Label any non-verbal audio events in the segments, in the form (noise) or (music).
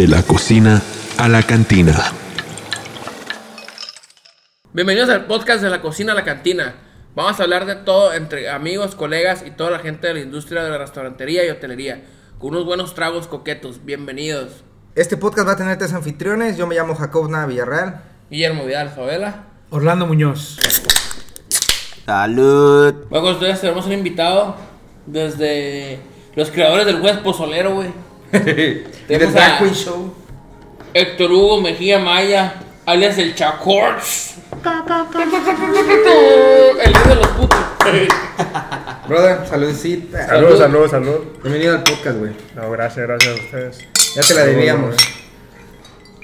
De la cocina a la cantina. Bienvenidos al podcast de la cocina a la cantina. Vamos a hablar de todo entre amigos, colegas y toda la gente de la industria de la restaurantería y hotelería. Con unos buenos tragos coquetos. Bienvenidos. Este podcast va a tener tres anfitriones. Yo me llamo Jacob Nava Villarreal. Guillermo Vidal Favela. Orlando Muñoz. Salud. Bueno, con ustedes tenemos un invitado desde los creadores del West Pozolero, güey. (laughs) Tenemos Drag a Queen Show. Héctor Hugo Mejía Maya, alias el Chacorch. El rey de los putos. (laughs) Brother, saludcita. Salud, salud, salud. Bienvenido al podcast, güey. No, gracias, gracias a ustedes. Ya te la debíamos.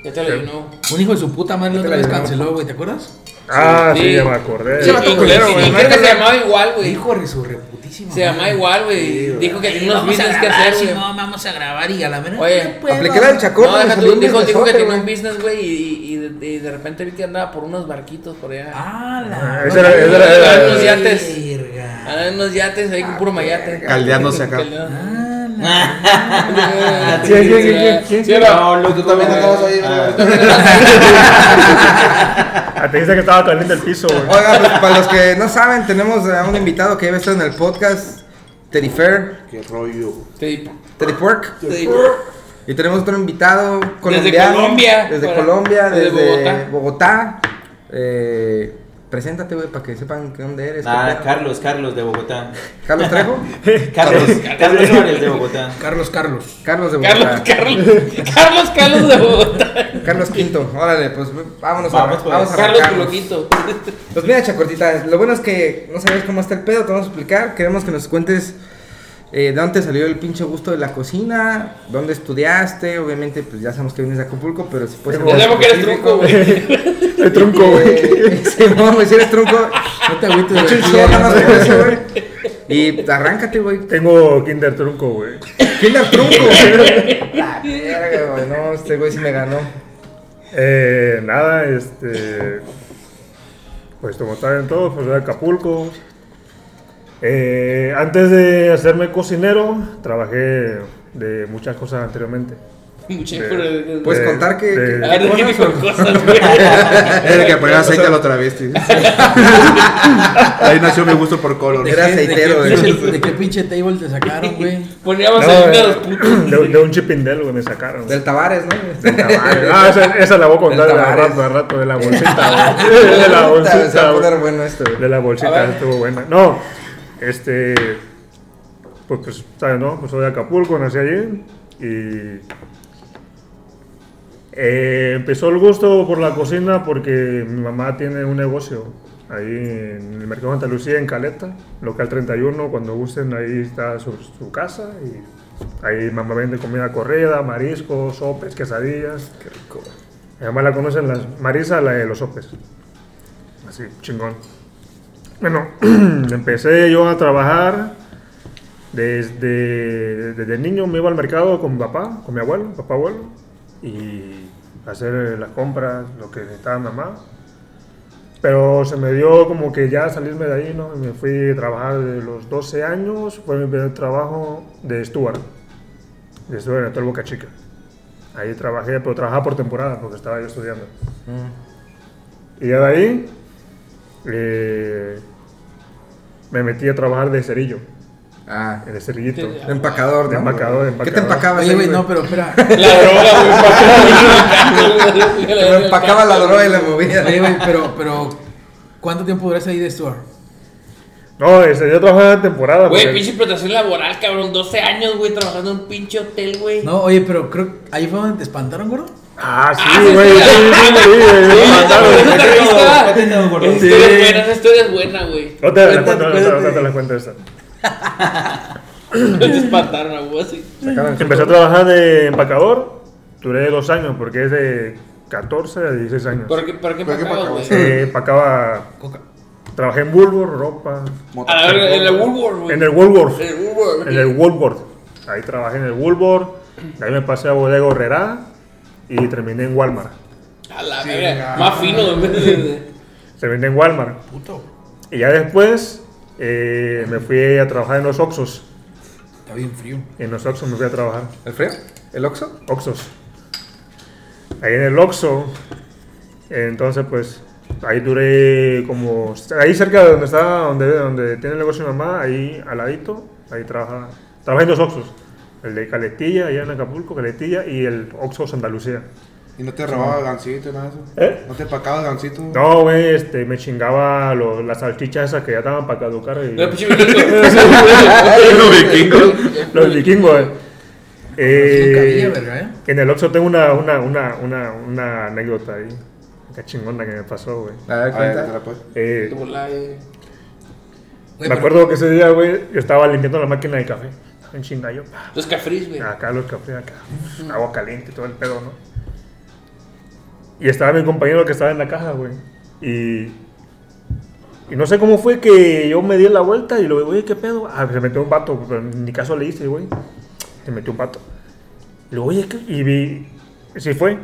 Ya te lo adivinó. Un hijo de su puta madre la otra Te la vez canceló, güey, ¿te acuerdas? Ah, sí, Sí. ya me acordé. Sí, Y, vato y- culero, y- güey. y creo que se llamaba igual, güey. Hijo de su reputísima. Se llama igual, güey. Dijo que tenía unos business que hacer, güey. No, vamos a grabar y a la mera. Oye, no. Apliqué la del chacón. No, deja tú, dijo, dijo que tenía un business, güey, y, y, de- y de repente vi que andaba por unos barquitos por allá. Ah, la. Ah, ese era- era- era- unos yates. Andaba en unos yates ahí con puro mayate. Caldeándose acá. Caldeando. Ah, la. ¿Quién, quién, quién, quién? ¿Sí o no? No, tú también andabas ahí. Ah, te dice que estaba caliente el piso, güey. Oiga, pues, para los que no saben, tenemos a un invitado que debe estar en el podcast. Teddy Fair. Qué rollo. Te- Teddy Pork. te- Y tenemos otro invitado colombiano. Colombia. Desde Colombia, desde desde, Bogotá. Bogotá. Eh, preséntate, güey, para que sepan que dónde eres. qué Ah. Carlos, Carlos de Bogotá. Carlos Trejo. (laughs) Carlos, Carlos Flores de Bogotá. Carlos, Carlos. Carlos de Carlos, Bogotá. Carlos, Carlos, Carlos de Bogotá. Carlos Quinto. Órale, pues vámonos Vamos, a, pues. vamos a Carlos. Culoquito. Pues mira, Chacortita, lo bueno es que no sabes cómo está el pedo, te vamos a explicar. Queremos que nos cuentes eh, de dónde te salió el pinche gusto de la cocina, dónde estudiaste. Obviamente, pues ya sabemos que vienes de Acapulco, pero si puedes. sabemos que eres truco, güey. El trunco, güey. Eh, Simón, güey, si eres trunco, No te agüites, echa el güey. show nada más por eso, güey. Y arráncate, güey. Tengo Kinder Trunco, güey. ¿Quién era trunco? (laughs) La verga, güey. No, este güey sí me ganó. Eh, nada, este. Pues como saben todos, pues soy de Acapulco. Eh, antes de hacerme cocinero, trabajé de muchas cosas anteriormente. De- ¿Puedes De- contar que. de- A ver, ¿de qué cosas, güey? (laughs) Era que poner aceite a la travesti. (laughs) Ahí nació mi gusto por color. Era ¿De qué- aceitero, ¿De qué, güey. pinche, de qué pinche table te sacaron, güey? (laughs) Poníamos No, eh, de los putos. de, de un chipindel, güey, me sacaron. Del Tavares, ¿no? Ah, esa, esa la voy a contar Del de Tavares. rato, de rato, de la bolsita, güey. De la Se va bolsita, a poner güey. bueno esto, güey. De la A bolsita, estuvo buena. No, este. Pues, pues, ¿sabes, no? Pues soy de Acapulco, nací allí. Y. eh, empezó el gusto por la cocina porque mi mamá tiene un negocio ahí en el mercado de Santa Lucía, en Caleta, local 31. Cuando gusten, ahí está su, su casa. Y ahí mamá vende comida corrida, mariscos, sopes, quesadillas. Qué rico. Mamá la conocen las Marisa, la de los sopes. Así, chingón. Bueno, (clears throat) empecé yo a trabajar desde, desde niño. Me iba al mercado con mi papá, con mi abuelo, papá abuelo, y hacer las compras, lo que necesitaba mamá. Pero se me dio como que ya salirme de ahí, ¿no? Y me fui a trabajar de los 12 años. Fue mi primer trabajo de steward. De steward en el Hotel Boca Chica. Ahí trabajé, pero trabajaba por temporada porque estaba yo estudiando. Y ya de ahí eh, me metí a trabajar de cerillo, Ah, en el cerillito. De empacador, De ¿no? empacador, de ¿Qué te empacabas? Oye, ahí, güey, no, pero espera. (laughs) La droga, güey. Me (laughs) empacaba la droga y la movía. Oye, güey, pero, pero. ¿Cuánto tiempo duraste ahí de Stuart? No, este, yo trabajaba en temporada. Güey, porque- pinche explotación laboral, cabrón. 12 años, güey, trabajando en un pinche hotel, güey. No, oye, pero creo. ¿Ahí fue donde te espantaron, gordo? Ah, sí, Ah, sí, güey. sí, Sí, sí, sí, sí, Sí, me mataron. esa buena, güey. No te la cuento, te la cuento esta. Te espantaron a vos, así. Empecé a trabajar de empacador, duré dos años porque es de 14 a 16 años. ¿Por qué, por qué ¿Por qué empacabas, empacabas? güey? Eh, empacaba, trabajé en Woolworth, ropa, A la verga, en el Woolworth, güey. en el Woolworth, En el Woolworth. en el Woolworth. Ahí trabajé en el Woolworth, de ahí me pasé a Bodega Horrera y terminé en Walmart. A la verga. Más fino, en vez de. Terminé en Walmart. Puto. Y ya después eh, me fui a trabajar en los Oxos. Está bien frío. En los Oxos me fui a trabajar. ¿El frío? ¿El Oxxo? Oxos. ahí en el Oxxo. Entonces, pues, ahí duré como... Ahí cerca de donde está, donde, donde tiene el negocio mi mamá, ahí al ladito, ahí trabaja... Trabajé en dos Oxxos. El de Caletilla, allá en Acapulco, Caletilla, y el Oxxo Santa Lucía. ¿Y no te robaba el gancito y nada de eso? ¿Eh? ¿No te empacaba el gancito? No, güey, este, me chingaba lo- las salchichas esas que ya estaban para caducar. Y. (laughs) Los (laughs) vikingos. los vikingos, güey. Eh, verga, ¿eh? En el Oxxo tengo una, una, una, una, una anécdota ahí. Qué chingona que me pasó, güey. A ver, A ver, cuenta. te la puedes. Eh, eh. Me acuerdo que ese día, güey, yo estaba limpiando la máquina de café. En chinga yo, pa, Los cafris, güey. acá los cafés, acá, agua caliente todo el pedo, ¿no? Y estaba mi compañero que estaba en la caja, güey. Y, y no sé cómo fue que yo me di la vuelta y lo oye, ¿qué pedo? Ah, se metió un vato, pero en mi caso le hice, güey. Se metió un vato. Y luego, oye, ¿qué? Y vi, sí fue.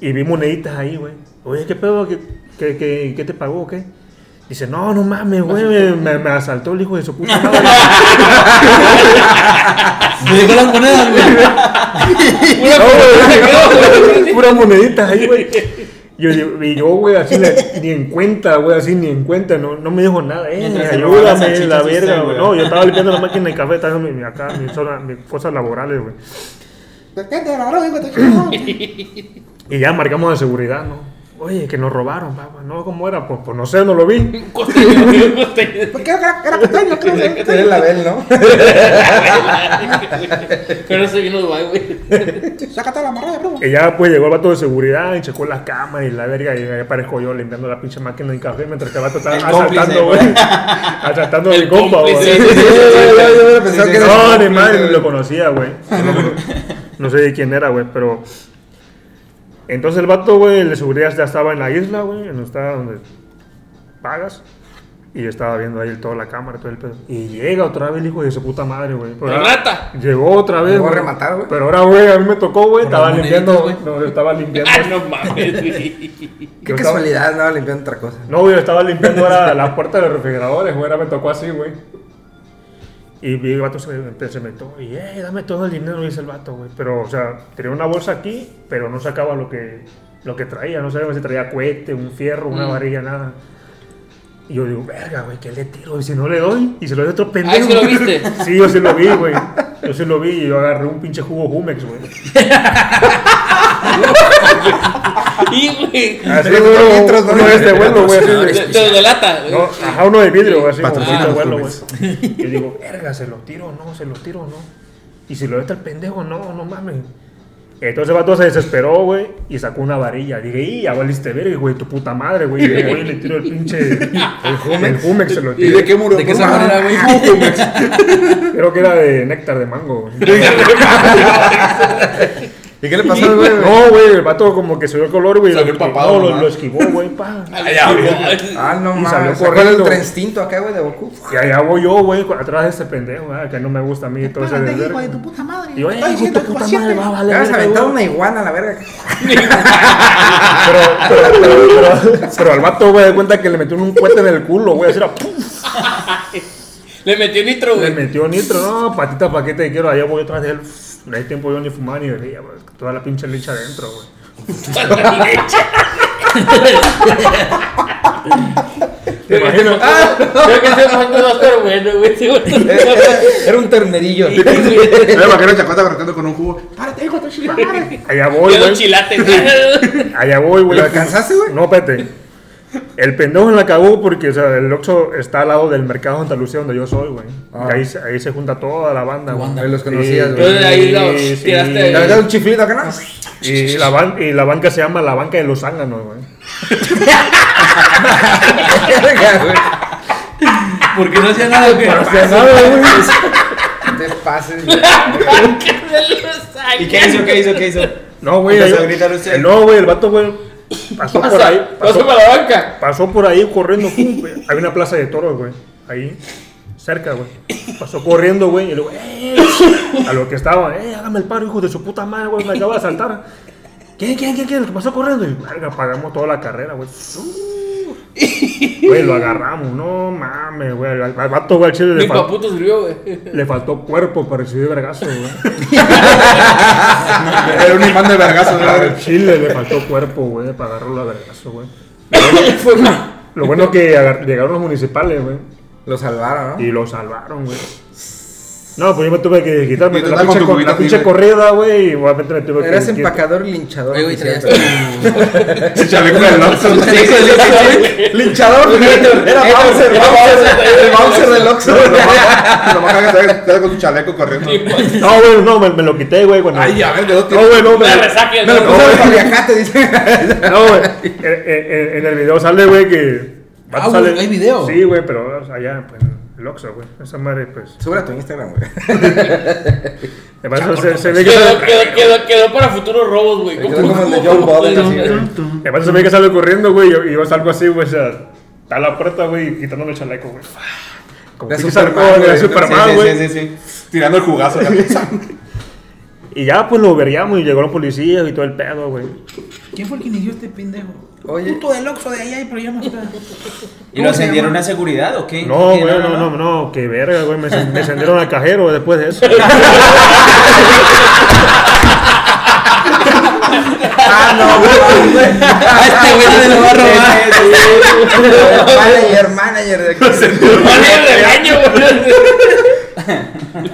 Y vi moneditas ahí, güey. Oye, ¿qué pedo? ¿Qué, qué, qué, qué te pagó o qué? Dice, no, no mames, güey, me, me- me asaltó el hijo de su puta madre. (laughs) Me dejó las monedas, güey. No, güey, Pura monedita ahí, güey. Yo, y yo, güey, así le- ni en cuenta, güey, así ni en cuenta, no, no me dijo nada, eh, Mientras ayúdame, la verga, güey. No, yo estaba limpiando la máquina de café, estaba en mi, acá, mi zona, mis cosas laborales, güey. Y ya marcamos de seguridad, ¿no? Oye, que nos robaron, papá. No, ¿cómo era? Pues, pues no sé, no lo vi. Costeño, güey, costeño. ¿Por qué era, era costeño, creo? Era el Abel, ¿no? Pero ese vino Dubai, güey. Sácate la marraya, bro. Y ya, pues, llegó el vato de seguridad y checó las cámaras y la verga. Y ahí aparezco yo limpiando la pinche máquina de café mientras que el vato estaba asaltando, güey. asaltando a mi El compa, güey. No, ni madre, güey. lo conocía, güey. No, no sé de quién era, güey, pero... Entonces el vato, güey, el de seguridad ya estaba en la isla, güey, donde está donde pagas. Y yo estaba viendo ahí toda la cámara, todo el pedo. Y llega otra vez el hijo de su puta madre, güey. Pero La rata. Llegó otra vez, Llegó a güey. rematar, güey. Pero ahora, güey, a mí me tocó, güey, estaba limpiando, moneditas, no, estaba limpiando. Ah, no mames, güey. (laughs) Qué Yo estaba- casualidad, no, limpiando otra cosa. No, güey, estaba limpiando ahora la puerta de los refrigeradores, güey, ahora me tocó así, güey. Y el vato se, se metió, y, eh, dame todo el dinero, dice el vato, güey. Pero, o sea, tenía una bolsa aquí, pero no sacaba lo que, lo que traía, no sabía si traía cohete, un fierro, una Mm. varilla, nada. Y yo digo, verga, güey, ¿qué le tiro? Y si no le doy, y se lo doy a otro Ah, pendejo. ¿sí lo viste? (laughs) Sí, yo sí lo vi, güey. Yo sí lo vi y yo agarré un pinche jugo Jumex, güey. Y, güey. Así, güey, litros, ¿no? uno de este vuelo, güey, así, Te güey. delata. güey. No, ajá, uno de vidrio, güey, así de vuelo, güey. Jumex. Y digo, verga, ¿se lo tiro o no? ¿Se lo tiro o no? Y si lo deja el pendejo, no, no mames. Entonces el vato se desesperó, güey, y sacó una varilla. Dije, y ya valiste verga, güey, tu puta madre, güey. Y voy y le tiro el pinche. (laughs) El Jumex. El Jumex se lo ¿Y tiro. de qué murió? ¿De qué Por sabor una- era, güey? (laughs) Creo que era de néctar de mango, güey. (laughs) ¿Y qué le pasó al güey? güey? No, güey, el vato como que se dio el color, güey. Salió lo- empapado, No, lo, nomás. lo esquivó, güey, pa. (laughs) Güey. Ah, no Y salió mames. ¿Sacó el corriendo. instinto acá, güey, de Goku? Y allá voy yo, güey, atrás de ese pendejo, ah, que no me gusta a mí todo ese desvergue. de tu puta madre. Y yo, eh, hijo de tu puta madre, va, Le vale, vas a verga, aventar güey. una iguana a la verga. Pero, pero, pero, pero, pero al vato, güey, de cuenta que le metió un cohete en el culo, güey, así era, ¡puf! Le metió nitro, Le güey. metió nitro, no, patita paquete de quiero, allá voy atrás de él. No hay tiempo yo ni fumar ni bebía, güey, toda la pinche leche adentro, güey. ¿Te imaginas? Creo que ese momento va a estar bueno, güey. (laughs) Era un ternerillo. Me imagino Chacota corriendo con un jugo. Allá voy, Quedó güey. chilate, güey. Allá voy, güey. ¿Lo alcanzaste, güey? No, espérate. El pendejo la cagó porque, o sea, el Oxxo está al lado del mercado Santa Lucía donde yo soy, güey. Ah. Ahí, se- ahí se junta toda la banda, güey. los conocías, güey. Entonces ahí los Sí, tiraste. ¿Le aventaron un chiflito acá, no? Y la, ban- y la banca se llama la banca de los zánganos, güey. (laughs) Porque no hacía nada, güey. No hacía nada, güey. (laughs) Te pases, güey. ¿Y qué hizo? ¿Qué hizo? ¿Qué hizo? No, güey. Eh, No, güey, el vato, güey. (laughs) Pasó por ahí. Pasó para la banca. pasó por ahí corriendo. pum. Hay una plaza de toros, güey. Ahí. Cerca, güey. Pasó corriendo, güey. Y luego, ¡eh! A lo que estaba, ¡eh! Hágame el paro, hijo de su puta madre, güey. Me acaba de saltar. ¿Quién, quién, quién, quién? El que pasó corriendo. Y, verga, pagamos toda la carrera, güey. (laughs) Güey, lo agarramos, no mames, güey. Al, al vato, güey, al chile le, fal- paputo sirvió, güey. (laughs) le faltó cuerpo para recibir vergazo, güey. (laughs) Era un imán de vergazo, Al ¿no? chile le faltó cuerpo, güey, para agarrarlo a vergazo, güey. Lo bueno que agar- llegaron los municipales, güey, Lo salvaron, ¿no? y lo salvaron, güey. No, pues yo me tuve que quitarme la con pinche, tu co- cubito la pinche corrida, güey, y obviamente me tuve que Eras empacador y linchador. Oye, güey, traías pero- Chaleco del Oxxo. Linchador, Era Bowser, Bowser, el Bowser del Oxxo. Lo más que te- te con tu chaleco corriendo. No, güey, no, me, me lo quité, güey, cuando... Ay, a ver, de dos No, güey, no, me, Me lo ¿no? puse para viajarte, dice. (laughs) no, güey. En, el video sale, güey, que... Ah, güey, ¿hay video? Sí, güey, pero allá, pues, el Oxxo, güey. Esa madre, pues... Sube a tu Instagram, güey. (laughs) Además, se, se ve que Quedó, quedó, quedó, quedó para futuros robos, güey. Quedó como el de John Boden, así, güey. Además se ve que sale corriendo, güey, y yo, salgo así, güey, o sea, está a la puerta, güey, quitándome el chaleco, güey. Como De Superman, güey. Superman, güey. sí, sí. Tirando el jugazo. (laughs) Y ya, pues lo veríamos y llegó la policía y todo el pedo, güey. ¿Quién fue el que inició este pendejo? Oye. Puto del Oxxo de allá, pero ya no está. (laughs) ¿Y lo ascendieron a seguridad o qué? No, güey, no, no, no, qué verga, güey, me, me encendieron al cajero después de eso. (laughs) Ah, no, (laughs) güey. A este güey se lo va a robar. Manager, manager de aquí. Manager del año, güey.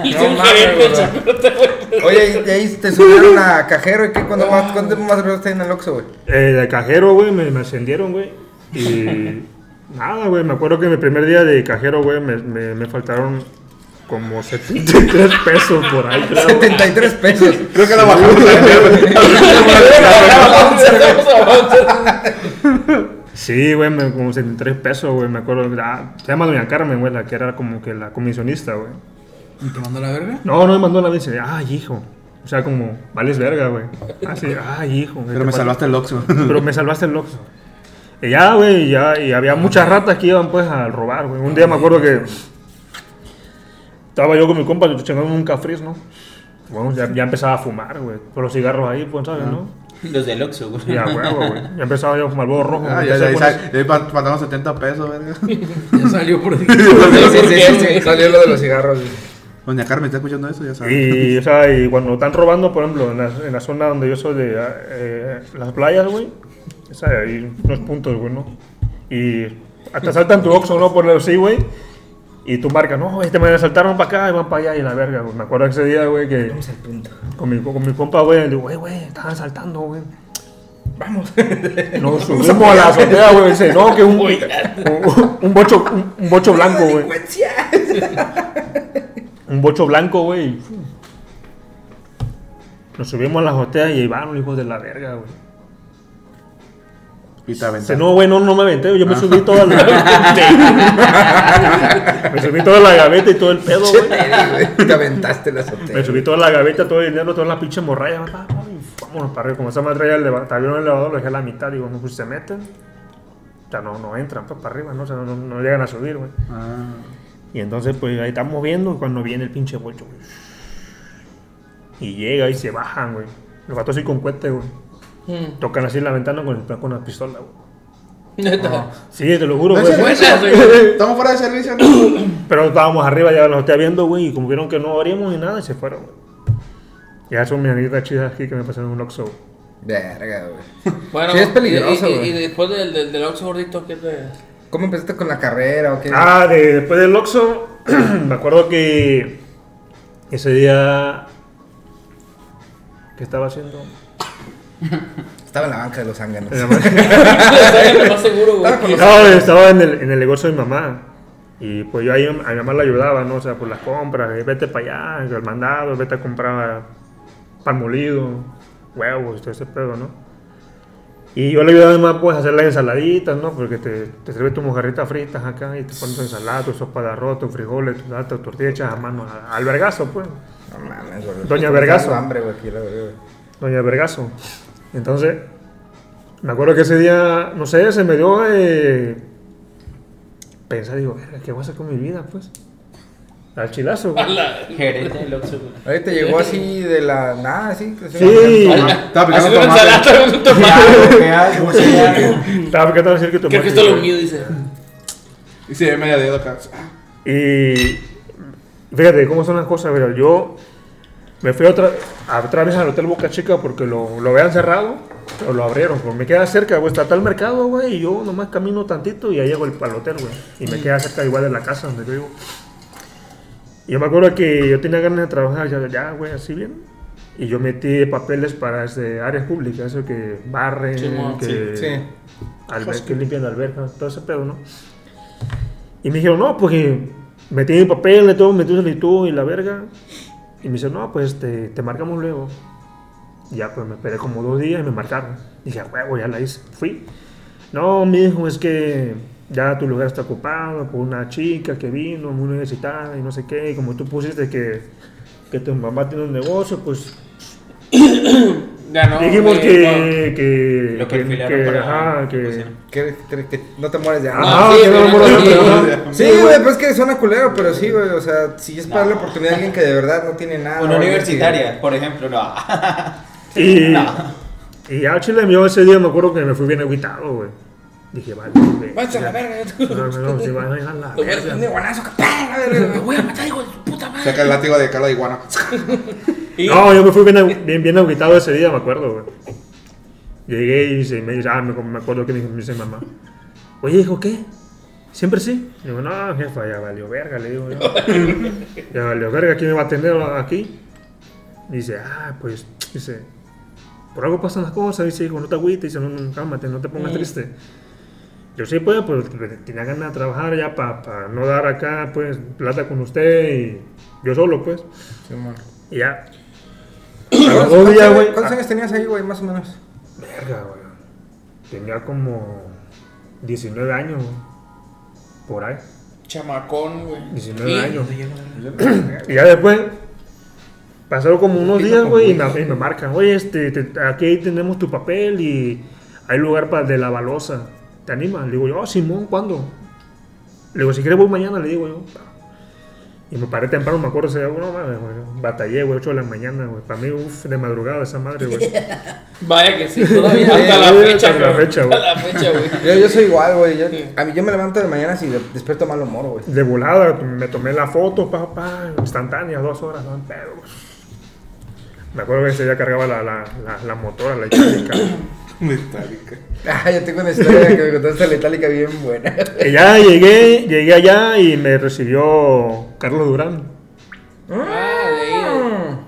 Hice No un mames, gerente, güey. chacote, güey. Oye, y ahí te subieron a cajero. ¿Y qué? ¿Cuándo más, cuánto más duraste en el Oxxo, güey? Eh, de cajero, güey, me, me ascendieron, güey. Y (laughs) nada, güey, me acuerdo que mi primer día de cajero, güey, me, me, me faltaron como 73 (laughs) pesos por ahí, creo. 73 pesos. Creo que la bajamos. Sí, güey, como 73 pesos, güey, me acuerdo. Ah, se llama Doña Carmen, güey, la que era como que la comisionista, güey. ¿Y te mandó la verga? No, no me mandó la vez, dice, ay, hijo. O sea, como, vales verga, güey. Así, ay, hijo. güey, Pero me salvaste el Oxxo. (laughs) Pero me salvaste el Oxxo. Y ya, güey, ya, y había muchas ratas que iban, pues, a robar, güey. Un día me acuerdo que estaba yo con mi compa, chingando un cafriz, ¿no? Bueno, ya, ya empezaba a fumar, güey. Por los cigarros ahí, pues, ¿sabes, no? Los del Oxxo, güey. Ya, huevo, güey. Ya empezaba yo a fumar bodo rojo. Ah, güey. ya, ya, ya. poner- Ya pa- pagaron 70 pesos, verga. (laughs) Ya salió por (laughs) ahí. Sí, sí, sí, sí. Salió lo de los cigarros. Doña Carmen, ¿está escuchando eso? Ya sabes. Y, o sea, y cuando están robando, por ejemplo, en la, en la zona donde yo soy de eh, las playas, güey, hay unos puntos, güey, ¿no? Y hasta saltan tu Oxxo, ¿no? Por así, güey. Y tú marcas, no, este me asaltaron para acá y van para allá y la verga, güey. Me acuerdo ese día, güey, que Vamos al punto. con mi, con mi compa, güey, le digo, güey, güey, estaban asaltando, güey. Vamos. Nos subimos a la azotea, güey, dice, no, que un, un, un bocho, un, un bocho blanco, güey. Un bocho blanco, güey. Nos subimos a la azotea y ahí van los hijos de la verga, güey. Y te aventaste. no, güey, no, no me aventé, yo me subí toda la... me subí toda la gaveta y todo el pedo, güey. Te aventaste la azotea. Me subí toda la gaveta, todo el dinero, toda la pinche morralla. pa, pa, y Vámonos para arriba. Como esa madre traía el elevador, lo dejé a la mitad. Digo, no, pues se meten. O sea, no, no entran pues, para arriba, ¿no? O sea, no, no- no llegan a subir, güey. Ah. Y entonces, pues ahí estamos viendo cuando viene el pinche bocho, güey. Y llega y se bajan, güey. Los gatos así con cuete, güey. Mm. Tocan así en la ventana con, el, con la pistola, güey. Neta. Sí, te lo juro, ¿No güey. (laughs) Estamos fuera de servicio, ¿no? (coughs) Pero estábamos arriba ya los estoy viendo, güey, y como vieron que no abrimos ni nada, y se fueron, güey. Ya son mis anécdotas chidas aquí que me pasaron en un Oxxo. Verga, güey. Bueno, Sí, es peligroso, y, y, güey. y después del, del, del Oxxo gordito, ¿qué te...? ¿Cómo empezaste con la carrera o qué? Ah, de- después del Oxxo, (clears throat) me acuerdo que ese día... ¿Qué estaba haciendo? (laughs) Estaba en la banca de los ángeles. (laughs) Estaba No, en el, en el negocio de mi mamá. Y pues yo ahí a mi mamá la ayudaba, ¿no? O sea, por las compras, eh, vete para allá, el mandado, vete a comprar pan molido, huevos, todo ese pedo, ¿no? Y yo le ayudaba a mi mamá pues a hacer las ensaladitas, ¿no? Porque te, te sirve tu mojarrita fritas acá y te pones tu ensalada, tu sopa de arroz, tus frijoles, tus tu tortillas a mano, al vergazo, pues. No mames, güey. Doña Vergazo. hambre, güey, aquí. Doña Vergazo. Entonces, me acuerdo que ese día, no sé, se me dio eh, pensar, digo, "Verga, ¿qué voy a hacer con mi vida, pues? Al chilazo, güey. A la- Gerente del Oxxo, güey. Ahí te llegó así de la nada, así. que se- Sí. Estaba Haciendo picando una tomate. ensalada con un tomate. ¿Qué hago? ¿Qué hago? Estaba ¿qué tal decir que Creo que esto es lo mío, dice. Y se ve media dedo acá. Y fíjate cómo son las cosas, pero yo me fui otra, a- otra vez al Hotel Boca Chica porque lo, lo habían cerrado, pero lo abrieron, pues me queda cerca, güey, está tal mercado, güey, y yo nomás camino tantito y ya llego al, al hotel, güey, y me queda cerca igual de la casa donde vivo. Y yo me acuerdo que yo tenía ganas de trabajar ya, ya güey, así bien. Y yo metí papeles para este, áreas públicas, eso que barren, que, sí. alber- que limpian la alberca, todo ese pedo, ¿no? Y me dijeron, no, pues metí mi papel, de todo, metí solicitud y la verga. Y me dice, no, pues te, te marcamos luego. Y ya, pues me esperé como dos días y me marcaron. Dije, a huevo, ya la hice. Fui. No, mi hijo, es que ya tu lugar está ocupado por una chica que vino muy necesitada y no sé qué. Y como tú pusiste que, que tu mamá tiene un negocio, pues (coughs) Ya no. dijimos eh, que, que, Lo que, que, para ajá, la que. Que, que- que no te mueres de hambre. Ah, Ajá, sí, que no no, güey, pues es que suena culero, pero sí, güey. O sea, si es para darle oportunidad a alguien que de verdad no tiene nada. Una universitaria, por ejemplo, no. Y, (laughs) No. y ya Chile, yo ese día me acuerdo que me fui bien agüitado, güey. Dije, vale, güey. Váyanse a la verga. No, no, no, sí, van a ir a la verga. que- Un guanazo, capaz. Me voy a matar, hijo de puta madre. Saca el látigo de Carla de Iguana. (laughs) No, yo me fui bien, bien, bien agüitado ese día, me acuerdo, güey. Llegué y se me dice, ah, me, me acuerdo que me dice mamá. Oye, hijo, ¿qué? ¿Siempre sí? Digo, no, jefa, ya valió verga, le digo yo. (laughs) ya valió verga, ¿quién me va a atender aquí? Dice, ah, pues, dice, por algo pasan las cosas, dice, hijo, no te agüites, dice, no, no, cálmate, no te pongas Mm. triste. Yo sí, pues, pues, tenía ganas de trabajar ya para no dar acá, pues, plata con usted y yo solo, pues. Y ya. (clears throat) A los ¿Cuántos dos días, años- güey. ¿Cuántos ah, años tenías ahí, güey, más o menos? Verga, güey. Tenía como 19 años, güey. Por ahí. Chamacón, güey. 19 Y- años. (clears throat) Y ya después, pasaron como unos días, güey, y y me marcan. Oye, este, te- aquí tenemos tu papel y hay lugar para de la balosa. ¿Te animas? Le digo yo, oh, Simón, ¿cuándo? Le digo, si quieres voy mañana, le digo yo. Y me paré temprano, me acuerdo, ese día, no mames, güey. Batallé, güey, 8 de la mañana, güey. Para mí, uff, de madrugada esa madre, güey. (laughs) Vaya que sí, todavía hasta la fecha, hasta la güey. fecha, güey. Hasta la fecha, güey. Yo, yo soy igual, güey. Yo, a mí yo me levanto de mañana y de- despierto mal humor, güey. De volada, me tomé la foto, pa, pa, instantánea, dos horas, no pedo. güey. Me acuerdo que ese día cargaba la, la, la, la motora, la itálica. Metálica. Ah, yo tengo una historia que me contaste la itálica bien buena. y ya llegué, llegué allá y me recibió Carlos Durán. Ah, de ahí.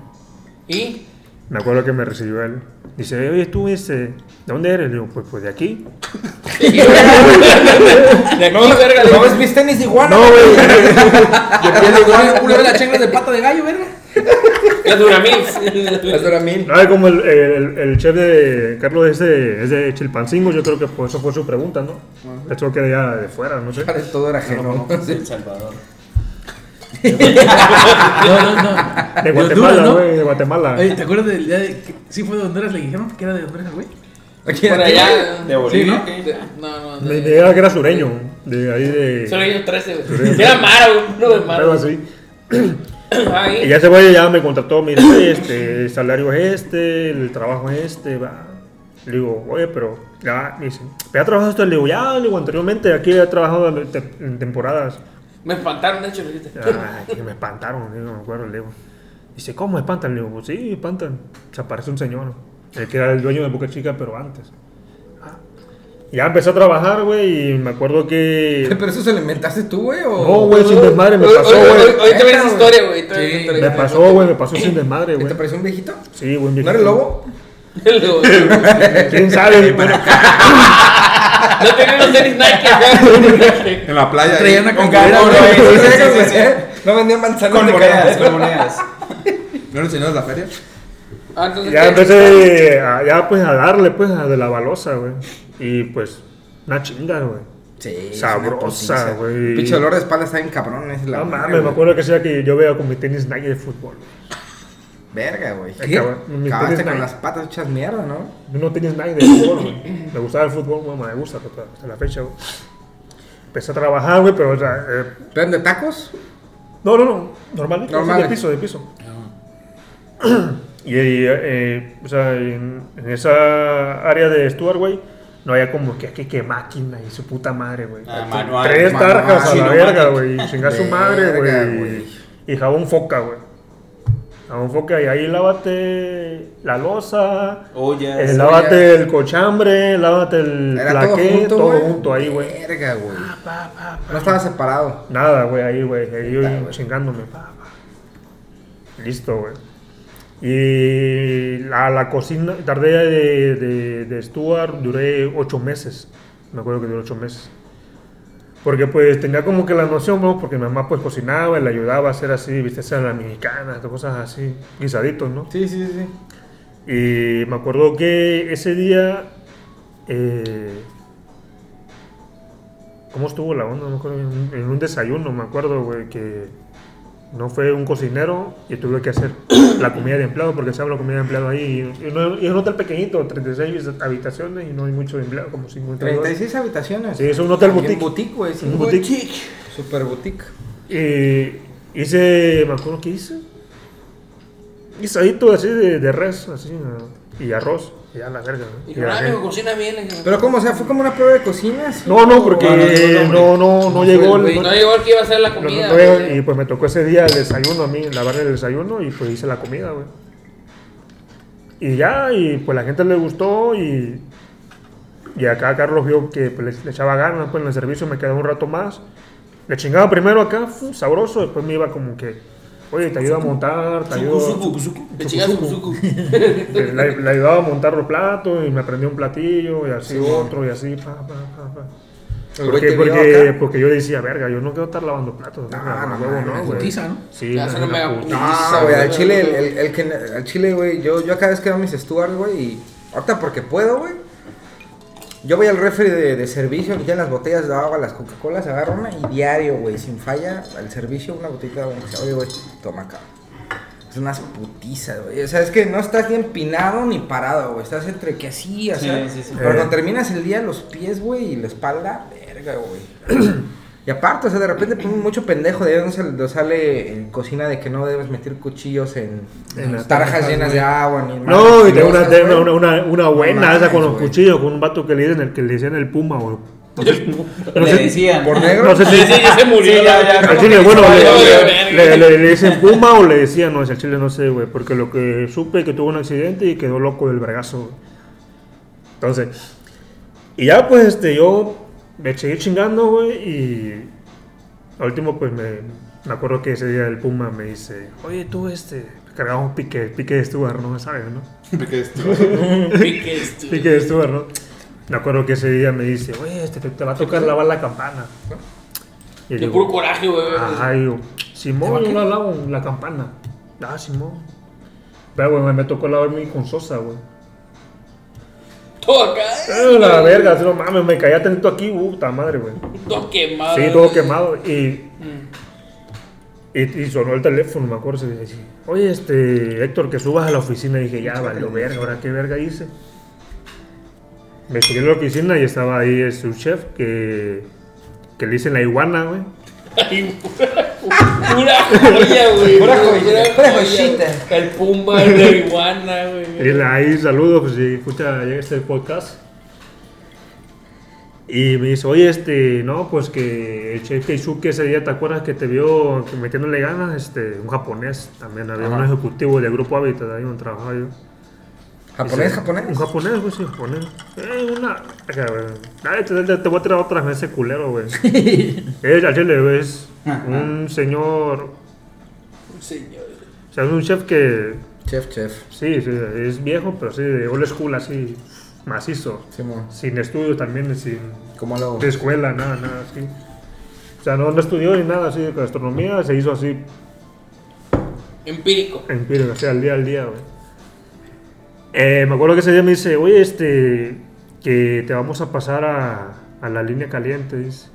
¿Y? Me acuerdo que me recibió él. Dice, oye, tú, este, ¿de dónde eres? Le digo, pues, pues de aquí. (laughs) De aquí, verga. ¿No ves mis tenis igual? No, güey. Una de las chanclas de pata de gallo, verga. La Duramil. Las Duramil. No, es como el, el, el chef de Carlos es de, es de Chilpancingo, yo creo que por eso fue su pregunta, ¿no? Esto que ya de fuera, no sé. Todo era ajeno. Sí. El Salvador. (laughs) No, no, no. De Guatemala, ¿no? güey, de Guatemala. Oye, ¿te acuerdas del día de que sí fue de Honduras? Le dijeron que era de Honduras, güey. Aquí Por allá. De Bolivia. ¿no? De- No, no. Me de- dijeron que era sureño, de ahí de... Solo ellos 13, güey. Era Mara, güey. No de Mara. algo así. Y Ahí. ya ese güey ya me contrató, me dice, "Oye, este, el salario es este, el trabajo es este, va. Le digo, oye, pero ya, me dice, ¿ya trabajaste esto? Le digo, ya, le digo, anteriormente aquí he trabajado en, te- en temporadas. Me espantaron, de hecho, le dijiste. Ay, que me espantaron, digo, me acuerdo, le digo. Dice, ¿cómo me espantan? Le digo, pues sí, espantan. Se aparece un señor, el que era el dueño de Boca Chica, pero antes. Ya empecé a trabajar, güey, y me acuerdo que... (laughs) ¿Pero eso se lo inventaste tú, güey? O... No, güey, sin desmadre, me pasó, güey. Hoy te ves historia, güey. Sí. Me pasó, güey, me pasó sin desmadre, ¿Y güey. ¿Te pareció un viejito? Sí, güey, ¿No era el lobo? (laughs) Luego, ¿Quién sabe? (laughs) No tenía los tenis Nike acá. En la playa. Traía una Con campera, carbón, güey. güey. Sí, sí, sí, sí. No vendían manzanas Con monedas, caramelo. con monedas. ¿No le enseñaste la feria? Ah, entonces, ya empecé a, ya pues a darle pues a de la balosa, güey. Y pues una chinga, güey. Sí. Sabrosa, güey. Pinche dolor de espalda está bien cabrón. Es la No mames, me acuerdo que sea que yo veía con mi tenis Nike de fútbol. Verga, güey. Acabaste con Nike. las patas hechas mierda, ¿no? Yo no tenis Nike de fútbol, güey. Me gustaba el fútbol, güey, me gusta hasta hasta la fecha, güey. Empecé a trabajar, güey, pero o sea, eh, ¿Pero de tacos? no, no, no, normal, Normales. de piso, de piso. Y, (clears throat) y, eh, o sea, en, en esa área de Stuart, güey, no había como que, que, que máquina y su puta madre, güey. Ah, manual, Tres manual, tarjas a la verga, güey. y Chinga su madre, güey. Y jabón foca, güey. Jabón foca y ahí lávate la losa. Ollas. eh, lávate el cochambre, lávate el Era todo plaqué, junto, todo junto ahí, güey. Verga, güey. No estaba separado. Nada, güey, ahí, güey. Ahí yo chingándome. pa, pa. Listo, güey. Y la, la cocina, tardé de, de, de Stuart, duré ocho meses. Me acuerdo que duró ocho meses. Porque pues tenía como que la noción, ¿no? Porque mi mamá pues cocinaba y le ayudaba a hacer así, viste, a la mexicana, cosas así, guisaditos, ¿no? Sí, sí, sí. Y me acuerdo que ese día. eh, ¿Cómo estuvo la onda? No me acuerdo. En, en un desayuno, me acuerdo, güey, que no fue un cocinero y tuve que hacer (coughs) la comida de empleado porque se habla comida de empleado ahí. Y, no- y es un hotel pequeñito, 36 habitaciones y no hay mucho empleado, como 52. 36 habitaciones. Sí, es un hotel boutique. boutique. Sí, Un güey. boutique. Super boutique. Y hice, me acuerdo que hice. Guisadito así de, de res, así, y arroz. Y a la verga, ¿no? Y amigo, gente- cocina bien. Pero, ¿cómo? O sea, ¿fue como una prueba de cocina? sí? No, no, porque No, no, no, no, no, no, llegó el. No llegó el que iba a hacer la no- comida. y pues me tocó ese día el desayuno a mí, lavar el desayuno y pues hice la comida, güey. Y ya, y pues la gente le gustó y. Y acá Carlos vio que pues, le, echaba ganas pues, en el servicio, me quedé un rato más. Le chingaba primero acá, sabroso, después me iba como que. Oye, te ayudo a montar, te suku. (laughs) Le. Le, ayudaba a montar los platos y me aprendí un platillo y así otro y así. Pa, pa, pa, Porque, porque, porque yo decía, verga, yo no quiero estar lavando platos. No, no huevo, no, güey. putiza, ¿no? Sí, no. No, güey, al chile, el, el, el que, al chile, güey, yo, yo acá vez que veo mis Stuart, güey, y ahorita porque puedo, güey, yo voy al refri de, de servicio, ya las botellas de agua, las Coca-Colas, agarro una y diario, güey, sin falla, al servicio, una botellita de agua, oye, güey, toma acá. Es unas putizas, güey. O sea, es que no estás ni empinado ni parado, güey. Estás entre que así, o sea. Sí, sí, sí. Pero Eh. cuando terminas el día, los pies, güey, y la espalda, verga, güey. (clears throat) Y aparte, o sea, de repente pues, mucho pendejo de ahí donde sale, en cocina de que no debes meter cuchillos en, En tarjas llenas de agua ni No, y tengo una, una, una, una buena No esa con los cuchillos, con un vato que le dicen el que le decían el puma, güey. (laughs) No Le decían. Por negro. no sé si. Sí, sí, ya se murió. Sí, ya, la- ya. Al chile, bueno, le, dicen Puma o le decían, no, es al chile no sé, güey, porque lo que supe que tuvo un accidente y quedó loco del bregazo, güey. Entonces, y ya pues este, yo me seguí chingando, güey, y al último pues me, me acuerdo que ese día el Puma me dice, oye, tú este, cargamos pique, pique de Stuart, ¿no? ¿Sabes, no? Esto- Piques, tú. Pique de Stuart, ¿no? Me acuerdo que ese día me dice, oye, este, te, te va a tocar lavar la campana. Y De digo, puro coraje, güey. Ajá, y yo, Simón, yo la lavo, la campana. Ah, Simón. Pero, güey, me tocó lavar mi con sosa, güey. Todo acá. Eh, la verga, no mames, me caía tantito aquí, puta madre, güey. Todo quemado. Sí, todo quemado. Y, y, y sonó el teléfono, me acuerdo. se decía, Oye, este, Héctor, que subas a la oficina. Y dije, ya, valió verga, ahora qué verga hice. Me subí a la oficina y estaba ahí el subchef que, que le dicen la iguana, güey. (laughs) Pura, joya, güey. Pura joya, pura joyita. El pumba, el iguana, güey. Y ahí saludos, pues si escucha llega este podcast. Y me dice, oye, este, no, pues que el chef Keisuke ese día, ¿te acuerdas que te vio metiéndole ganas? Este, un japonés también, había un Ajá. ejecutivo del grupo Habitat, ahí donde trabajaba yo. ¿Japonés, japonés? Un japonés, güey, sí, japonés. Eh, una. Ay, te, te- te voy a tirar otra vez ese culero, güey. es, (laughs) al chile, güey, es un señor. Señor. O sea, es un chef que. Chef, chef. Sí, sí, es viejo, pero sí, de old school, así, macizo. Simón. Sin estudios también, sin ¿Cómo lo...? de escuela, nada, nada, así. O sea, no, no estudió ni nada así de gastronomía, se hizo así, Empírico. empírico, así al día al día, güey. Eh, me acuerdo que ese día me dice, oye, este, que te vamos a pasar a, a la línea caliente, dice.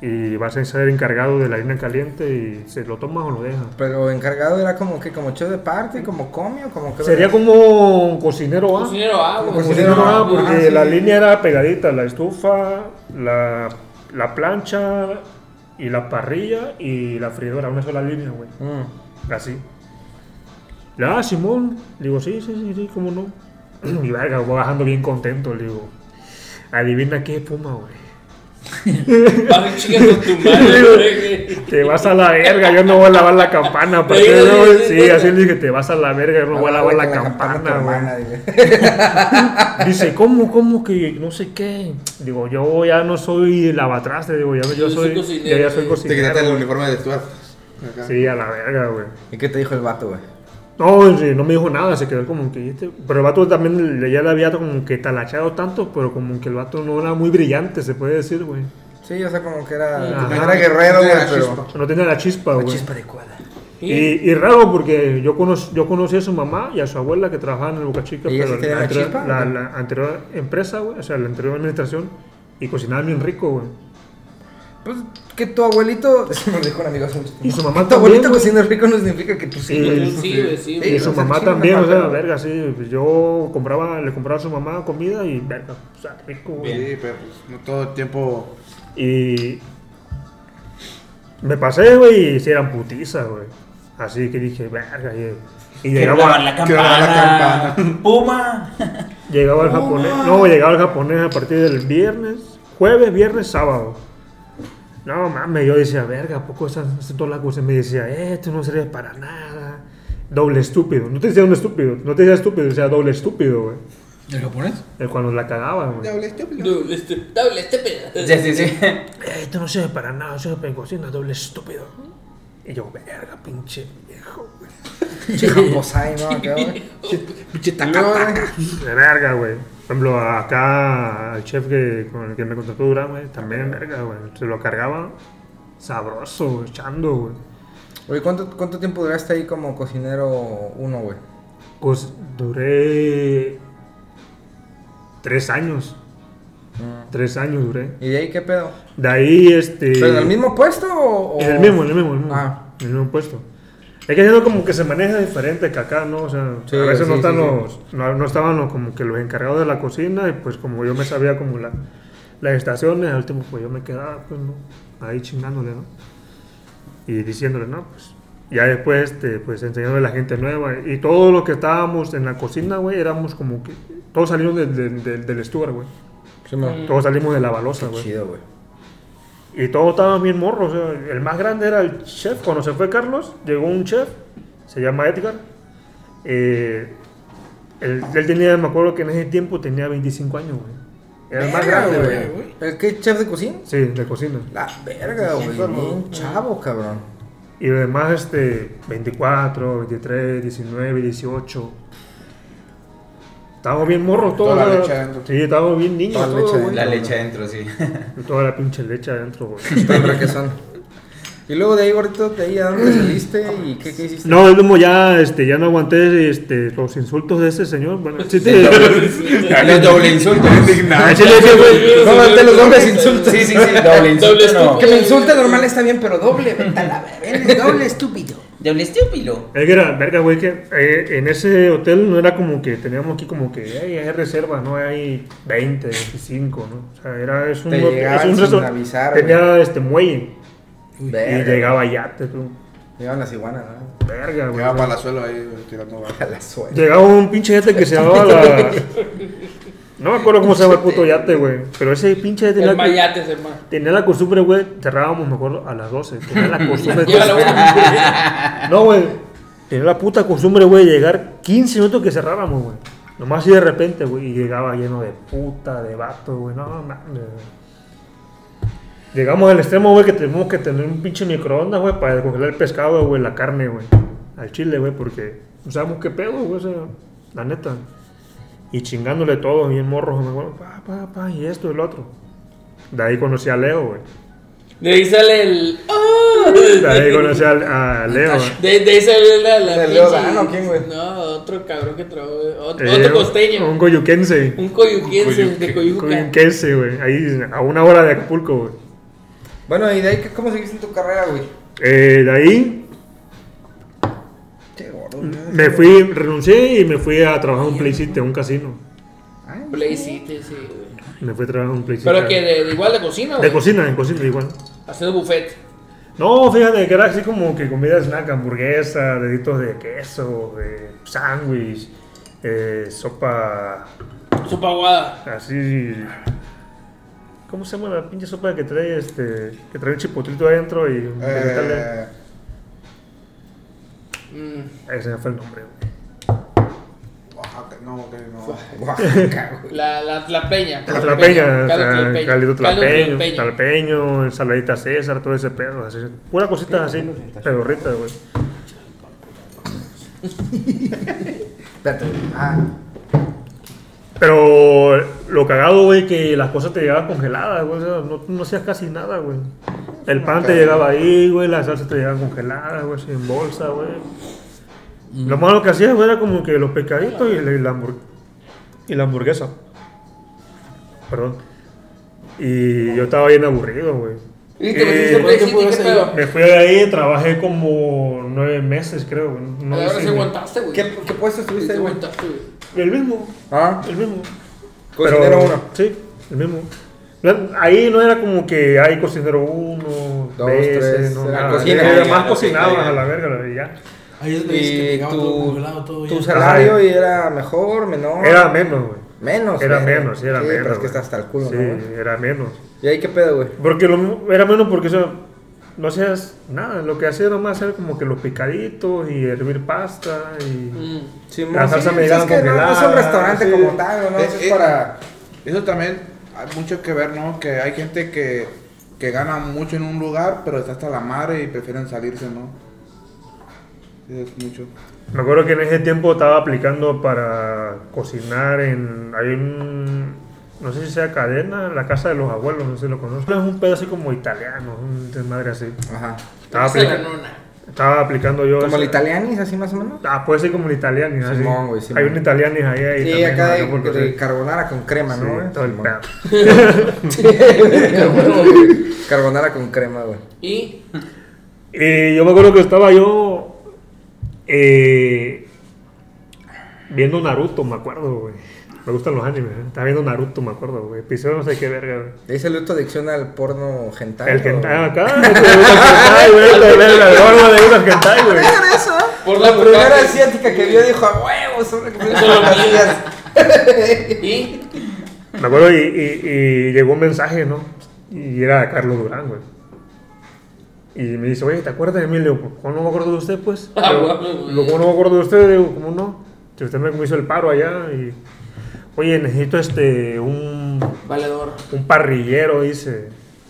Y vas a ser encargado de la línea caliente y se lo tomas o lo dejas. Pero encargado era como que, como chef de parte, como comio, como que... Sería como cocinero, ¿ah? Cocinero agua. Como Cocinero, Cocinero, ah, porque ah, sí. la línea era pegadita, la estufa, la, la plancha y la parrilla y la freidora, una sola línea, güey. Mm. Así. Ah, Simón. Le digo, sí, sí, sí, sí, cómo no. (clears throat) Y verga, voy bajando bien contento, le digo. Adivina qué fuma, güey. (laughs) Vas y chingas con tu madre, güey. Te vas a la verga, yo no voy a lavar la campana. aparte, Sí, así le dije, te vas a la verga, yo no voy a lavar la campana, güey. (laughs) Dice, ¿cómo, cómo que no sé qué? Digo, yo ya no soy lavatraste, digo, ya, yo Yo soy soy, cocinero, ya, ya soy güey. Te quitaste el cocinero. uniforme de Stuart. Acá. Sí, a la verga, güey. ¿Y qué te dijo el vato, güey? No, no me dijo nada, se quedó como que... este- Pero el vato también le- ya le había como que talachado tanto, pero como que el vato no era muy brillante, se puede decir, güey. Sí, o sea, como que era. Ajá. no era guerrero, güey, pero. chispa. No tenía la chispa, La güey. chispa adecuada. Y, y raro porque yo, cono- yo conocí a su mamá y a su abuela que trabajaban en el Boca Chica, ¿Ella sí pero la, la la- la anterior empresa, güey, o sea, la anterior administración, y cocinaban bien rico, güey. Pues que tu abuelito. (laughs) Eso me dijo un amigo hace mucho tiempo. Y su mamá Que tu abuelito también, cocina rico no significa que tú sí. Sí, güey. Sí, güey, sí, Y güey. su mamá también, o sea, verga, sí. pues yo compraba, le compraba a su mamá comida y verga, o sea, rico, güey. Sí, pero pues no todo el tiempo. Y me pasé, güey, y sí eran putizas, güey. Así que dije, verga, y, y Quiero llegaba, lavar la lavar la campana. campana. Puma. llegaba el japonés, no, llegaba el japonés a partir del viernes, jueves, viernes, sábado. No mames, yo decía, verga, ¿a poco esas esas todas las cosas? Me decía, eh, esto no sirve para nada. Doble estúpido. No te decía un estúpido, no te decía estúpido, decía doble estúpido, güey. ¿El japonés? El Cuando la cagaba, güey. Doble estúpido. Doble este, doble pedo. Sí, sí, sí. Eh, esto no sirve para nada, sirve para cocina, doble estúpido. Y yo, verga, pinche viejo, güey. (laughs) Che, Jamposai, ¿no? Acá, güey. De verga, güey. Por ejemplo, acá al chef que, con el que me contrató Durán, güey, también verga, güey. Se lo cargaba sabroso, güey, echando, güey. Oye, ¿cuánto, ¿cuánto tiempo duraste ahí como cocinero uno, güey? Pues duré tres años. Tres años duré. ¿Y de ahí qué pedo? De ahí, este... ¿Pero en el mismo puesto o...? o- En el mismo, en el mismo, en el mismo, Ah. en el mismo puesto. Es que siendo como que se maneja diferente que acá, ¿no? O sea, Sí, a veces no, están sí, los, No, no estaban los, como que los encargados de la cocina y pues como yo me sabía como la, las estaciones, al último pues yo me quedaba pues, ¿no? ahí chingándole, ¿no? Y diciéndole, no, pues ya después este, pues enseñándole a la gente nueva y todos los que estábamos en la cocina, güey, éramos como que... Todos salimos del, del, del, del Stuart, güey. Todos salimos de la balosa, güey. Chido, güey. Y todos estaban bien morros. o sea, el más grande era el chef. Cuando se fue Carlos, llegó un chef, se llama Edgar. Eh, él, él tenía, me acuerdo que en ese tiempo tenía 25 años, güey. Era el más grande, güey. ¿El qué? ¿Chef de cocina? Sí, de cocina. La verga, güey. Bien chavo, cabrón. Y los demás, este, 24, 23, 19, 18. Estábamos bien morros todos. Toda la leche adentro. Sí, estábamos bien Toda la leche güey. La leche adentro, sí. (laughs) Toda la pinche leche adentro, güey. Todo. Y luego de ahí, gordito, de ahí a dónde saliste y qué, qué hiciste. No, el humo ya, este, ya no aguanté este, los insultos de ese señor. Bueno, sí te... El (laughs) doble insulto. Ah, (laughs) sí le dije, güey. No, ante los dobles insultos. Sí, sí, sí, doble insulto. no. Que me insulte normal está bien, pero doble, vete a la verga. Eres doble estúpido. Doble estúpido. Es que era, verga, güey, que eh, en ese hotel no era como que teníamos aquí como que "Ey, hay reserva, no hay 20, 25, ¿no? O sea, era, es un, Te hotel- llegaban es un sin resort- avisar, Tenía este muelle y Verga. llegaba yate, tú. Llevan las iguanas, ¿no? Verga, güey. Llegaba para la suelo ahí tirando barro. (laughs) A la suerte. Llegaba un pinche yate que se llamaba la. (laughs) No me acuerdo cómo se llama el puto yate, güey. Pero ese pinche yate El tenía, mayate, hermano. tenía la costumbre, güey. Cerrábamos, me acuerdo, a las 12. Tenía la (laughs) costumbre. (laughs) No, güey. Tenía la puta costumbre, güey, de llegar 15 minutos que cerráramos, güey. Nomás así de repente, güey. Y llegaba lleno de puta, de vato, güey. No, mames. Llegamos al extremo, güey, que tenemos que tener un pinche microondas, güey, para descongelar el pescado, güey, la carne, güey. Al chile, güey, porque no sabemos qué pedo, güey, o sea, la neta. Y chingándole todo, bien morros, me acuerdo, pa, pa, pa, y esto y lo otro. De ahí conocí a Leo, güey. De ahí sale el. ¡Ah! De ahí conocí a, a Leo. De, de ahí sale la. la ¿De Leo Dano, quién, güey? No, otro cabrón que trabajó. Otro, Eh, otro costeño. Un coyuquense. Un coyuquense de Coyuca. Coyunquense, güey. Ahí a una hora de Acapulco, güey. Bueno, y de ahí, ¿cómo seguiste en tu carrera, güey? Eh, de ahí. Me fui, renuncié y me fui a trabajar en un Play City, a un casino. Play City, sí, güey. Me fui a trabajar en un Play City. Pero que de, de igual de cocina, De cocina, en cocina igual. Haciendo buffet. No, fíjate que era así como que comida snack, hamburguesa, deditos de queso, de sándwich, eh, sopa Sopa aguada. así ¿Cómo se llama la pinche sopa que trae este. que trae el chipotlito adentro y. Eh, Mm, Ese fue el nombre, güey. Oaxaca, no, que no. Oaxaca, (laughs) güey. La, la, la peña. La tlapeña, o caldo sea, tlalpeño, caldito tlapeño, tlalpeño, ensaladita César, todo ese pedo, así. Pura cosita así, pedorrita, güey. Espérate. Ah, Pero lo cagado, güey, que las cosas te llegaban congeladas, güey. O sea, no, no hacías casi nada, güey. El pan te llegaba ahí, güey, las salsas te llegaban congeladas, güey, sin bolsa, güey. Lo malo que hacías, güey, era como que los pescaditos y la, y la hamburg- y la hamburguesa. Perdón. Y yo estaba bien aburrido, güey. ¿Y te Eh, metiste en Play City? ¿Qué pedo? Me fui de ahí, trabajé como nueve meses, creo. güey. No A ver sé, si güey. aguantaste, güey. ¿Qué, ¿Qué puesto estuviste sí ahí, güey? aguantaste, güey. El mismo, Ah, el mismo. cocinero Pero- uno. Sí, el mismo. Ahí no era como que hay cocinero uno, Dos, veces, tres, no, era nada. cocina. Era más caiga. a la verga y ya. Ahí es donde tu, congelado, todo tu salario y era mejor, menor. Era menos, güey. Menos. Era güey. menos, sí, era sí, menos. Pero es que está hasta el culo, Sí, ¿no? güey? era menos. ¿Y ahí qué pedo, güey? Porque lo, era menos porque, o sea, no hacías nada. Lo que hacía nomás era como que los picaditos y hervir pasta y... Mm. Simón, La salsa sí, es que no, no es un restaurante sí. como tal, ¿no? Eh, es eh, para... Eso también hay mucho que ver, ¿no? Que hay gente que, que gana mucho en un lugar, pero está hasta la madre y prefieren salirse, ¿no? Eso es mucho. Me acuerdo que en ese tiempo estaba aplicando para cocinar en. Hay un. No sé si sea cadena, la casa de los abuelos, no sé si lo conozco. Es un pedo así como italiano, un desmadre así. Ajá. Estaba, Esa es la aplica- nona. estaba aplicando yo. ¿Como el italianis, así más o menos? Ah, puede ser como el italiano. así. Simón, güey, Simón. Hay un italianis ahí. ahí Sí, también, acá ¿no? de, Porque de carbonara con crema, Sí, ¿no, todo el pedo. (laughs) carbonara con crema, güey. Y Y yo me acuerdo que estaba yo eh, viendo Naruto, me acuerdo, güey. Me gustan los animes, ¿eh? Estaba viendo Naruto, me acuerdo, güey. Episodio no sé qué verga, güey. ¿De ahí salió tu adicción al porno hentai? El hentai acá, (laughs) güey, el gordo le gusta el hentai, güey. eso? Por la la primera asiática que vio dijo, a huevos, sobre que me Eso lo fantasías". (laughs) y Me acuerdo y, y, y llegó un mensaje, ¿no? Y era Carlos Durán, güey. Y me dice, oye, ¿te acuerdas de mí? Le digo, ¿cómo no me acuerdo de usted, pues? (laughs) Ah, bueno, ¿cómo no me acuerdo de usted? Le digo, ¿cómo no? Si usted me hizo el paro allá y... Oye, necesito este, un, valedor. un parrillero, dice,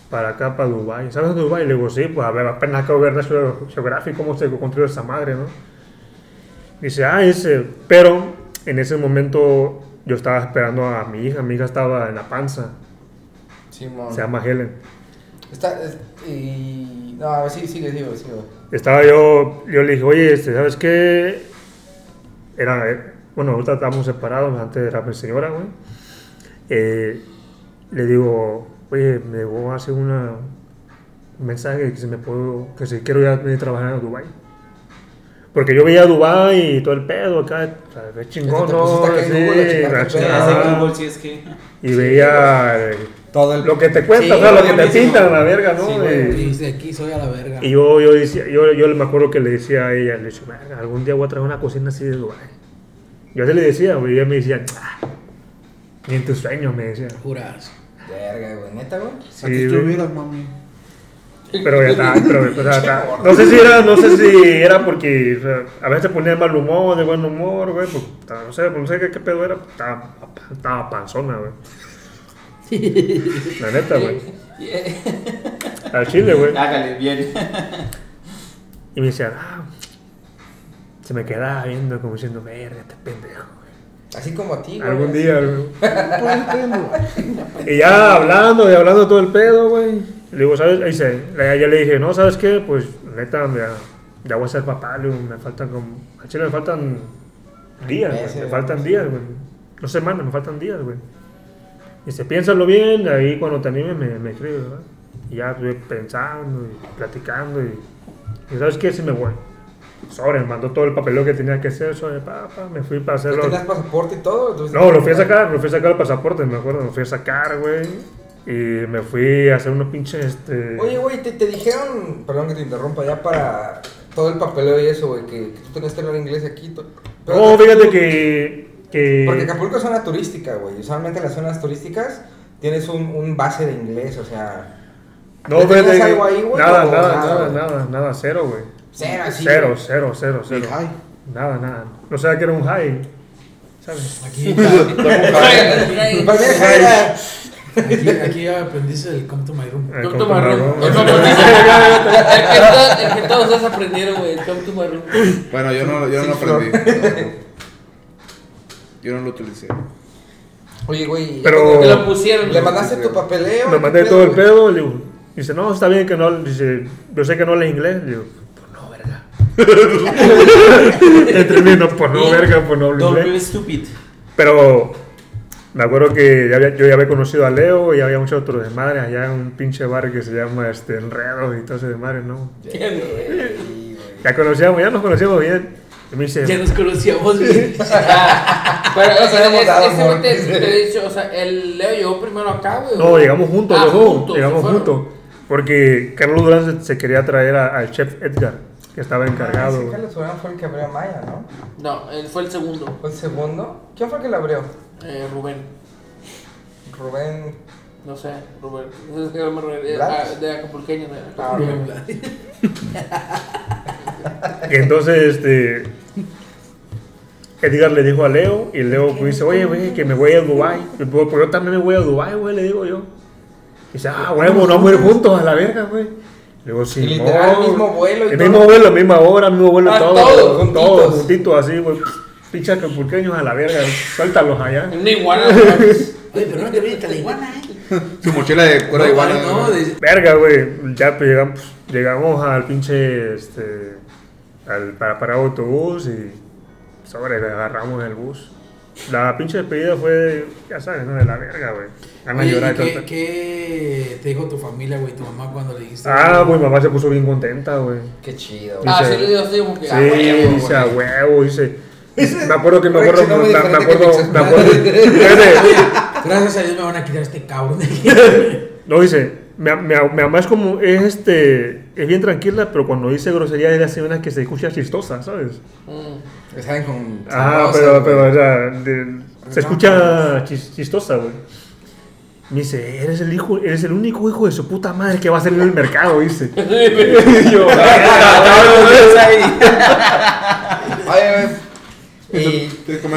para acá, para Dubái. ¿Sabes Dubái? Le digo, sí, pues a ver, apenas acabo de ver National Geographic cómo se construyó esa madre, ¿no? Dice, ah, dice, pero en ese momento yo estaba esperando a mi hija, mi hija estaba en la panza, Simón. se llama Helen. Está, es- y... No, a ver, sí, sigue, sigue, sigue. Estaba yo, yo le dije, oye, este, ¿sabes qué? Era, eh, bueno, ahorita estábamos separados, antes era mi señora, güey. Eh, le digo, oye, me voy a hacer una, un mensaje que si me puedo, que si quiero ya venir a trabajar a Dubai. Porque yo veía a Dubai y todo el pedo acá, o sea, qué chingón, ¿no? en Sí, Sí, sí es que. Y veía eh, Todo el... lo que te cuenta, Sí, o sea, lo que te pintan a la verga, ¿no? Sí, Y- güey. Y dice, aquí soy a la verga. y yo, yo, decía, yo, yo me acuerdo que le decía a ella, le dije, "Verga, algún día voy a traer una cocina así de Dubái. Yo así le decía, güey, y ella me decía, "Ah, ni en tus sueños, me decía. Juras. Verga, güey, neta, güey. Sí, Aquí güey. estuvieras, mami. Pero ya está, pero, sea, (laughs) está- no sé si era, no sé si era porque o sea, a veces se ponía de mal humor, de buen humor, güey, pues, no sé, no sé qué, qué pedo era, estaba, estaba panzona, güey. La neta, güey. Al chile, güey. Hágale, bien. Y me decía, ah, se me quedaba viendo como diciendo, verga, este pendejo, güey. Así como a ti, güey. Algún día, güey. Y ya hablando y hablando todo el pedo, güey. Le digo, ¿sabes? Ahí se, ya, le dije, no, ¿sabes qué? Pues, neta, ya, ya voy a ser papá, le digo, me faltan como... A Chile me faltan días, güey, Meses, me faltan sí. días, güey. No semanas, me faltan días, güey. Y se piénsalo bien, ahí cuando te animes me, me escribes, ¿verdad? Y ya estuve pensando y platicando y... y ¿sabes qué? Sí me voy. Sobre, me mandó todo el papeleo que tenía que hacer, sobre, papá, me fui para ¿Tú hacerlo. tenías pasaporte y todo? No, lo fui a sacar, lo fui a sacar el pasaporte, me acuerdo, lo fui a sacar, güey. Y me fui a hacer unos pinches, este... Oye, güey, te, te dijeron, perdón que te interrumpa, ya para todo el papeleo y eso, güey, que, que tú tenías que hablar inglés aquí. No, fíjate que... que Porque Acapulco es zona turística, güey. Usualmente las zonas turísticas tienes un, un base de inglés, o sea. No, ¿Ya tenías güey, algo ahí, güey, Nada, o nada, nada, nada, nada, nada, cero, güey. Cero, así. Cero, cero, cero, cero. Nada, nada. No sabía que era un high. ¿Sabes? Aquí, aquí, aquí aprendiste el come to my room. Eh, Come to my room. camarón. (laughs) El que todos- el que todos ustedes aprendieron, güey. Come to my room. Bueno, yo no, yo no lo aprendí. Yo no lo utilicé. Oye, güey. Pero- Que lo pusieron. ¿Le mandaste tu papeleo? Me ¿Qué mandé pedo, todo el pedo. Le digo, dice, no, está bien que no. Dice, yo sé que no lees inglés. Le digo, pues no, verga. (laughs) (laughs) Entendiendo, pues no, verga, pues no hablo Don't inglés. be stupid. Pero me acuerdo que ya había- yo ya había conocido a Leo y había muchos otros desmadres allá en un pinche bar que se llama este, Enredos y todo ese desmadre, ¿no? Ya conocíamos, ya nos conocíamos bien. Y me dice, Ya nos conocíamos bien. (laughs) Pero, o sea, (laughs) es- ese güey te, te he dicho, o sea, el Leo llegó primero acá, güey. no, llegamos juntos Ah, los dos, juntos, llegamos juntos. Porque Carlos Durán se, se quería traer al chef Edgar, que estaba Ah, encargado. sí, Carlos Urán fue el que abrió Maya, ¿no? No, él fue el segundo. ¿Fue el segundo? ¿Quién fue el que lo abrió? Eh, Rubén. Rubén. No sé, Rubén. Es que me re- ¿Blas? ah, de Acapulqueño. de- Ah, Rubén Y (laughs) entonces, este. Edgar le dijo a Leo, y Leo pues, dice, oye, güey, que me voy a Dubai. Pues, pues yo también me voy a Dubai, güey, le digo yo. Y dice, ah, güey, vamos a ir juntos a la verga, güey. Le digo, sí, literal, mismo vuelo y El todo. mismo vuelo, misma hora, mismo vuelo, Ah, todo. todos juntitos. Todos juntitos así, güey. Pinche acapulqueños a la verga, suéltalos allá. Una iguana, (laughs) no. Oye, pero no te ríes, la iguana, ¿eh? (laughs) Su mochila de cuero de iguana. No, de- Verga, güey. Ya pues, llegamos, llegamos al pinche. Este, al, para parar autobús y. Sobre, agarramos el bus. La pinche despedida fue, ya sabes, ¿no? De la verga, güey. Oye, llorar ¿y y todo qué, qué te dijo tu familia, güey, tu mamá cuando le dijiste? Ah, pues mi mamá se puso bien contenta, güey. Qué chido. Sí. Ah, sí, le digo así como que. Sí, ah, huevo, dice a güey. huevo, dice. Me acuerdo que me acuerdo, me, acuerdo, me acuerdo. (laughs) Gracias a Dios me van a quitar este cabrón de aquí. (laughs) No, dice, mi, mi- mi mamá es como, es este, es bien tranquila, pero cuando dice grosería es las unas que se escucha chistosa, ¿sabes? Mm. Me salen con. Ah, pero, pero, o sea, de- se escucha chis- chistosa, güey. Me dice, eres el hijo, eres el único hijo de su puta madre que va a salir del mercado, dice. Y (laughs) yo, (laughs) Oye. Y,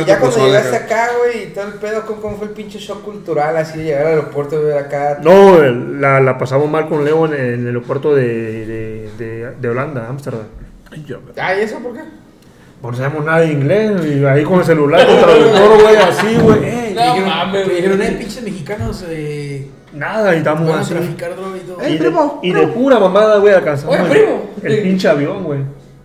ya cuando llegaste acá, güey, y todo el pedo, ¿cómo, cómo fue el pinche shock cultural así de llegar al aeropuerto y ver acá? no, la, la pasamos mal con Leo en, en el aeropuerto de, de, de, de Holanda, Ámsterdam. Ay, ¿y eso por qué? Pues no sabemos nada de inglés, y ahí con el celular, con el traductor, güey, así, güey. eh, No dijeron, mames, me dijeron, eh, pinches mexicanos eh, Nada, y estamos así. y. Eh, Y de, primo, y de pura mamada, güey, alcanzamos Oye, el- primo. el, pinche avión, güey.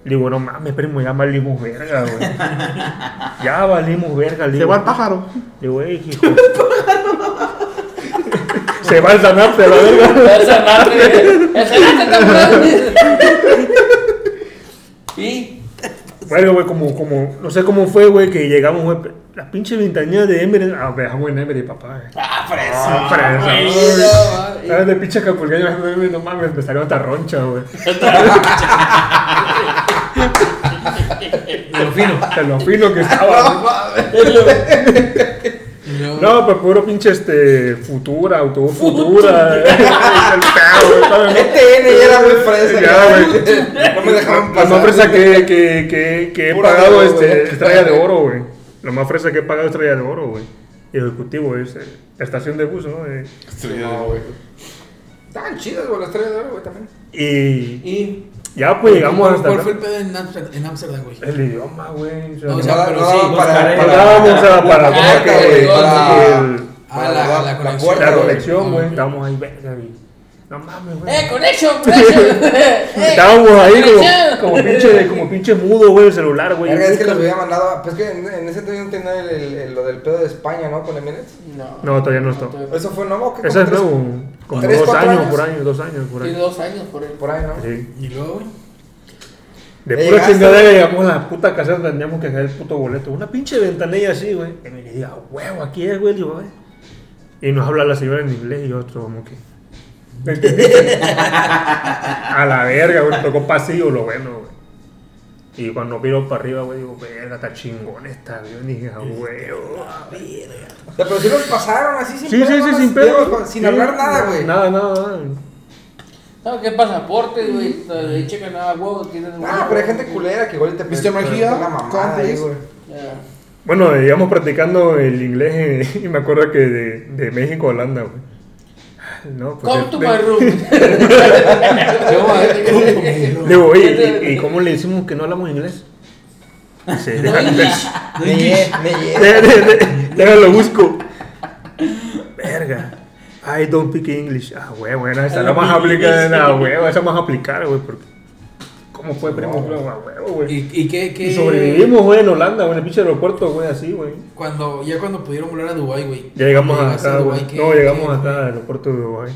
Le digo, no mames, primo, ya valimos verga, güey. (laughs) ya valimos verga, le Se digo. va el pájaro. Le digo, "Ey, hijo. (laughs) Se va el zanate, la verga. El zanate, el zanate está Y. Bueno, güey, como, como, no sé cómo fue, güey, que llegamos, güey. La pinche ventanilla de Emirates. Ah, dejamos en Emirates, papá. eh. Ah, Ah, fresa. fresa, no mames. ¿Sabes de pinche capulqueño? No mames, me salió hasta roncha, güey. (laughs) Lo fino. De lo fino que estaba. No. No, pues puro pinche este futura, autobús futura. (laughs) el. ETN ya era muy fresa. Ya. No me dejaban pasar. más fresa que, que, que, que he de pagado oro, este, estrella de oro, güey. Lo más fresa que he pagado estrella de oro, güey. Ejecutivo es eh, estación de bus, ¿no? Eh, No, güey. Estaban chidas, güey, las estrellas de oro, güey, también. y Y. ya pues llegamos ¿Cuál, hasta cuál fue el pedo en güey? el idioma, güey. No, o no- sea, pero sí, para, para, para la Ah, conexión. güey. conexión, güey. Ok. Estábamos ahí, verga. No mames, güey. Eh, connection, (laughs) connection. Eh, Estábamos ahí como, como, pinche, como pinche mudo, güey, el celular, güey. Verga, es que los había mandado. Pues que en, en ese entonces no tenía el, el- el- lo del pedo de España, ¿no? Con Emirates. No, No, todavía no está. no. ¿Eso fue nuevo? o ¿Qué? Ese es ¿Como tres- nuevo, como tres, dos años, años? por año, dos años, por año. dos años por. Por ahí, ¿no? Sí. Y luego, güey. De pura llegaste, chingadera güey. llegamos a la puta casa teníamos que dejar el puto boleto. Una pinche ventanilla así, güey. Y me diga, huevo, aquí es, güey. Digo, güey. Y nos habla la señora en inglés y otro como que. (laughs) A la verga, güey. Tocó pasillo, lo bueno, güey. Y cuando miro para arriba, güey, digo, verga, está chingón esta avión. Y dije, ah, güey. O sea, pero sí los pasaron así sin Sí, sí, pedos, sí, ¿no? sin pedo. Sin Sí. hablar nada, güey. Nada, nada, nada. ¿Sabes qué pasaporte, güey? Ahí checan nada, huevo, tienes Ah, pero hay gente culera que igual te la ¿cómo ahí, ves? güey. Bueno, íbamos practicando el inglés (laughs) y me acuerdo que de, de México a Holanda, güey. (laughs) No, pues, (laughs) Come to my room. Digo, oye, ¿y, y (laughs) cómo le decimos que no hablamos inglés? Sí, deja- de- Me lle- me lle- de- de- de- Déjalo busco. Verga. I don't speak English. Ah, güey, bueno, esa la más aplicada. Ah, güey, esa más aplicada, güey, porque. ¿Cómo fue, primo? Güey. ¿Y, y qué, qué? Y sobrevivimos, güey, en Holanda, güey, en el pinche aeropuerto, güey, así, güey. Cuando, ya cuando pudieron volar a Dubai, güey. Ya llegamos acá, a güey. Dubái, ¿qué- No, llegamos qué acá al aeropuerto de Dubái.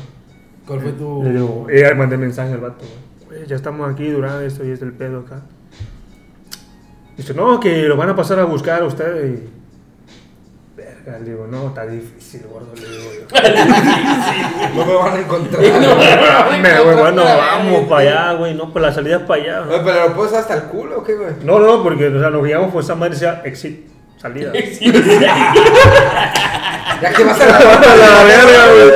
¿Cuál fue tu...? Le digo, eh, mandé mensaje al vato, güey. Güey, ya estamos aquí, durante esto y es el pedo acá. Dice, no, que lo van a pasar a buscar a ustedes. Y... Verga, le digo, no, está difícil, gordo, le digo yo. (laughs) No me van a encontrar. Me, güey, bueno, vamos para allá, güey. No, pues la salida es para allá. Pero lo puedes hasta el culo, ¿o qué, güey? No, no, porque, o sea, nos guiamos por esa madre decía exit, salida. Ya que vas a la (laughs) A la verga, güey.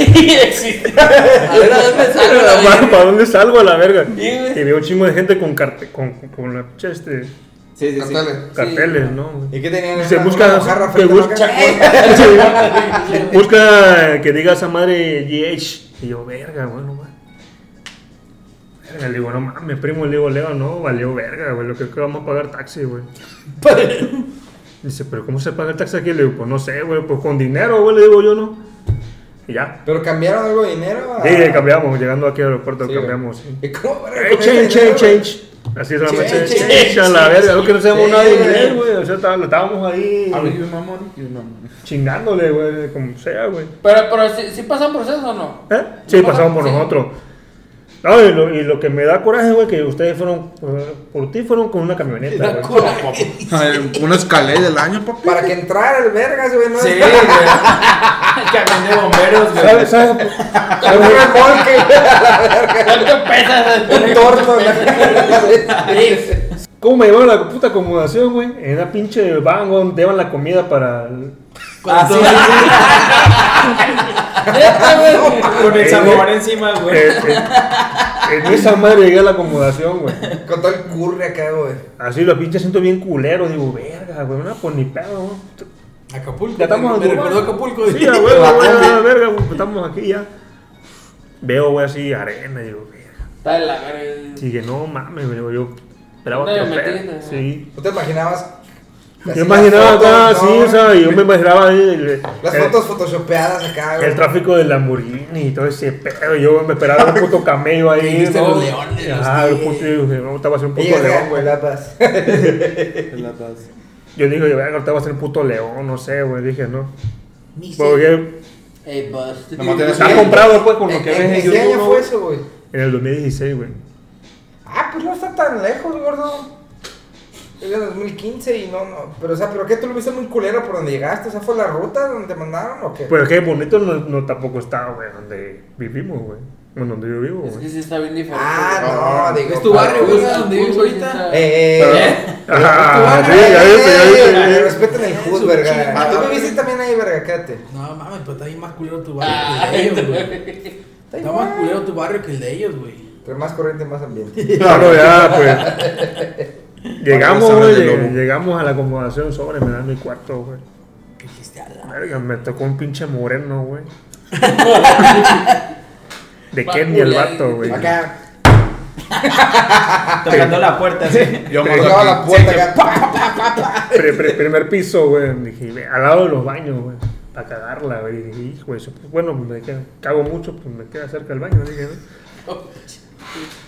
Y existe. A ver, ¿a dónde salgo la ¿Para, verga? para dónde salgo a la verga? Y veo un chingo de gente con, carte, con, con la este, Sí, sí, sí. Carteles. carteles, ¿no? ¿Y qué tenían? Se busca, que busca, (laughs) busca que diga esa madre GH. Y yo, verga, bueno, man. Verga, le digo, no mames, primo, le digo, Leo, no, valió verga, güey, lo que que vamos a pagar taxi, güey. (laughs) Dice, pero ¿cómo se paga el taxi aquí? Le digo, pues no sé, güey, pues con dinero, güey, le digo yo, ¿no? Y ya. ¿Pero cambiaron algo de dinero? a- Sí, cambiamos, llegando aquí al aeropuerto, Sí, cambiamos, sí. ¿Y cómo, Hey, change, change, change. Así solamente, Change, change, a la verga, algo que no sabemos nada de inglés, güey. O sea, está- lo estábamos ahí chingándole, güey, como sea, güey. Pero, pero ¿sí, sí pasan proceso o no? ¿Eh? Sí, ¿No pasamos por sí. nosotros. No, y lo, y lo que me da coraje, güey, que ustedes fueron, eh, por ti fueron con una camioneta, güey. Ay, Un escalé del año, papi. Para que entrara el vergas, güey, no Sí, güey. (laughs) Camión de bomberos, güey. ¿Sabes? ¿Sabes? Un remolque, ¿Cuánto pesas? un torto. ¿Cómo me llevaron la puta acomodación, güey? En una pinche van, güey, donde llevan la comida para... el- Ah, sí. (laughs) (laughs) (laughs) Con el Eh, sabor güey. encima, güey. Eh, eh, en esa madre llegué a la acomodación, güey. Con todo el curry acá, güey. Así los pinches siento bien culero. Digo, verga, güey, no, pues ni pedo, güey. Acapulco. Ya estamos Me en recordó Acapulco. Sí, güey, a la (laughs) verga, güey, pues estamos aquí ya. Veo, güey, así arena, digo, verga. Está de la verga. Sigue, no mames, güey, yo esperaba ¿Dónde otro me? Sí. ¿Tú te imaginabas? Yo imaginaba fotos, acá, ¿no? sí, o sea, yo me imaginaba ahí el, Las el- fotos photoshopeadas acá, güey. el tráfico del Lamborghini y todo ese pedo. Yo me esperaba un puto camello ahí. ¿no? los leones, los el tigres. puto, dije, no, te va a ser un puto león, güey. la paz. (laughs) Yo dije, yo, ahorita va a ser un puto león, no sé, güey. Dije, no. Porque Ey, bust. Nomás tienes está comprado, pues, con lo ¿En, que en- ves en en qué año fue eso, güey? En el 2016, güey. Ah, pues no está tan lejos, gordo. Es de 2015 y no, no. Pero, o sea, ¿pero qué? ¿Tú lo viste muy culero por donde llegaste? ¿Esa fue la ruta donde te mandaron o qué? Pero es que bonito no, no tampoco está, güey, donde vivimos, güey. Bueno, donde yo vivo, Es que güey. sí está bien diferente. ah, no, digo. Es tu barrio, güey, donde vives ahorita. Eh, Pero- eh, Ajá, tu sí, barrio, ya viste, ya viste, ya eh, viste. Respeten el hood, verga. chingada. Tú viviste también ahí, verga, quédate. No mames, pero está bien más culero tu barrio Ah, que el de ellos, güey. Está Está más culero tu barrio que el de ellos, güey. Entre más corriente, más ambiente. (laughs) Claro, ya, pues. (laughs) Llegamos, güey, lleg- llegamos a la acomodación sobre, me dan mi cuarto, güey. Dijiste, a la- Verga, me tocó un pinche moreno, güey. (laughs) De Kenny el vato, güey. Acá, Tocando la puerta, sí. Yo me tocaba la puerta acá. pa, pa, pa, primer piso, güey. Dije, al lado de los baños, güey. Para cagarla, güey. Dije, hijo, de su- pues, bueno, me queda- cago mucho, pues me queda cerca del baño, dije, ¿no? (laughs)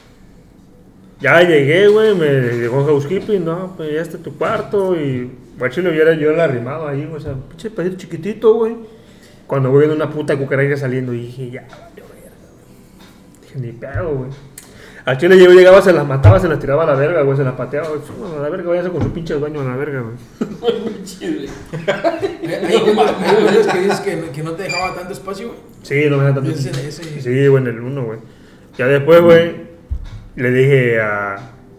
Ya llegué, güey, me llegó housekeeping, no, pues ya está tu cuarto y... Guacho, lo hubiera yo la arrimado ahí, güey, o sea, pinche pedito chiquitito, güey. Cuando voy viendo una puta cucaracha saliendo, dije, ya, güey. Dije, ni pedo, güey. Al chile yo llegaba, se las mataba, se las tiraba a la verga, güey, se las pateaba, güey. "Bueno, a la verga, váyase con su pinche dueño a la verga, güey. Chile. Hay comentarios que dices que, que no te dejaba tanto espacio, güey. Sí, no me da tanto. Ese- Sí, güey, en el 1, güey. Ya después, güey, le dije a,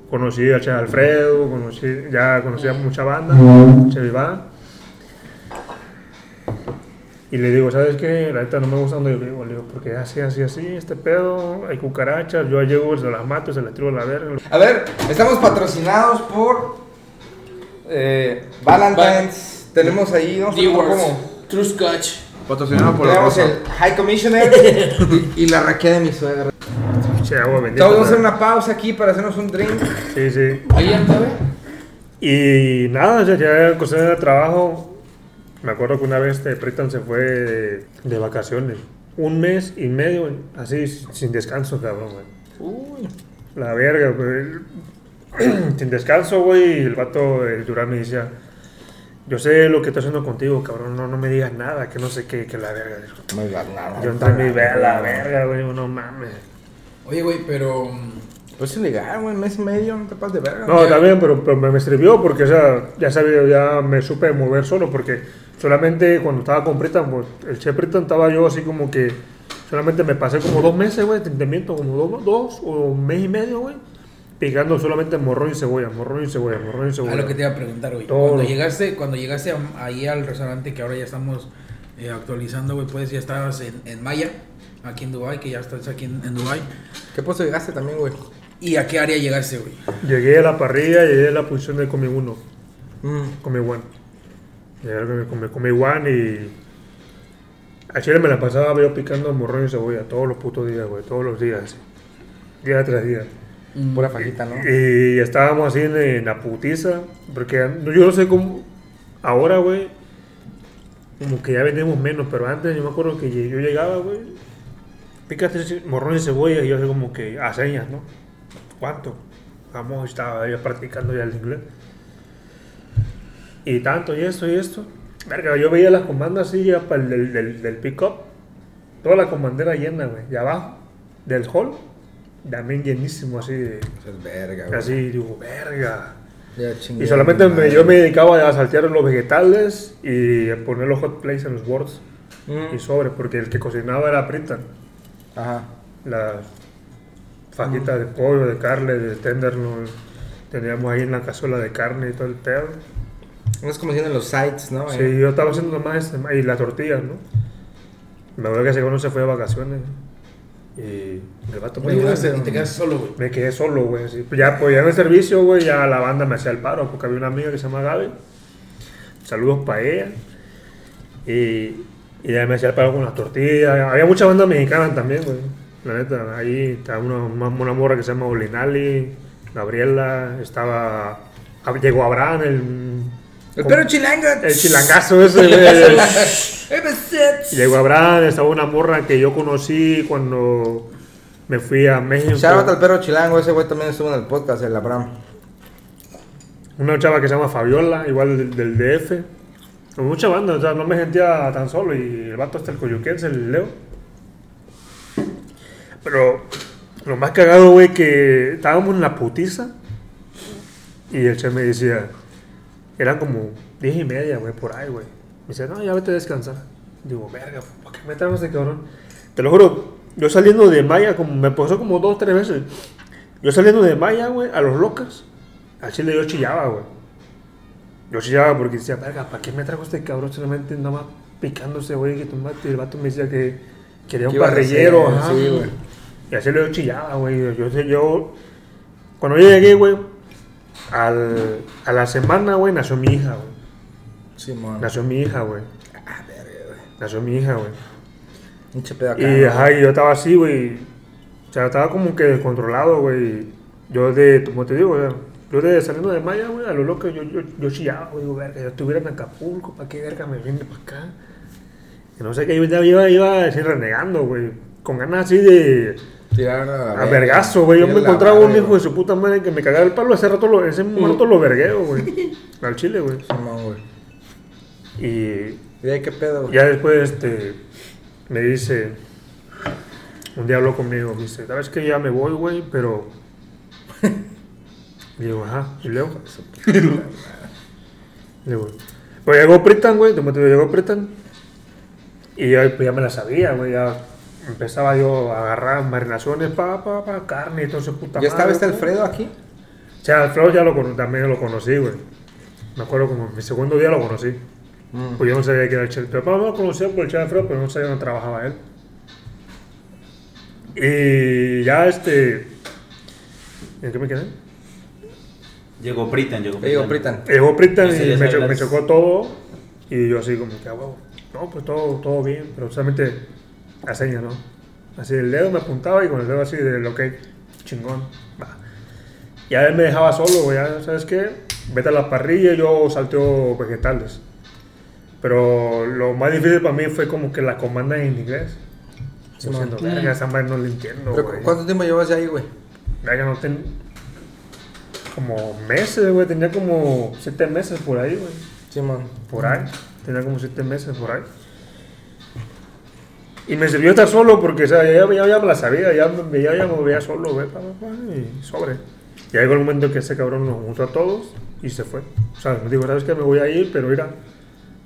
conocí a Che Alfredo, conocí, ya conocía mucha banda, Che Vivá. Y le digo, ¿sabes qué? La neta no me gusta donde yo vivo. Le digo, porque así, así, así, este pedo, hay cucarachas, yo llego, se las mato, se las tiro a la verga. A ver, estamos patrocinados por eh, Valentine's. Tenemos ahí, D-Words. cómo. True Scotch. Patrocinado por la Tenemos el High Commissioner y, y la raquea de mi suegra. Che, agua bendita. Entonces, vamos a hacer una pausa aquí para hacernos un drink. Sí, sí. Ahí anda, ve. Y nada, ya, ya cuestión de trabajo, me acuerdo que una vez este, Pritan se fue de, de vacaciones. Un mes y medio, así, sin descanso, cabrón, güey. Uy. La verga, güey. (clears throat) sin descanso, güey. Y el vato, el Durán, me decía, yo sé lo que estoy haciendo contigo, cabrón. No, no me digas nada, que no sé qué, que la verga. No me digas nada. Yo entré en mi ve a la verga, güey. No mames. Oye, güey, pero. mm, Pues es ilegal, güey, mes y medio, no te pases de verga. No, también, pero, pero me, me sirvió porque, o sea, ya sabía, ya me supe mover solo porque solamente cuando estaba con Pritan, pues el chef Pritan estaba yo así como que solamente me pasé como dos meses, güey, te miento, como dos, dos o un mes y medio, güey, picando solamente morrón y cebolla, morrón y cebolla, morrón y A cebolla. lo que te iba a preguntar, güey. Todo. Cuando llegaste, cuando llegaste a- ahí al restaurante que ahora ya estamos eh, actualizando, güey, pues ya estabas en, en Maya, aquí en Dubai, que ya estás aquí en, en Dubai. ¿Qué puesto llegaste también, güey? ¿Y a qué área llegaste, güey? Llegué a la parrilla, llegué a la posición de Comi 1, Mm. Comi One. Llegué a One y... A Chile me la pasaba yo picando morrón y cebolla todos los putos días, güey, todos los días, día tras día. Pura fajita, ¿no? Y estábamos así en, en la putiza, porque yo no sé cómo, ahora, güey, como que ya vendemos menos, pero antes yo me acuerdo que yo llegaba, güey, pícate morrón y cebolla y yo así como que a señas, ¿no? ¿Cuánto? Vamos, estaba yo practicando ya el inglés. Y tanto, y esto, y esto. Verga, yo veía las comandas así ya para el del, del, del pick-up, toda la comandera llena, güey, y abajo, del hall, también llenísimo así de... Es verga, güey. Así digo, verga. Ya. Y solamente me- yo me dedicaba a saltear los vegetales y a poner los hot plates en los boards Mm. y sobre, porque el que cocinaba era Pritan. Ajá. Las fajitas de pollo, de carne, de tenderloin. Teníamos ahí en la cazuela de carne y todo el pedo. Es como diciendo los sites, ¿no? Sí, yo estaba haciendo más este, y las tortillas, ¿no? Me acuerdo que ese no se fue de vacaciones. Y el vato me dijo, y te quedaste solo, güey. Me quedé solo, güey. Ya, pues ya en el servicio, güey, ya la banda me hacía el paro, porque había una amiga que se llama Gaby. Saludos para ella. Y, y ella me hacía el paro con las tortillas. Había mucha banda mexicana también, güey. La neta, ahí estaba una, una, una morra que se llama Olinali, Gabriela, estaba. Llegó Abraham, el. El perro chilango. El chilangazo ese, (laughs) güey. Llegó Abraham, estaba una morra que yo conocí cuando me fui a México. Shout out al perro chilango, ese güey también estuvo en el podcast, el Abraham. Una chava que se llama Fabiola, igual del, del DF. Con mucha banda, o sea, no me sentía tan solo. Y el vato hasta el coyuquense, el Leo. Pero lo más cagado, güey, que estábamos en la putiza. Y el che me decía, eran como 10 y media, güey, por ahí, güey. Me dice, no, ya vete a descansar. Digo, verga, ¿por qué me traes este cabrón? Te lo juro, yo saliendo de Maya, como me pasó como dos, tres veces. Yo saliendo de Maya, güey, a los locas. Al chile yo chillaba, güey. Yo chillaba porque decía, verga, ¿para qué me trajo este cabrón solamente nada más picándose, güey, que tomate? Y el vato me decía que quería un ¿Qué ibas a parrillero, ajá. Sí, güey. Y así yo chillaba, güey. Yo, yo, yo- cuando yo llegué, güey, al, a la semana, güey, nació mi hija, güey. Sí, man. Nació mi hija, güey. Güey. Nació mi hija, güey. Un. Y, ¿no? ajá, y yo estaba así, güey. O sea, estaba como que descontrolado, güey. Yo de, como te digo, ya, yo de saliendo de Maya, güey, a lo loco, yo, yo, yo chillaba, güey. Digo, verga, yo estuviera en Acapulco, ¿para qué verga me viene para acá? Y no sé qué, yo iba, iba así renegando, güey. Con ganas así de... Tiraron a A verga. vergazo, güey. Yo me encontraba un madre, hijo de su puta madre que me cagaba el palo. Ese rato lo, ese momento lo vergueo, güey. (laughs) Al chile, güey. Simón, güey. Y ¿Y de qué pedo? ya después, este, me dice, un día habló conmigo, me dice, sabes que ya me voy, güey, pero... Y (laughs) digo, ajá, y luego. (laughs) Digo, pues llegó Pritan, güey, te digo, llegó Pritan. Y ya, pues ya me la sabía, güey, ya empezaba yo a agarrar marinaciones, pa, pa, pa, carne y todo ese puta ¿Ya estaba este. Alfredo aquí? Chad Flow ya lo, también lo conocí, güey. Me acuerdo como mi segundo día lo conocí. Mm. Pues yo no sabía que era el Flow. Pero no lo conocía por el Chad Flow, pero no sabía dónde trabajaba él. Y ya este... ¿En qué me quedé? Llegó Pritan, llegó Pritan. Llegó Pritan y me, sabe cho- me chocó todo. Y yo así como que, ah, huevo. No, pues todo, todo bien, pero solamente la seña, ¿no? Así el dedo me apuntaba y con el dedo así del ok, chingón, va. Ya él me dejaba solo, ya, ¿sabes qué? Vete a la parrilla y yo salteo vegetales. Pero lo más difícil para mí fue como que la comanda en inglés. Sí, siendo, verga, esa madre no la entiendo, Pero, güey. ¿Cuánto tiempo llevas ahí, güey? Verga, no ten... Como meses, güey, tenía como siete meses por ahí, güey Sí, man. por ahí. Tenía como siete meses por ahí. Y me sirvió estar solo porque, o sea, ya, ya, ya me la sabía, ya, me- ya, ya me veía solo, güey, y sobre. Y llegó el momento que ese cabrón nos juntó a todos y se fue. O sea, me dijo, ¿sabes qué? Me voy a ir, pero mira,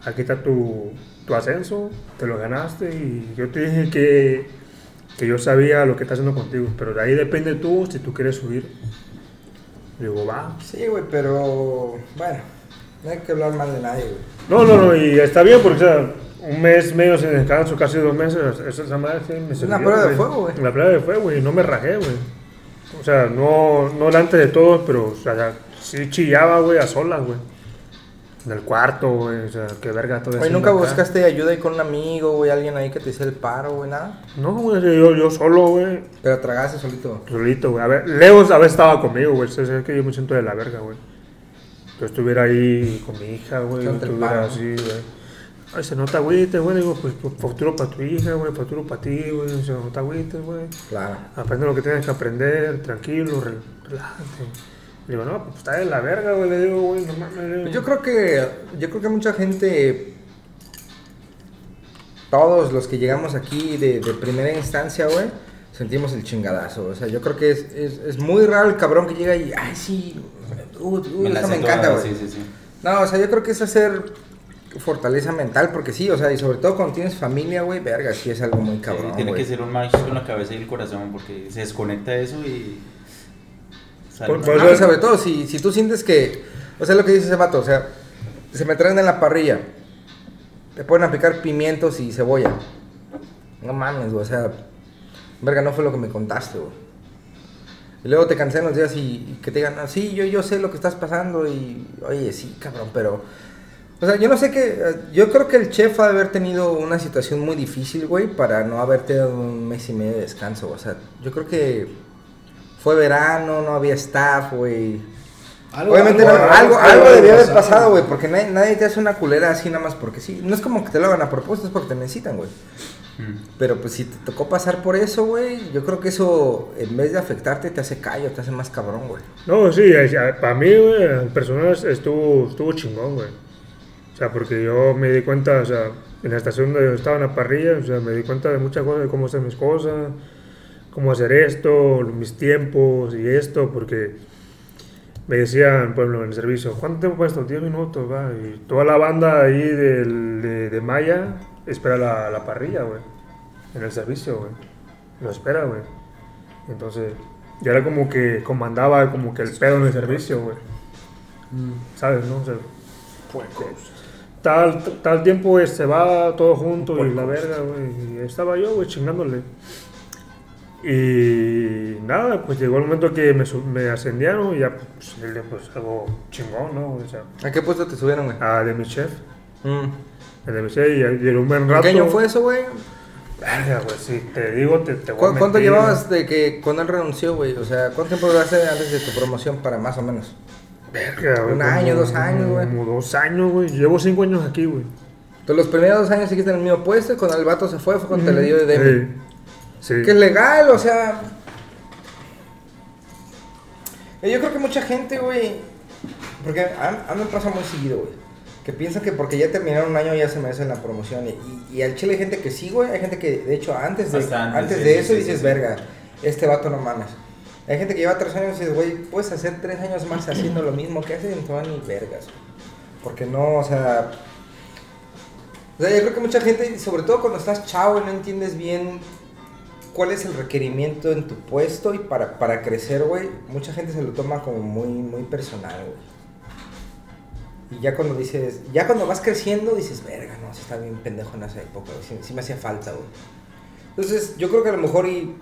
aquí está tu, tu ascenso, te lo ganaste y yo te dije que, que yo sabía lo que está haciendo contigo, pero de ahí depende tú si tú quieres subir. Digo, va, Sí, güey, pero. Bueno, no hay que hablar mal de nadie, güey. No, no, no, y está bien porque, o sea, un mes medio sin descanso, casi dos meses, esa, esa madre sí me sirvió, una prueba de fuego, güey. La prueba de fuego, güey, no me rajé, güey. O sea, no, no delante de todos, pero, o sea, sí chillaba, güey, a solas, güey. En el cuarto, güey, o sea, qué verga todo haciendo ¿nunca acá. buscaste ayuda ahí con un amigo, güey? Alguien ahí que te hiciera el paro, güey, nada. No, güey, yo, yo solo, güey, Pero tragaste solito. solito, güey. A ver, Leo a veces estaba conmigo, güey, es que yo me siento de la verga, güey. Yo estuviera ahí con mi hija, güey, yo estuviera paro. así, güey. Ay, se nota agüite, güey, digo, pues, pues, futuro para tu hija, güey, futuro para ti, güey, se nota agüite, güey. Claro. Aprende lo que tienes que aprender, tranquilo, re- relájate. Le digo, no, pues está de la verga, güey, le digo, güey, no mames. Pues yo creo que. Yo creo que mucha gente. Todos los que llegamos aquí de, de primera instancia, güey, sentimos el chingadazo. O sea, yo creo que es, es, es muy raro el cabrón que llega y. Ay, sí. Uh, uh, la me sé encanta, güey. Sí, sí, sí. No, o sea, yo creo que es hacer fortaleza mental, porque sí, o sea, y sobre todo cuando tienes familia, güey, verga, sí es algo muy Sí, cabrón. tiene que ser un match con la cabeza y el corazón porque se desconecta eso y. sale Por- mal. por- Ah, sobre todo, si, si tú sientes que, o sea, lo que dice ese vato, o sea, se me traen en la parrilla, te pueden aplicar pimientos y cebolla. No mames, güey, o sea, verga, no fue lo que me contaste, güey. Y luego te cancelan los días y, y que te digan, ah, sí, yo, yo sé lo que estás pasando y, oye, sí, cabrón, pero... O sea, yo no sé qué, yo creo que el chef ha de haber tenido una situación muy difícil, güey, para no haberte dado un mes y medio de descanso, o sea, yo creo que fue verano, no había staff, güey. Obviamente no, algo, algo, debió haber pasado, güey, porque nadie, nadie te hace una culera así nada más porque sí. No es como que te lo hagan a propósito, es porque te necesitan, güey. Mm. Pero pues si te tocó pasar por eso, güey, yo creo que eso en vez de afectarte te hace callo, te hace más cabrón, güey. No, sí, para mí, güey, el personal estuvo, estuvo chingón, güey. O sea, porque yo me di cuenta, o sea, en la estación donde yo estaba en la parrilla, o sea, me di cuenta de muchas cosas, de cómo hacer mis cosas, cómo hacer esto, mis tiempos y esto, porque me decían, por ejemplo, en el servicio, ¿cuánto tiempo para esto? 10 minutos, va. Y toda la banda ahí del- de, de Maya espera la, la parrilla, güey, en el servicio, güey. Lo espera, güey. Entonces, yo era como que comandaba como que el pedo en el servicio, güey. ¿Sabes, no? O sea, tal, tal tiempo se va todo junto y la verga, güey. Y estaba yo, güey, chingándole. Y nada, pues llegó el momento que me, me ascendieron y ya, pues, pues algo chingón, ¿no? O sea, ¿A qué puesto te subieron, güey? a de mi chef. Mm. El de mi chef y en un buen ¿En rato. qué año fue eso, güey? Verga, güey, si te digo, te, te voy a ¿Cu- ¿Cuánto mentir, llevabas de que cuando él renunció, güey? O sea, ¿cuánto tiempo duraste antes de tu promoción para más o menos? Verga, güey, Un año, dos años, güey. Como dos años, güey. Llevo cinco años aquí, güey. Entonces, los primeros dos años seguiste en el mismo puesto y cuando el vato se fue fue cuando te le dio de Demi. Sí. Sí. Que es legal, o sea. Eh, Yo creo que mucha gente, güey. Porque a, a mí me pasa muy seguido, güey. Que piensan que porque ya terminaron un año ya se merecen la promoción. Y, y al chile hay gente que sí, güey. Hay gente que, de hecho, antes de, antes, antes sí, de sí, eso sí, dices, sí. verga, este vato no mames. Hay gente que lleva tres años y dices, güey, puedes hacer tres años más haciendo lo mismo que haces y no te van ni vergas. Porque no, o sea. O sea, yo creo que mucha gente, sobre todo cuando estás chavo y no entiendes bien cuál es el requerimiento en tu puesto y para, para crecer, güey, mucha gente se lo toma como muy, muy personal, güey. Y ya cuando dices, ya cuando vas creciendo, dices, verga, no, sí está bien pendejo en esa época, güey, sí, me hacía falta, güey. Entonces, yo creo que a lo mejor y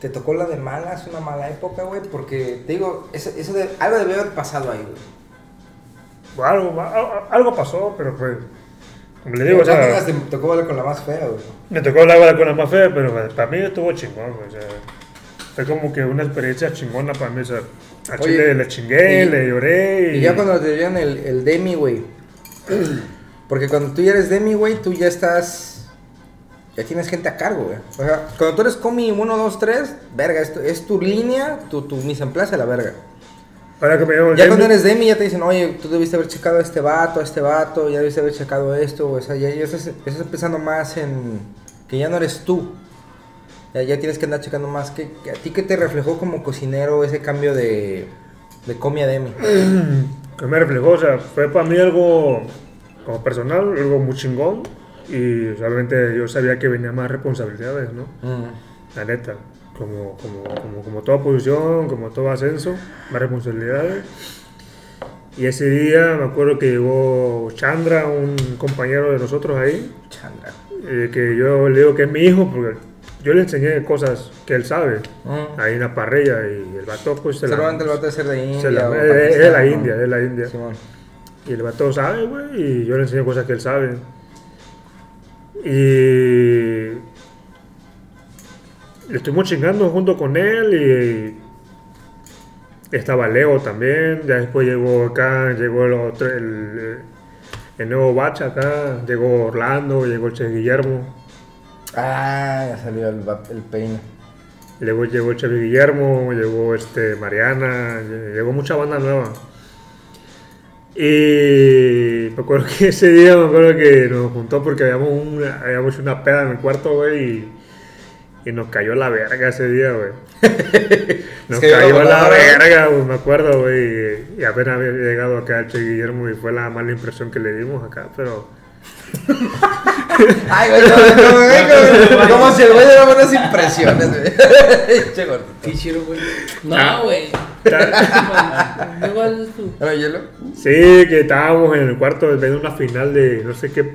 te tocó la de malas, una mala época, güey, porque te digo, eso, eso de, algo debe haber pasado ahí, güey. Algo, algo pasó, pero pues. Le digo, o sea. te tocó con la más fea, güey. Me tocó hablar con la más fea, pero pues, para mí estuvo chingón, güey, o sea. Fue como que una experiencia chingona para mí, o sea. A Oye, Chile le chingué, y- le lloré. Y ya cuando te dieron el, el Demi, güey. (clears throat) Porque cuando tú ya eres Demi, güey, tú ya estás. Ya tienes gente a cargo, güey. O sea, cuando tú eres Comi 1, 2, 3, verga, esto es tu línea, tu, tu mise en place, la verga. Ahora que me llamo Ya cuando eres Demi, ya te dicen, oye, tú debiste haber checado a este vato, a este vato, ya debiste haber checado esto, o sea, ya, ya estás, pensando más en que ya no eres tú. Ya, ya tienes que andar checando más. que a ti qué te reflejó como cocinero ese cambio de, de Comi a Demi? (clears throat) que me reflejó, o sea, fue para mí algo como personal, algo muy chingón. Y realmente yo sabía que venía más responsabilidades, ¿no? Mm. La neta. Como, como, como, como toda posición, como todo ascenso, más responsabilidades. Y ese día me acuerdo que llegó Chandra, un compañero de nosotros ahí, Chandra. eh, que yo le digo que es mi hijo, porque yo le enseñé cosas que él sabe, Mm. ahí en la parrilla, y el vato pues se la- Seguramente el vato de ser de India. se la- o es de la. India, es de la India. Simón. Y el vato sabe, güey, y yo le enseño cosas que él sabe. Y estuvimos chingando junto con él y estaba Leo también. Ya después llegó acá, llegó el, otro, el, el nuevo batch acá, llegó Orlando, llegó el Che Guillermo. Ah, ya salió el, el peine. Luego llegó Chevy Guillermo, llegó este Mariana, lle- llegó mucha banda nueva. Y me acuerdo que (laughs) ese día me acuerdo que nos juntó porque habíamos, una, habíamos hecho una peda en el cuarto, güey, y, y nos cayó la verga ese día, güey. (laughs) Nos cayó la voladora. verga, güey, me acuerdo, güey. Y, apenas había llegado acá el Che Guillermo y fue la mala impresión que le dimos acá, pero... (laughs) Ay, güey, no, no, güey, como, como si el güey diera buenas impresiones, güey. (laughs) Che gordito. Qué chido, güey. Ah. No, güey. Igual es tú. ¿Era hielo? Sí, que estábamos en el cuarto viendo una final de no sé qué.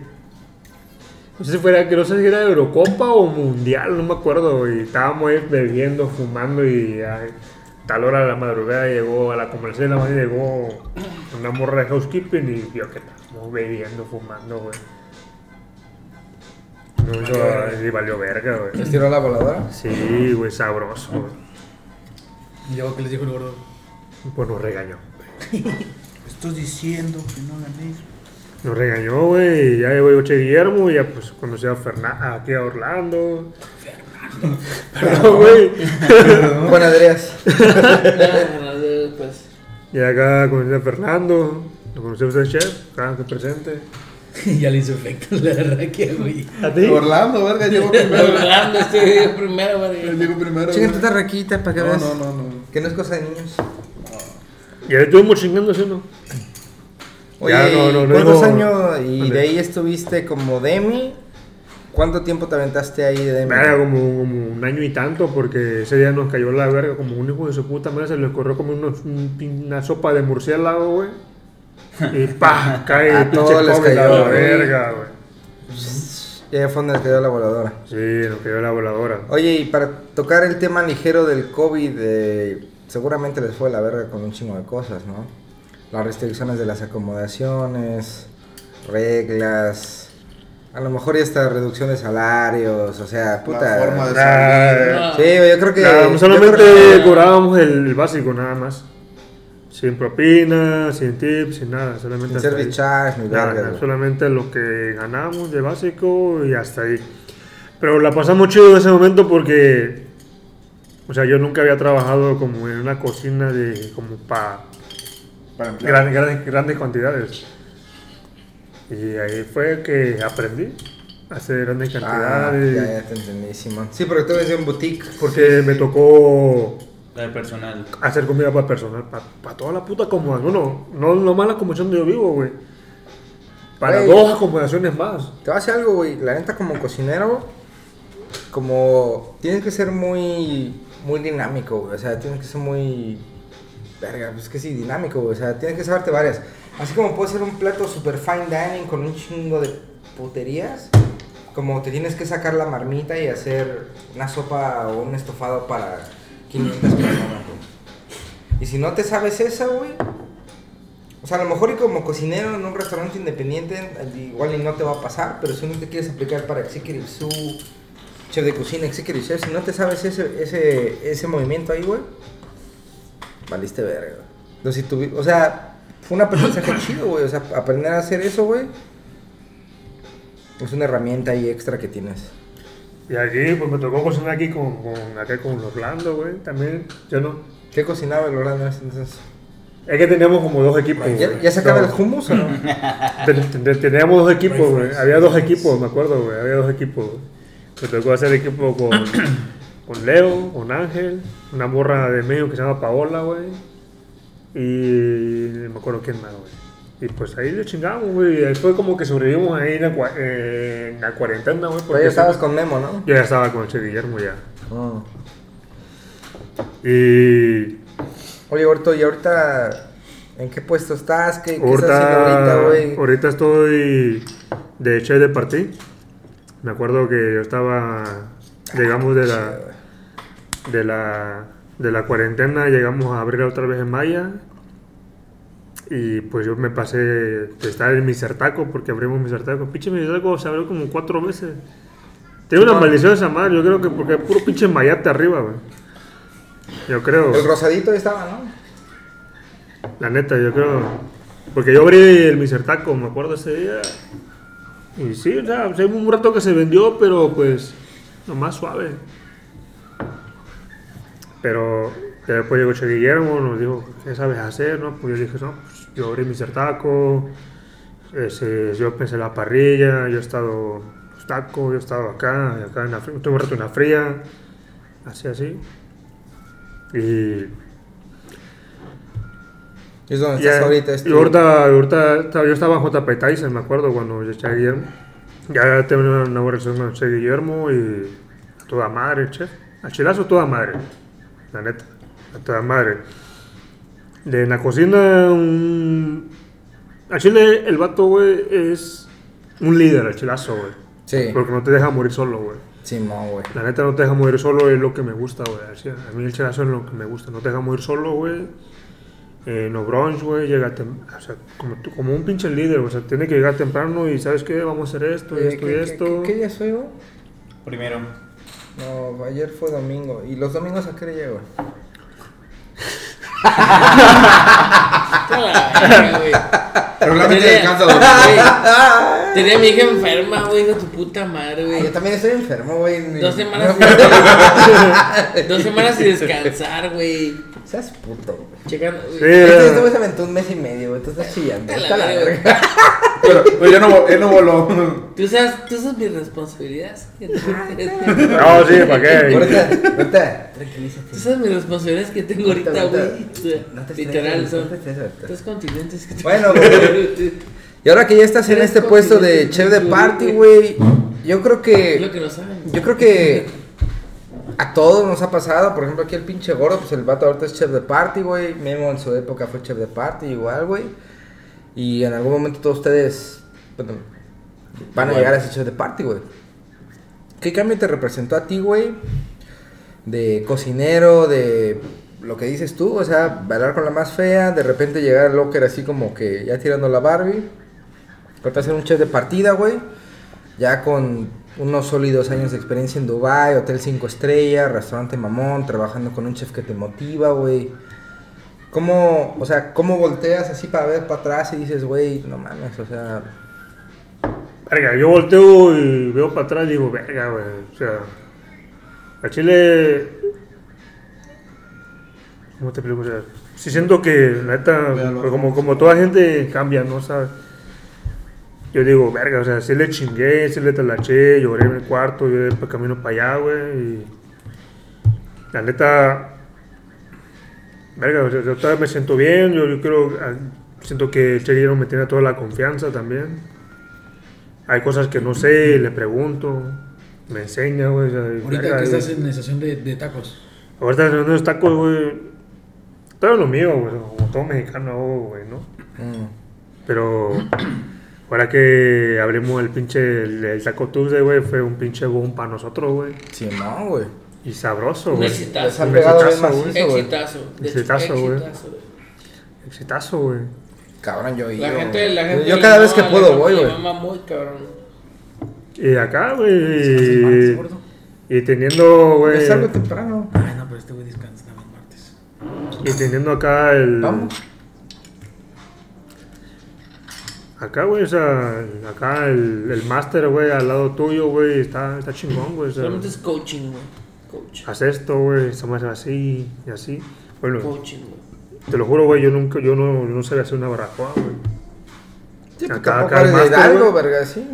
No sé si fuera, que no sé si era Eurocopa o Mundial, no me acuerdo. Y estábamos ahí bebiendo, fumando y a tal hora de la madrugada llegó a la comercial, la llegó una morra de housekeeping y vio que estábamos bebiendo, fumando, güey. No, eso, y valió verga, güey. ¿Les tiró la voladora? Sí, güey, sabroso, güey. Y luego que les dijo el gordo. Pues nos regañó. (laughs) Estás diciendo que no gané. Nos regañó, güey, y ya llegó Che Guillermo, y ya pues conocí a Fernando, aquí a Orlando. Fernando. (laughs) Pero, güey. Juan Andreas. Pues. (laughs) Y acá conocí a Fernando, lo conocí a usted, chef, acá que presente. (laughs) ya le hizo efecto la raquia, güey. ¿A ti? Orlando, verga, llegó primero. Orlando, este video primero, güey. llegó primero. Chinga güey. tu raquita para que No, veas. no, no, no. Que no es cosa de niños. Y ahí estuvimos chingando, ¿sí no? Oye, Ya, no, no, no ¿cuántos años? Y Ande. de ahí estuviste como Demi. ¿Cuánto tiempo te aventaste ahí de Demi? Era como, como un año y tanto, porque ese día nos cayó la verga, como un hijo de su puta madre, se le corrió como unos- una sopa de murciélago, güey. Y pa, (laughs) cae el pinche cayó, la verga, güey. Ya fue donde te dio la voladora. Sí, nos cayó la voladora. Oye, y para tocar el tema ligero del COVID, eh, seguramente les fue la verga con un chingo de cosas, ¿no? Las restricciones de las acomodaciones, reglas, a lo mejor y esta reducción de salarios, o sea, puta. La forma de Ah, Sí, yo creo que. Solamente creo que- cobrábamos el, básico nada más. Sin propina, sin tips, sin nada. Solamente Sin service charge ni Nada, verga, nada, solamente lo que ganamos de básico y hasta ahí. Pero la pasamos chido en ese momento porque, o sea, yo nunca había trabajado como en una cocina de como para Para emplear. grandes, grandes, grandes cantidades. Y ahí fue que aprendí a hacer grandes Ah, cantidades. ya, ya te entendí, Simón. Sí, porque tú eres de un boutique. Porque me tocó de personal. hacer comida para personal, para toda la puta acomodación. No, no, no más la acomodación donde yo vivo, güey. Para Güey. dos acomodaciones más. Te voy a decir algo, güey. La neta, como cocinero, como tienes que ser muy muy dinámico, güey. O sea, tienes que ser muy verga, pues que sí, dinámico, güey. O sea, tienes que saberte varias. Así como puede ser un plato super fine dining con un chingo de puterías, como te tienes que sacar la marmita y hacer una sopa o un estofado para 500 personas. Y si no te sabes esa, güey, o sea, a lo mejor y como cocinero en un restaurante independiente, igual y no te va a pasar, pero si no te quieres aplicar para Executive Su, chef de cocina, Executive Chef, si no te sabes ese, ese, ese movimiento ahí, güey, valiste verga. Entonces, si tuvi- o sea, fue un aprendizaje (coughs) chido, güey. O sea, aprender a hacer eso, güey, es una herramienta ahí extra que tienes. Y aquí, pues me tocó cocinar aquí con, con, acá con Orlando, güey. También, yo no. ¿Qué cocinaba el Orlando entonces? Es que teníamos como dos equipos. ¿Ya, ya sacaba No, el hummus o no? (laughs) ten- ten- Teníamos dos equipos, güey. Había dos equipos, me acuerdo, güey. Había dos equipos. Me tocó hacer equipo con, (coughs) con Leo, con Ángel, una morra de medio que se llama Paola, güey. Y no me acuerdo quién más, güey. Y pues ahí le chingamos, güey. Y ahí fue como que sobrevivimos ahí en la, cua- eh, en la cuarentena, güey. Pero ya estabas con Memo, ¿no? Yo ya estaba con Che Guillermo ya. Ah. Y Oye, Horto, ¿y ahorita en qué puesto estás? ¿Qué, qué estás haciendo ahorita, güey? ahorita estoy de chef de partí. Me acuerdo que yo estaba, llegamos de la, de la, de la cuarentena, llegamos a abrir otra vez en Maya. Y pues yo me pasé de estar en mi certaco, porque abrimos mi certaco. Pinche mi certaco se abrió como cuatro veces. Tiene una maldición esa madre, yo creo que porque es puro pinche mayate arriba, güey. Yo creo. El rosadito estaba, ¿no? La neta, yo creo. Porque yo abrí el Misertaco, me acuerdo ese día. Y sí, o sea, un rato que se vendió, pero pues, nomás suave. Pero después llegó Che Guillermo, nos dijo, ¿qué sabes hacer? No? Pues yo dije, no, pues yo abrí Misertaco, ese, yo pensé en la parrilla, yo he estado los tacos, yo he estado acá, acá en la fría, tuve un rato en la fría, así, así. Y Es donde ya, estás ahorita. es y ahorita, ahorita yo estaba en JP Tyson, me acuerdo, cuando yo eché a Guillermo. Ya tengo una, buena relación con Che Guillermo y a toda madre, chef. A chilazo toda madre, la neta, a toda madre. De en la cocina, un... A Chile el vato, güey, es un líder, el chilazo, güey. Sí, Porque no te deja morir solo, güey. sí, no, güey. La neta no te deja morir solo, es lo que me gusta, güey. A mí el chilazo es lo que me gusta, no te deja morir solo, güey. Eh, no brunch, güey, llega tem- o sea, como, como un pinche líder, o sea, tiene que llegar temprano y ¿sabes qué? Vamos a hacer esto, Eh, esto y ¿qué- esto. ¿qué, qué, qué día soy, güey? Primero. No, ayer fue domingo. ¿Y los domingos a qué hora llego? (laughs) Pero la mente descansa. Güey, (laughs) Tenía a mi hija enferma, güey, de tu puta madre, Yo güey. también estoy enfermo, güey. Dos semanas (laughs) sin, dos semanas sin descansar, güey. Seas puto, güey. Checando, Sí, güey. Este, era- este güey se aventó un mes y medio, güey. Tú estás chillando. Está la verga. (laughs) Pero, pero yo no, él no voló. ¿Tú sabes, tú sabes mis responsabilidades. No, sí, ¿para qué? Ahorita, ahorita, tranquilízate. Tú sabes mis responsabilidades que tengo ahorita, güey. No te Literal, son no te estreses tres continentes que te Bueno, güey. (laughs) Y ahora que ya estás en este puesto de chef de party, güey, yo creo que yo creo que a todos nos ha pasado, por ejemplo, aquí el pinche gordo, pues el vato ahorita es chef de party, güey. Memo en su época fue chef de party igual, güey. Y en algún momento todos ustedes bueno, van a llegar a ese chef de party, güey. ¿Qué cambio te representó a ti, güey? De cocinero, de lo que dices tú, o sea, bailar con la más fea, de repente llegar al locker así como que ya tirando la Barbie. Ahorita ser un chef de partida, güey. Ya con unos sólidos años de experiencia en Dubai, hotel 5 estrellas, restaurante mamón, trabajando con un chef que te motiva, güey. ¿Cómo, o sea, cómo volteas así para ver para atrás y dices, güey, no mames, o sea, Verga, yo volteo y veo para atrás y digo, verga, güey. O sea, a Chile. O sea, sí siento que, la neta, pues, como, como toda gente cambia, ¿no? ¿Sabes? Yo digo, verga, o sea, sí le chingué, sí le talaché, lloré en el cuarto, yo camino para allá, güey. Y la neta, verga, o sea, yo todavía me siento bien, yo, yo creo, ah, siento que Che Guillermo me tiene toda la confianza también. Hay cosas que no sé, le pregunto. me enseña, güey. o sea, Ahorita verga, que estás en la estación de, de tacos. Ahorita en unos tacos, güey. Todo lo mío, güey. Como todo mexicano, hago, güey, ¿no? Mm. Pero ahora que abrimos el pinche el, el Taco Tuesday, güey, fue un pinche boom para nosotros, güey. Sí, no, güey. Y sabroso, güey. Exitazo. Un exitazo, güey. Exitazo. Exitazo, güey. exitazo, güey. Cabrón, yo La yo- gente, la gente. Yo cada vez que puedo voy, güey. mama muy cabrón. Y acá, ¿Martes, güey. gordo? Y teniendo, güey. Es algo temprano. Ay, no, pero este güey descansa. Y teniendo acá el. Vamos. Acá, güey, o sea, acá el, el máster, güey, al lado tuyo, güey, está, está chingón, güey. O sea, Solamente es coaching, güey. Coach. haz esto, güey, estamos así y así. Bueno, Coaching, güey. te lo juro, güey, yo nunca, yo no, yo no sabía hacer una barbacoa, güey. Sí, porque Acá- acá el máster, güey. verga, sí.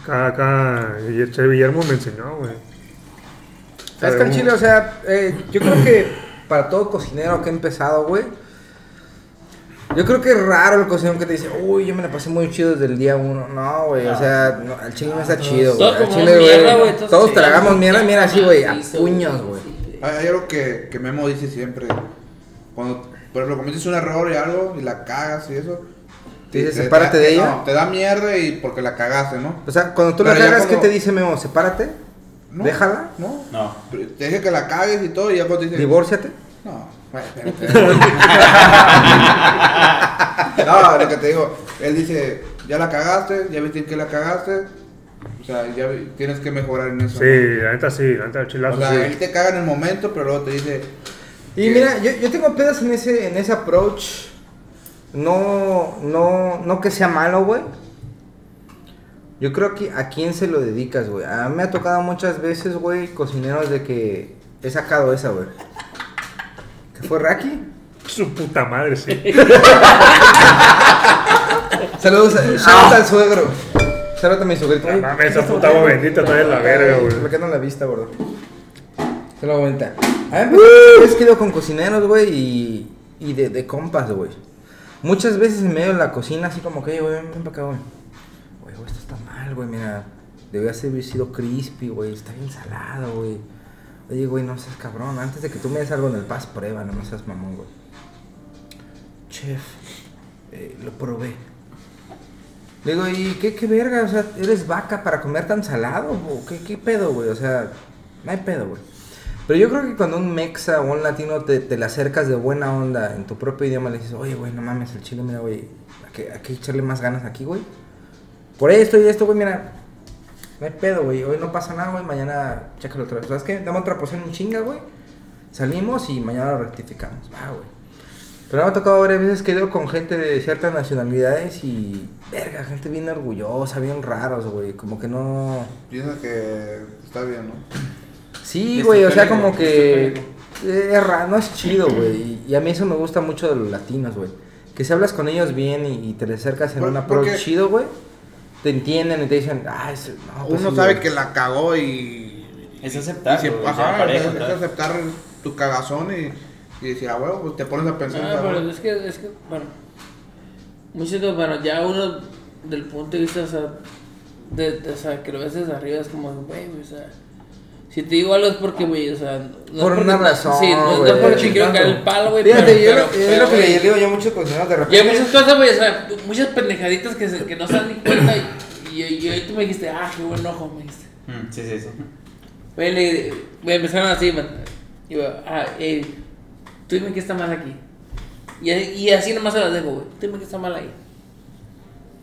Acá, acá, Che Guillermo me enseñó, güey. Es que Chile, o sea, eh, yo creo que para todo cocinero que ha empezado, güey. Yo creo que es raro el cocinero que te dice, uy, yo me la pasé muy chido desde el día uno. No, güey, o sea, no, al chile no está chido, güey. Comemos chile, mierda, güey. Todos, todos tragamos mierda, mira así, güey, a puños, güey. Hay, algo que, que Memo dice siempre. Cuando, por ejemplo, cometes un error y algo y la cagas y eso. Te dice, te- "Sepárate te- de ella". No, te da mierda y porque la cagaste, ¿no? O sea, cuando tú la Pero cagas, ¿qué te dice Memo? Sepárate, No, déjala, No. No. Pero Te dije que la cagues y todo y ya cuando te dice. divórciate. No, espérate, espérate. (laughs) No, lo que te digo, él dice, ya la cagaste, ya viste que la cagaste. O sea, ya tienes que mejorar en eso. Sí, ¿no? la neta sí, la neta el O chilazo sea, sí. él te caga en el momento, pero luego te dice. Y que- mira, yo, yo tengo pedos en ese, en ese approach. No, no, no que sea malo, güey. Yo creo que a quién se lo dedicas, güey. A mí me ha tocado muchas veces, güey, cocineros de que he sacado esa, güey. ¿Qué fue Raki? Su puta madre, sí. (laughs) Saludos, a- shout al suegro. Saludos a mi suegrito. No mames, esa puta agua bendita en la verga, Me güey. quedo en la vista, gordo. Se lo aumenta. A mí me he quedado con cocineros, güey, y, y de, de compas, güey. Muchas veces en medio de la cocina, así como que, "Oye, güey, ven, para acá, güey. Mal, güey. Debía haber sido crispy, güey. Está bien salado, güey. Oye, güey, no seas cabrón. Antes de que tú me des algo en el paz, prueba, no seas mamón, güey. Chef, eh, lo probé. Le digo, ¿y qué, qué verga? O sea, ¿eres vaca para comer tan salado? ¿O qué, qué pedo, güey? O sea, no hay pedo, güey. Pero yo creo que cuando un mexa o un latino te, te le acercas de buena onda en tu propio idioma, le dices, oye, güey, no mames, el chile, mira, güey, hay que, hay que echarle más ganas aquí, güey. Por esto y esto, güey, mira, no hay pedo, güey. Hoy no pasa nada, güey, mañana chécalo otra vez. ¿Sabes qué? Dame otra porción en chinga, güey. Salimos y mañana lo rectificamos. Va, güey. Pero me ha tocado varias veces que he ido con gente de ciertas nacionalidades y. Verga, gente bien orgullosa, bien raros, güey. Como que no. Piensa que está bien, ¿no? Sí, güey, o sea, como que. esotérico. Es raro, no es chido, güey. Y, a mí eso me gusta mucho de los latinos, güey. Que si hablas con ellos bien y, y te le acercas en Por- un approach chido, güey. Te entienden y te dicen, ah, ese- no, pues Uno sí, sabe güey". que la cagó y. Es y aceptar. si- güey, ajá, sea parejo, es, es aceptar tu cagazón y, y decir, ah, bueno, pues te pones a pensar. Ah, pero es que, es que, bueno, muchos de, bueno, ya uno del punto de vista, o sea, de, de- o sea, que lo ves desde arriba es como, güey, o sea, si te digo algo es porque, güey, o sea, no Por es porque, una razón, Sí, no, no güey. es porque te quiero caer el palo, güey, Fíjate, pero, yo, pero, yo pero, lo que le digo yo a muchos cocineros de Y hay repente. muchas cosas, güey, o sea, muchas pendejaditas que, se, que no se dan ni cuenta y, y, y ahí tú me dijiste, ah, qué buen ojo, me dijiste. Mm, Sí, sí, sí. Güey, le, me empezaron así, man. Y yo, ah, ey, tú dime qué está mal aquí. Y, y así nomás se las dejo, güey. Tú dime qué está mal ahí.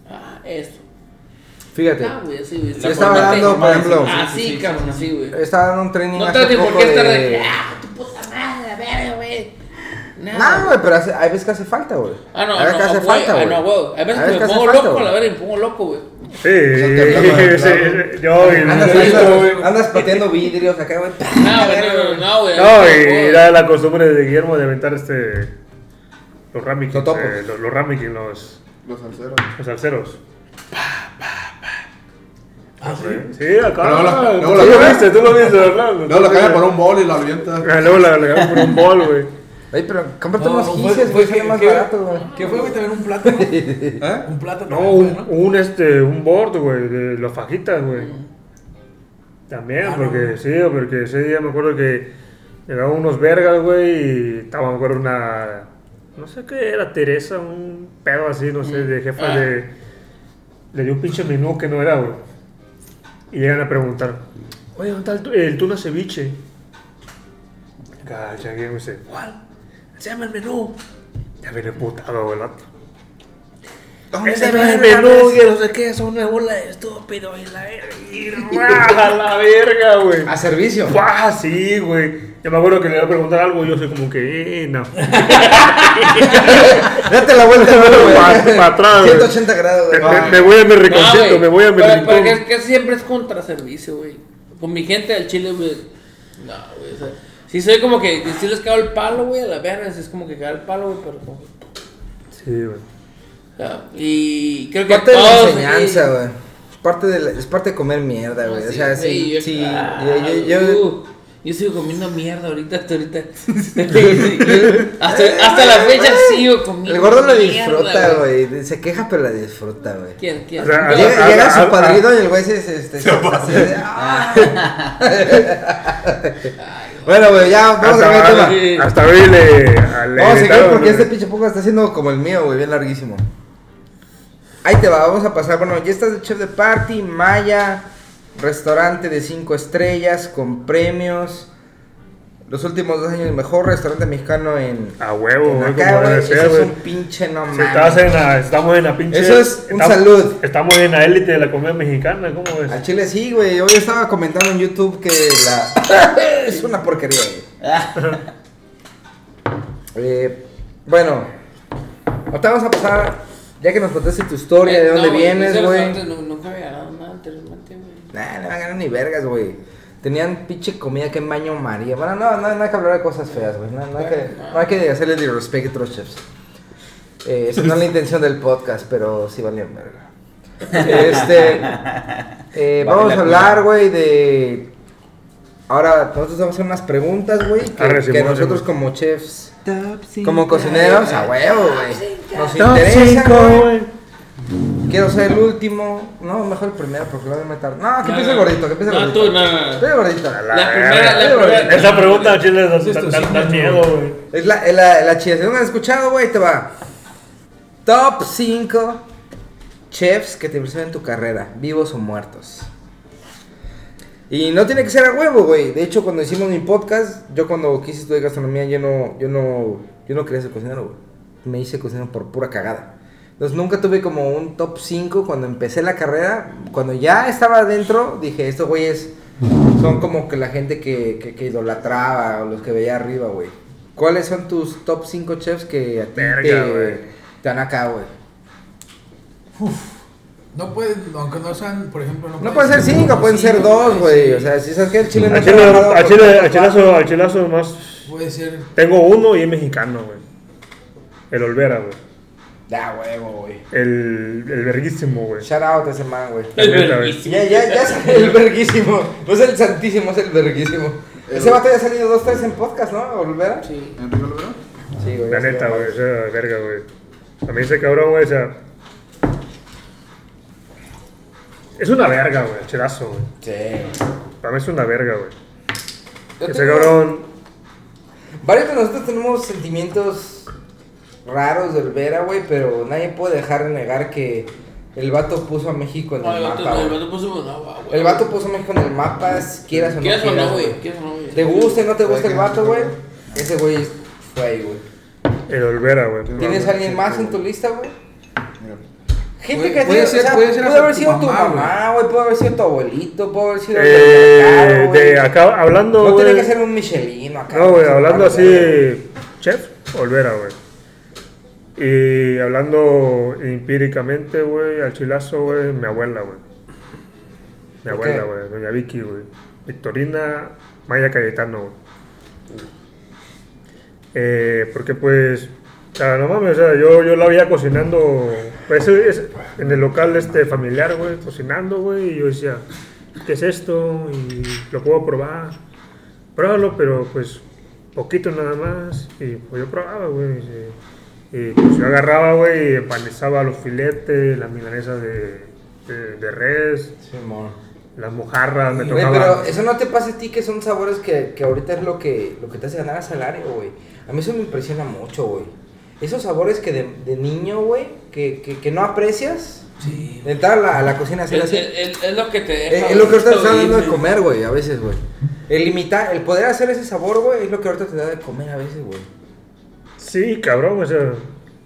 Ah, esto. Fíjate, Ah, güey, así, güey. yo estaba dando, por ejemplo, Así, Sí, sí, sí, cabrón, sí, así, güey. estaba dando un training No hace trates por qué estar de. de... Ah, tu puta madre, la verga, güey. No, güey, pero hace- hay veces que hace falta, güey. Ah, no, hay veces no, que hace güey, falta, ah, güey. no, güey. A veces Hay me que hace pongo loco, güey. la verga, me pongo loco, güey. Sí, yo y Andas, andas, andas pateando vidrios acá, güey. (laughs) No, güey, no, no, no, güey. No, no, y era la costumbre de Guillermo de aventar este. Los ramikins. Totopos. eh, los, los ramikins, los, Los salseros. los alceros. Ah, sí. Sí, acá. Pero luego la- tú lo viste, tú lo viste, ¿verdad? Luego la cagan por un bol y la avienta. Ah, (laughs) Luego la le ganan por un bol, güey. Ay, pero cómprate No, unos gises, güey, que es más ¿qué- barato, güey. ¿Qué fue, güey? También un plátano. (laughs) ¿Eh? (laughs) Un plátano. No, un, un, este, un board, güey, de las fajitas, güey. También, Ah, porque no. sí, porque ese día me acuerdo que llegaban unos vergas, güey, y estaba, me acuerdo, una. No sé qué era, Teresa, un pedo así, no sé, de jefa Ah. de. Le dio un pinche menú que no era, güey. Y llegan a preguntar, oye, ¿dónde está el, el tuna ceviche? Cacha, me dice, ¿cuál? Se llama el menú. Ya viene putado, el. Ese no es el menú, que no sé qué, son una bola de estúpido y la verga. (laughs) A la verga, güey. A servicio. Sí, güey. Yo me acuerdo que le iba a preguntar algo y yo soy como que, eh, no. (laughs) Date la vuelta, güey. Pa- pa' atrás, güey. 180 grados, Me, güey. me- me voy a mi reconcito, me voy a mi Pero, rincón. pero que, que siempre es contra servicio, güey. Con mi gente del Chile, güey. No, güey. O sea, sí soy como que, si les cago el palo, güey, a la verga. Es como que cago el palo, güey, pero como Sí, güey. sea, y creo que Parte de la todos, enseñanza, güey. Es parte de, la- es parte de comer mierda, güey. O sea, sí, yo- sí. ah, yo- yo- yo- uh, yo sigo comiendo mierda ahorita, hasta ahorita. (laughs) hasta, hasta la fecha sigo comiendo El gordo lo mierda, disfruta, güey. Se queja, pero la disfruta, güey. ¿Quién? ¿Quién? O sea, Yo- Llega, Ah, llega ah, su padrino y el güey se, se, este, se- (laughs) de, "Ah". (laughs) Bueno, güey, ya vamos a cambiar tema. Sí. Hasta, hasta abrirle Vamos a seguir porque este pinche poco está siendo como el mío, güey, bien larguísimo. Ahí te va, vamos a pasar. Bueno, ya estás de chef de party, Maya, restaurante de 5 estrellas con premios. Los últimos dos años, el mejor restaurante mexicano en. A huevo, en acá, como güey. Eso es un pinche no Si mames. estás en la- estamos en la pinche. Eso es un estamos- salud. Estamos en la élite de la comida mexicana, ¿cómo ves? Al chile sí, güey. Hoy estaba comentando en YouTube que la. (laughs) es una porquería, güey. (laughs) Eh, bueno, ahorita vamos a pasar. Ya que nos contaste tu historia, de Eh, dónde no, vienes, ese güey. Nunca había ganado nada anteriormente, güey. Nah, no van a ganar ni vergas, güey. Tenían pinche comida que en baño María. Bueno, no, no, no hay que hablar de cosas feas, güey. No, no hay que, no hay que hacerle disrespect a otros chefs. Eh, esa no es la (laughs) intención del podcast, pero sí valía verga. Este. (laughs) eh, vamos a hablar, güey, de. Ahora, nosotros vamos a hacer unas preguntas, güey. Que, Arre, que Simón, nosotros como chefs, como cocineros, a huevo, güey. Nos Top interesa, cinco, güey. Quiero ser el último. No, mejor el primero, porque lo voy a meter. No, que empiece el gordito, que empiece el No, gordito. tú, no. Empiece el gordito. La primera, la primera. Esa pregunta a Chile da, miedo, güey. Es la, es la, la chida. Si no me has escuchado, güey, te va. Top 5 chefs que te impresionan en tu carrera, vivos o muertos. Y no tiene que ser a huevo, güey. De hecho, cuando hicimos mi podcast, yo cuando quise estudiar gastronomía, yo no, yo no, yo no quería ser cocinero, güey. Me hice cocinero por pura cagada. Entonces nunca tuve como un top 5 cuando empecé la carrera. Cuando ya estaba adentro, dije, estos güeyes son como que la gente que, que, que idolatraba o los que veía arriba, güey. ¿Cuáles son tus top 5 chefs que a ti Verga, te, dan acá, güey? No pueden, aunque no sean, por ejemplo, no, No pueden ser 5, pueden ser 2, güey. O sea, si sabes que el chile no A Chile, a Chile, chilazo, a chilazo más. Puede ser. Tengo uno y es mexicano, güey. El Olvera, güey. Da huevo, güey. El, el verguísimo, güey. Shout out a ese man, güey. La neta, güey. Ya, ya, ya salió el verguísimo. No es el santísimo, es el verguísimo. Ese vato ya ha salido dos, tres en podcast, ¿no? ¿Olvera? Sí. ¿Enrique Olvera? Sí, güey. La neta, güey. Esa verga, güey. A mí ese cabrón, güey, o sea. Es una verga, güey. El chilazo, güey. Sí. Para mí es una verga, güey. Ese tengo- cabrón. Varios de nosotros tenemos sentimientos raros de Olvera, güey, pero nadie puede dejar de negar que el vato puso a México en No, el el vato, mapa, el vato puso no, güey. El vato puso a México en el mapa, quieras o no ¿Quieres o quieras. ¿Quieres o no, güey? Te guste o no te gusta el vato, güey. Ese güey fue ahí, güey. El Olvera, güey. ¿Tienes a alguien más en tu lista, güey? Mira. Gente Puede- que puede ser- o sea, puede ser haber sido tu mamá, güey, pudo haber sido tu abuelito, pudo haber sido el del Eh, mercado, güey. de acá, hablando, No güey. tiene que ser un Michelin acá. No, güey, hablando así, chef, Olvera, güey. Y hablando empíricamente, güey, al chilazo, güey, mi abuela, güey. Mi ¿Por abuela, güey, doña Vicky, güey. Victorina Maya Cayetano, güey. Eh, porque pues, sea, no mames, o sea, yo, yo la veía cocinando, pues es, en el local este familiar, güey, cocinando, güey, y yo decía, ¿qué es esto? Y lo puedo probar. Pruébalo, pero pues poquito nada más. Y pues yo probaba, güey. Y, y, pues yo agarraba, güey, y empanizaba los filetes, las milanesas de, de, de res. Simón. las mojarras, me Güey, tocaba. pero eso no te pasa a ti que son sabores que, que ahorita es lo que, lo que te hace ganar salario, güey. A mí eso me impresiona mucho, güey. Esos sabores que de, de niño, güey, que, que, que no aprecias. Sí. De entrar a la, a la cocina así, Es, así. es- es lo que te Es, deja. es lo que ahorita te está dando de comer, güey, a veces, güey. El limitar, el poder hacer ese sabor, güey, es lo que ahorita te da de comer a veces, güey. Sí, cabrón, o sea,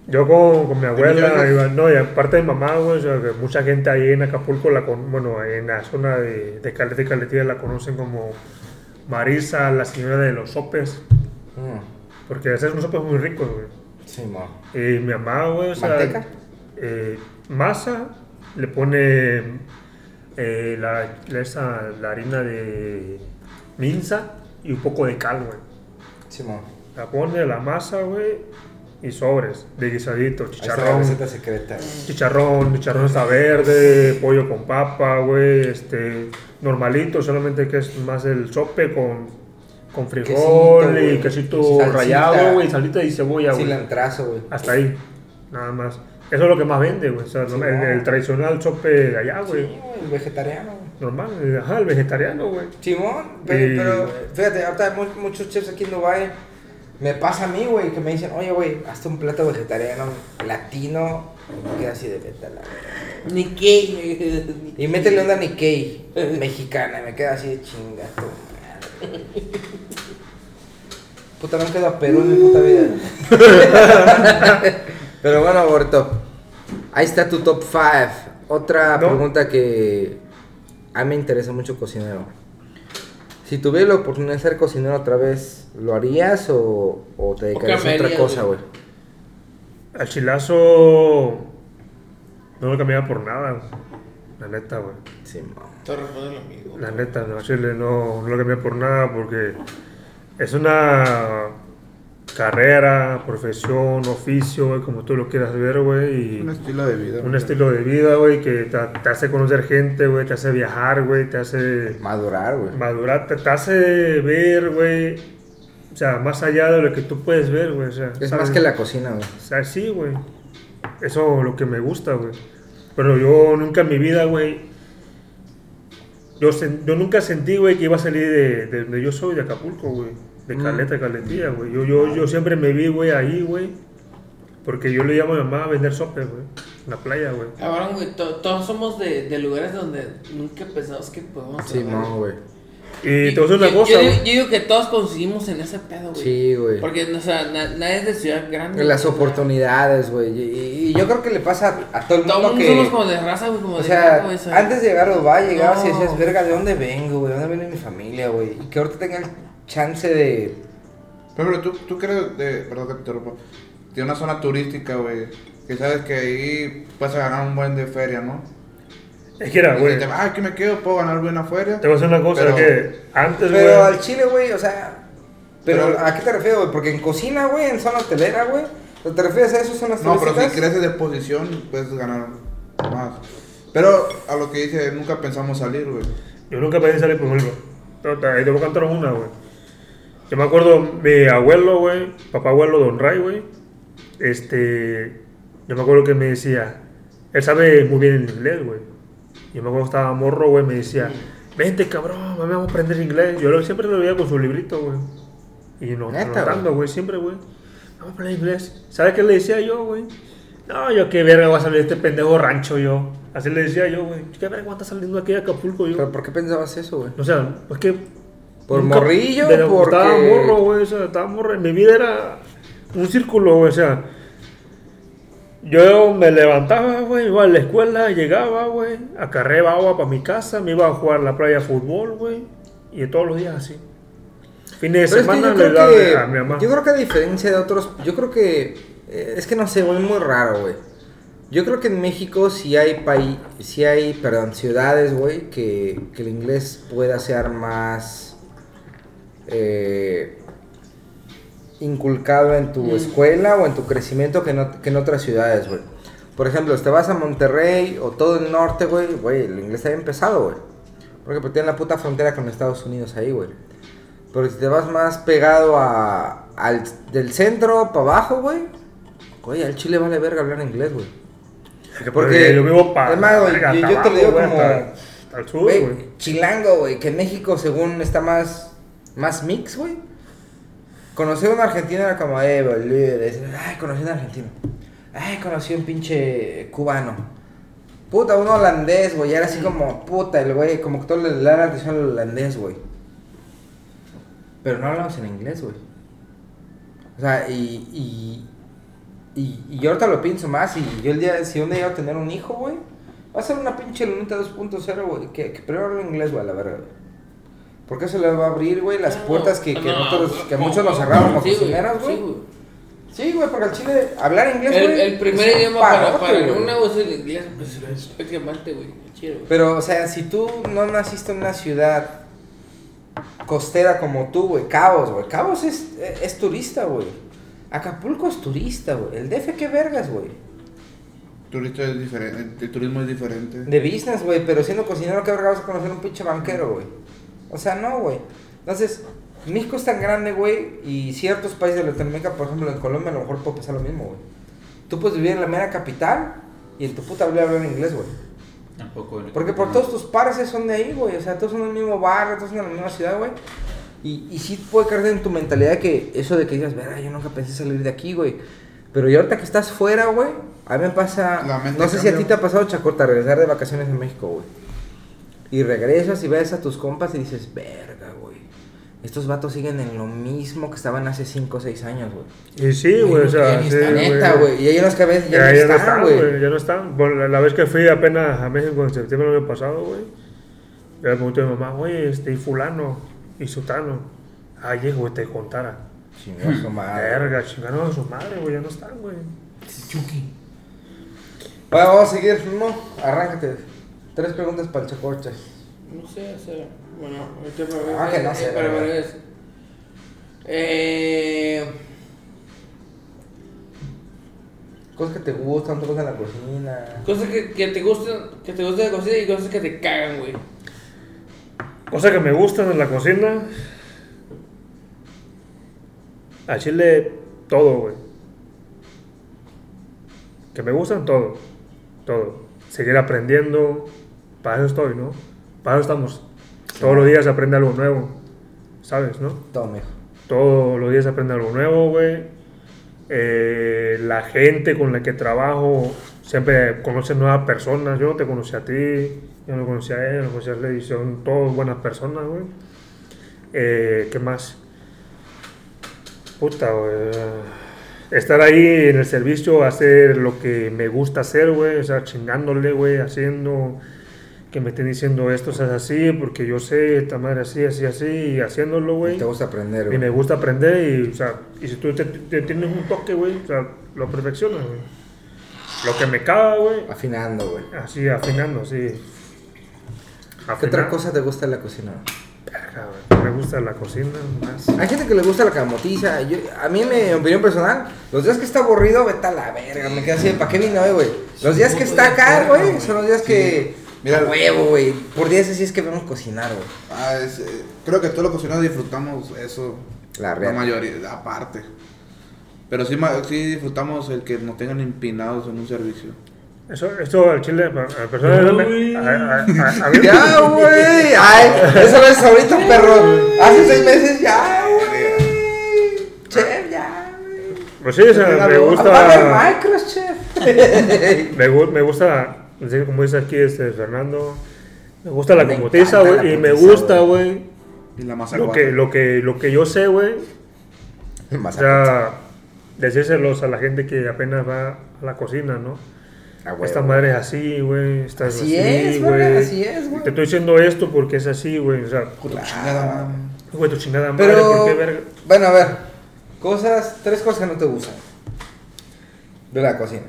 yo con, con mi abuela, iba- no, y aparte de mi mamá, güey, o sea, que mucha gente ahí en Acapulco, la con, bueno, en la zona de, de Caleta y Caletilla la conocen como Marisa, la señora de los sopes, Mm, porque hacen unos sopes muy ricos, güey. sí, mo. Y mi mamá, güey, o sea, ¿Manteca? eh, masa, le pone eh, la, esa, la harina de minza y un poco de cal, güey. Sí, mo. La pone la masa, güey, y sobres de guisadito, chicharrón, receta secreta. chicharrón, chicharrón está verde, pollo con papa, güey, este, normalito, solamente que es más el sope con, con frijol Quesito, y quesito Salsita. rallado, güey, salita y cebolla, güey. Cilantrazo, güey. Hasta ahí, nada más. Eso es lo que más vende, güey, o sea, Sí, el, el tradicional sope de allá, Sí, güey, güey, el vegetariano, güey. normal, ajá, el vegetariano, güey. Simón, pero, Y- pero, fíjate, ahorita hay mu- muchos chefs aquí en Dubai. Me pasa a mí, güey, que me dicen, oye, güey, hazte un plato vegetariano latino. Y me queda así de vete a la verga. Ni qué. Y métele onda Nikkei mexicana. Y me queda así de chinga. tu madre. Puta, no quedo a Perú en mi puta vida. (laughs) pero bueno, Borto. Ahí está tu top 5. Otra No. pregunta que a mí me interesa mucho cocinero. Si tuvieras la oportunidad de ser cocinero otra vez, ¿lo harías o, o te dedicarías a otra cosa, güey? Al chilazo no lo cambiaba por nada, la neta, güey. Sí, mo. Te responde lo mismo. La neta, no, Chile no, no lo cambié por nada porque es una carrera, profesión, oficio, güey, como tú lo quieras ver, güey. Y Un estilo de vida. un güey. estilo de vida, güey, que te, te hace conocer gente, güey, te hace viajar, güey, te hace Madurar, güey. madurar, te, te hace ver, güey. O sea, más allá de lo que tú puedes ver, güey. O sea, Es ¿sabes? más que la cocina, güey. O sea, sí, güey. Eso es lo que me gusta, güey. Pero yo nunca en mi vida, güey. Yo, sen- yo nunca sentí, güey, que iba a salir de, de donde yo soy, de Acapulco, güey. De Mm. Caleta, Caletilla, güey. Yo, yo, yo siempre me vi, güey, ahí, güey. Porque yo le llamo a mi mamá a vender sope, güey. En la playa, güey. Cabrón, güey, to- todos somos de, de lugares donde nunca pensamos que podemos Sí, trabajar. mo, güey. Y te voy a decir una yo, cosa, yo, güey. digo- yo digo que todos coincidimos en ese pedo, güey. Sí, güey. Porque, o sea, na- nadie es de ciudad grande. Las güey, oportunidades, güey. Y, y yo creo que le pasa a, a todo el Todo mundo el mundo somos que... como de raza, güey, como O de sea, güey, o sea, antes de llegar a Dubái llegabas y No. decías, verga, ¿de dónde vengo, güey? ¿De dónde viene mi familia, güey? Y que ahorita tenga el chance de... Por ejemplo, tú, tú crees, de, perdón que te interrumpa, de una zona turística, güey, que sabes que ahí puedes ganar un buen de feria, ¿no? Es que era, güey. te- ah, aquí me quedo, puedo ganar buena feria. Te voy a decir una cosa, Pero- que antes, Pero güey. al chile, güey, o sea... Pero, Pero- ¿a qué te refieres, güey? Porque en cocina, güey, en zona hotelera, güey, ¿o ¿te refieres a eso, zonas No, pero si creces de posición, puedes ganar más. Pero a lo que dice, nunca pensamos salir, güey. Yo nunca pensé salir por ejemplo. Pero te, ahí te voy a cantar una, güey. Yo me acuerdo, mi abuelo, güey, papá abuelo, don Ray, güey. Este. Yo me acuerdo que me decía. Él sabe muy bien el inglés, güey. Yo me acuerdo que estaba morro, güey, me decía. Vente, cabrón, vamos a aprender inglés. Yo siempre lo veía con su librito, güey. Y no, Neta, anotando, güey, siempre, güey. Vamos a aprender inglés. ¿Sabes qué le decía yo, güey? No, yo qué verga va a salir este pendejo rancho yo. Así le decía yo, güey. ¿Qué verga va a estar saliendo aquí de Acapulco yo? ¿Pero por qué pensabas eso, güey? O sea, pues que. ¿Por morrillo? de- Porque- Estaba morro, güey. O sea, estaba morro. Mi vida era un círculo, güey. O sea, yo me levantaba, güey. Iba a la escuela, llegaba, güey. Acarreaba agua para mi casa. Me iba a jugar a la playa de fútbol, güey. Y todos los días así. Fines de Pero es que semana yo le creo daba que, a mi mamá. yo creo que a diferencia de otros, yo creo que eh, es que no sé, güey, es muy raro, güey. Yo creo que en México sí hay país, sí hay, perdón, ciudades, güey, que, que el inglés pueda ser más eh, inculcado en tu Mm. escuela o en tu crecimiento que, no, que en otras ciudades, güey. Por ejemplo, si te vas a Monterrey o todo el norte, güey, güey, el inglés está bien pesado, güey. Porque pues, tienen la puta frontera con Estados Unidos ahí, güey. Pero si te vas más pegado a, al del centro para abajo, güey, güey, al chile vale verga hablar inglés, güey. Porque, yo vivo para. es más, güey, yo, yo te lo digo como, hasta el sur, Güey, güey. chilango, güey, que en México según está más, más mix, güey. Conocer a un argentino era como, eh, boludo, ay, conocí a un argentino. Ay, conocí a un pinche cubano. Puta, un holandés, güey, era así como, puta, el güey, como que todo le da la atención al holandés, güey. Pero no hablamos en inglés, güey. O sea, y, y, y, y yo ahorita lo pienso más, y yo el día, si un día llego a tener un hijo, güey, va a ser una pinche lunita 2.0, güey, que, que primero habla inglés, güey, a la verga, güey. Porque eso le va a abrir, güey, las puertas que, que No, nosotros, que no, muchos nos no, cerramos como sí, güey, cocineras, güey. sí, güey. Sí, güey, porque al chile, hablar inglés, El, güey. el primer es un idioma para, para una voz es el inglés, pues es prácticamente, güey. Pero, o sea, si tú no naciste en una ciudad costera como tú, güey, Cabos, güey. Cabos es, es turista, güey. Acapulco es turista, güey. El DF, qué vergas, güey. Turista es diferente, el turismo es diferente. De business, güey, pero siendo cocinero, ¿qué verga vas a conocer un pinche banquero, güey? O sea, no, güey. Entonces, México es tan grande, güey, y ciertos países de Latinoamérica, por ejemplo, en Colombia, a lo mejor puede pasar lo mismo, güey. Tú puedes vivir en la mera capital y en tu puta vida hablar inglés, güey. Tampoco. Porque por todos tus pares son de ahí, güey. O sea, todos son del mismo barrio, todos son de la misma ciudad, güey. Y, y sí puede caer en tu mentalidad que eso de que digas, verá, yo nunca pensé salir de aquí, güey. Pero y ahorita que estás fuera, güey, a mí me pasa. No sé si a ti te ha pasado, Chacota, regresar de vacaciones en México, güey. Y regresas y ves a tus compas y dices, verga, güey. Estos vatos siguen en lo mismo que estaban hace 5 o 6 años, güey. Y sí, güey, o sea, sí, Neta, güey. Y hay unos que a veces ya, Ya, no no están, güey. güey, ya no están. Bueno, la, vez que fui apenas a México en septiembre del año pasado, güey, ya le pregunté a mi mamá, oye, este, y fulano, y sutano. Ay, güey, te contara. Chingón, su (laughs) madre. Verga, chingaron a su madre, güey, ya no están, güey. Chucky. Bueno, vamos a seguir, Mimo. Arráncate. Tres preguntas para el. No sé, o sea, bueno, ahorita para Ah, que no sé, para güey. ver es- Eh, Cosas que te gustan, cosas en la cocina. cosas que, que te gustan, que te gustan de cocina y cosas que te cagan, güey. Cosa que me gusta de la cocina. A Chile, todo, güey. Que me gustan todo. Todo. Seguir aprendiendo. Para eso estoy, ¿no? Para eso estamos. Todos los días se aprende algo nuevo. ¿Sabes, no? Todo, mijo. Todos los días se aprende algo nuevo, güey. Eh, la gente con la que trabajo siempre conoce nuevas personas. Yo no te conocí a ti, yo no conocí a él, no conocí a él, y son todos buenas personas, güey. Eh, ¿Qué más? Puta, güey. Estar ahí en el servicio, hacer lo que me gusta hacer, güey. O sea, chingándole, güey, haciendo que me estén diciendo esto es así, porque yo sé, esta madre así, así, así, y haciéndolo, güey. Te gusta aprender, Y güey. me gusta aprender y, o sea, y si tú te, te tienes un toque, güey, o sea, lo perfeccionas, güey. Lo que me caga, güey, Afinando, güey. así, afinando, así. ¿Qué otra cosa te gusta de la cocina? Verga, güey, Me gusta la cocina más. Hay gente que le gusta la camotiza. Yo, a mí, mi opinión personal, los días que está aburrido, vete a la verga. Me queda así, ¿para qué vine hoy, güey? Los días que está acá, güey, son los días que. Mira, a huevo, güey. Por días así es que vemos cocinar, güey. Ah, es, eh, creo que todos los cocineros disfrutamos eso. La mayoría, aparte. Pero sí, sí disfrutamos el que nos tengan empinados en un servicio. Eso, esto al chile, a a personas. Uy. A, a, a, a mí- Ya, güey. Ay, eso es ahorita, perro. Hace seis meses ya, güey. Chef, ya, güey. Pues sí, o sea, me Apaga el gusta. micro, chef. (laughs) Me, gu- me gusta, así como dice aquí este Fernando, me gusta la encanta güey, y me gusta, güey, Y la masa lo que, lo, que, lo que yo sé, güey, (laughs) o sea, decírselos a la gente que apenas va a la cocina, ¿no? a huevo. Esta madre es así, güey, Así así, es, güey, así es, güey. Te estoy diciendo esto porque es así, güey, o sea, chingada güey, tu chingada madre, Pero, ¿por qué verga? bueno, a ver, cosas, tres cosas que no te gustan de la cocina.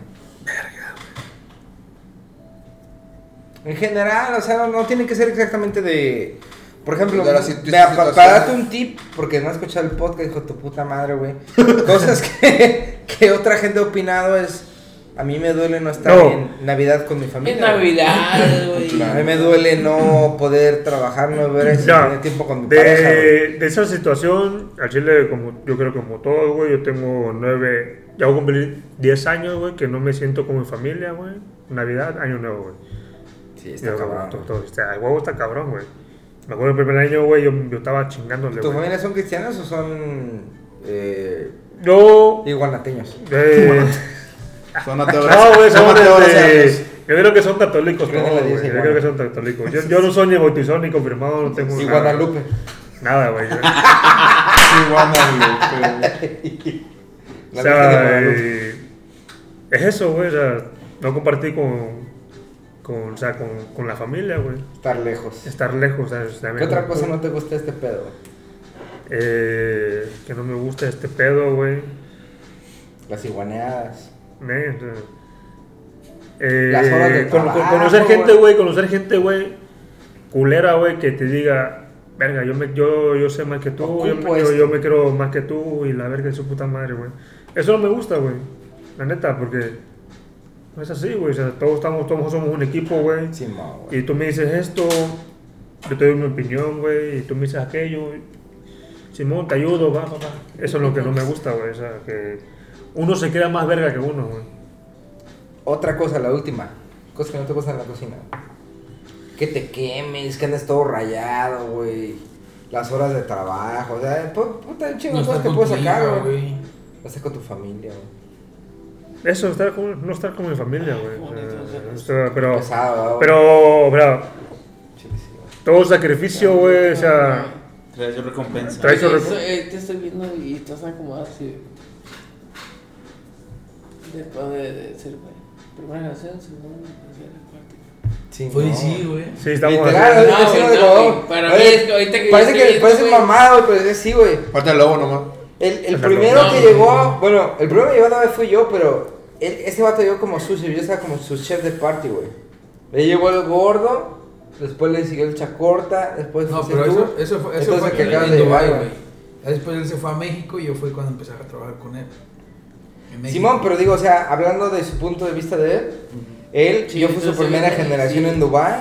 En general, o sea, no, no tiene que ser exactamente de, por ejemplo, De vea, pa- para darte un tip, porque no has escuchado el podcast, hijo de tu puta madre, güey. (laughs) Cosas que, que otra gente ha opinado es, a mí me duele no estar No. en Navidad con mi familia. Navidad, (laughs) güey. A mí me duele no poder trabajar nueve horas y Ya, tener tiempo con mi pareja, güey. de, de esa situación, al Chile, como yo creo que como todos, güey, yo tengo nueve, ya voy a cumplir diez años, güey, que no me siento como en familia, güey. Navidad, Año Nuevo, güey. Sí, está cabrón. el huevo está cabrón, güey. Me acuerdo el primer año, güey, yo, yo estaba chingándole, ¿Tu güey. familia son cristianos o son eh, Yo... iguanateños? eh, (laughs) Son ateos. no, güey, son ateos. Yo creo que son católicos todos, güey. Yo creo que son católicos. Yo, (laughs) yo no soy ni bautizado ni confirmado, no tengo Y nada. Guadalupe. Nada, güey. (laughs) Guadalupe. O sea, eh, es eso, güey. O sea, no compartir con, con, o sea, con, con la familia, güey. Estar lejos. Estar lejos, ¿sabes? También ¿Qué otra cosa no te gusta este pedo? Eh, que no me gusta este pedo, güey. Las iguaneadas. Eh, Las horas de con- trabajo, conocer gente, güey, conocer gente, güey, culera, güey, que te diga, verga, yo, me, yo, yo sé más que tú, yo me, yo, yo me quiero más que tú y la verga de su puta madre, güey. Eso no me gusta, güey, la neta, porque es así, güey, o sea, todos, estamos, todos somos un equipo, güey, Sí, ma, güey. y tú me dices esto, yo te doy mi opinión, güey, y tú me dices aquello, Simón, te ayudo, va, va, va. Eso es lo que no me gusta, güey, o sea, que uno se queda más verga que uno, güey. Otra cosa, la última. Cosa que no te gusta en la cocina. Que te quemes, que andes todo rayado, güey. Las horas de trabajo. O sea, pu- puta, un chingo No cosas que puedes sacar, güey. No con tu familia, güey. Eso, estar con, no estar con mi familia, güey. o sea, pero, Pesado, pero, pero, todo sacrificio, güey, o sea, Trae su recompensa. Trae su Oye, reco- estoy- eh, te estoy viendo y estás acomodado así. Después de, de ser güey. primera generación, segunda, tercera, cuarta. Sí, Fue no. sí, güey. sí, estamos Literal, No, no, para oye, mí es que ahorita que Parece que parece mamado, güey, pero es sí, güey. Falta el lobo nomás. El, el primero que llegó, bueno, el primero que llegó una vez fui yo, pero ese vato llegó como sushi, yo estaba como su chef de party, güey. Le llegó el gordo, después le siguió el chacorta, después No, pero tú. eso, eso fue, eso fue que en, acabas en de Dubái, llegar, güey. Después él se fue a México y yo fue cuando empecé a trabajar con él. Simón, pero digo, o sea, hablando de su punto de vista de él, él, Sí, yo fui su primera sí. generación en Dubai,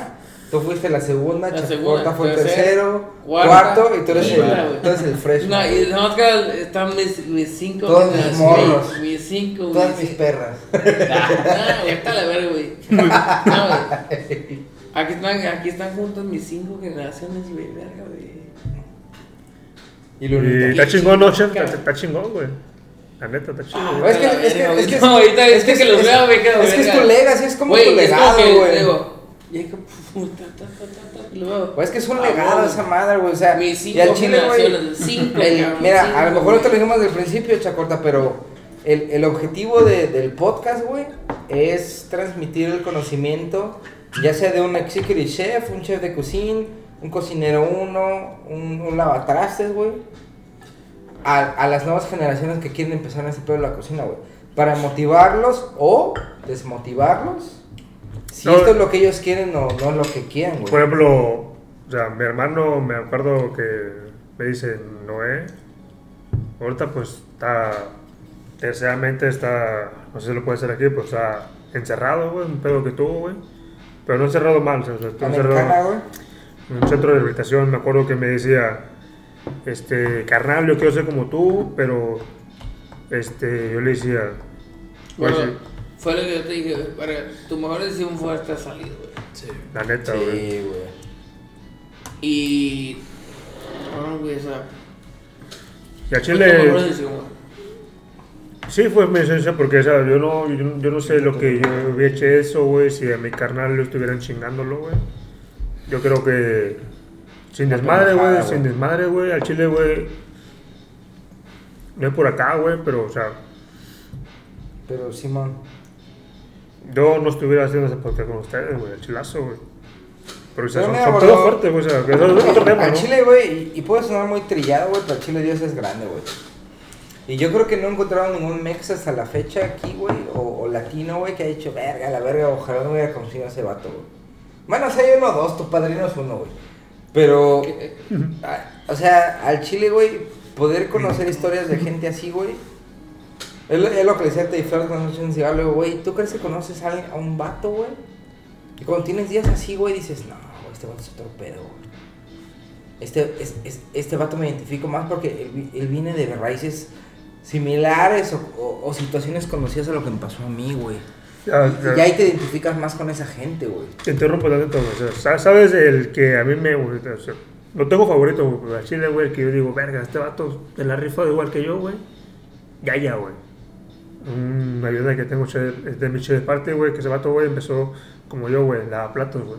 tú fuiste la segunda, La segunda, fue el tercero, cuarta, cuarto, y tú eres, el, tú eres el fresh. No, y que están mis, mis cinco. Todos mis morros. Mis cinco, güey. Todas mis perras. Ah, güey, está la verga, güey. No, güey. Aquí están, aquí están juntos mis cinco generaciones, güey, verga, güey. Y Y está chingón, ¿no, chef? Está, chingón, güey. La neta, está chingón. No, es que, es que, es que. No, ahorita es que los es- veo, me quedo, Es que es tu legacy, es como tu legado, que, güey. Y es como, (laughs) puta, ta, ta, ta, ta, y lo veo. Pues es que es un Ah, legado esa madre, güey. O sea, Mis y al cinco chile, güey. generaciones, cinco, el- cabrón, Mira, cinco, a lo mejor no te lo dijimos desde el principio, Chacorta, pero el, el objetivo de- del podcast, güey, es transmitir el conocimiento, ya sea de un executive chef, un chef de cocina, un cocinero uno, un, un lavatrastes, güey, a, a las nuevas generaciones que quieren empezar en ese pedo de la cocina, güey. Para motivarlos o desmotivarlos. Si No, esto es lo que ellos quieren o no es lo que quieren, güey. Por ejemplo, o sea, mi hermano, me acuerdo que me dice, Noé, ahorita pues está, terceramente está, no sé si lo puede hacer aquí, pues está encerrado, güey, un pedo que tuvo, güey. Pero no encerrado mal, o sea, está encerrado en un centro de rehabilitación. Me acuerdo que me decía, este, carnal, yo quiero ser como tú, pero, este, yo le decía, Bueno, fue lo que yo te dije, güey, para, tu mejor decisión fue estar salido, güey. Sí. la neta, güey. Sí, güey. Y. No, güey, o sea. Y a fue tu mejor Chile, decisión, güey. sí fue mi esencia, porque, o sea, yo no, yo, no- yo no sé lo que yo hubiera hecho eso, güey, si a mi carnal lo estuvieran chingándolo, güey. Yo creo que, sin desmadre, güey, sin desmadre, güey, al Chile, güey, no es por acá, güey, pero, o sea, Pero Simón. Yo no estuviera haciendo ese podcast con ustedes, güey, el chilazo, güey. Pero, o sea, son, son todos fuertes, güey, o sea, que eso es otro tema, Al ¿no? Chile, güey, y, y puede sonar muy trillado, güey, pero al Chile Dios es grande, güey. Y yo creo que no he encontrado ningún mex hasta la fecha aquí, güey, o, o latino, güey, que ha dicho, verga, la verga, ojalá no hubiera conocido a ese vato, güey. Bueno, o sea, hay uno o dos, tu padrino es uno, güey. Pero, a- o sea, al Chile, güey, poder conocer historias de gente así, güey. Es lo, es lo que le decía a Teddy cuando echó un cigarro, le digo, güey, ¿tú crees que conoces a, a un vato, güey? Y cuando tienes días así, güey, dices, no, güey, este vato es otro pedo, güey. Este, es, es- este vato me identifico más porque él, él viene de raíces similares o, o- o situaciones conocidas a lo que me pasó a mí, güey. Ya, ya. Y ahí te identificas más con esa gente, güey. Te interrumpo güey. O sea, sa- ¿sabes el que a mí me. o sea, no tengo favorito, güey, pero a Chile, güey, que yo digo, verga, este vato de la rifa igual que yo, güey. Ya, ya, güey. Una ayuda que tengo che- es de mi che de parte, güey, que ese vato, güey, empezó como yo, güey, la platos, güey.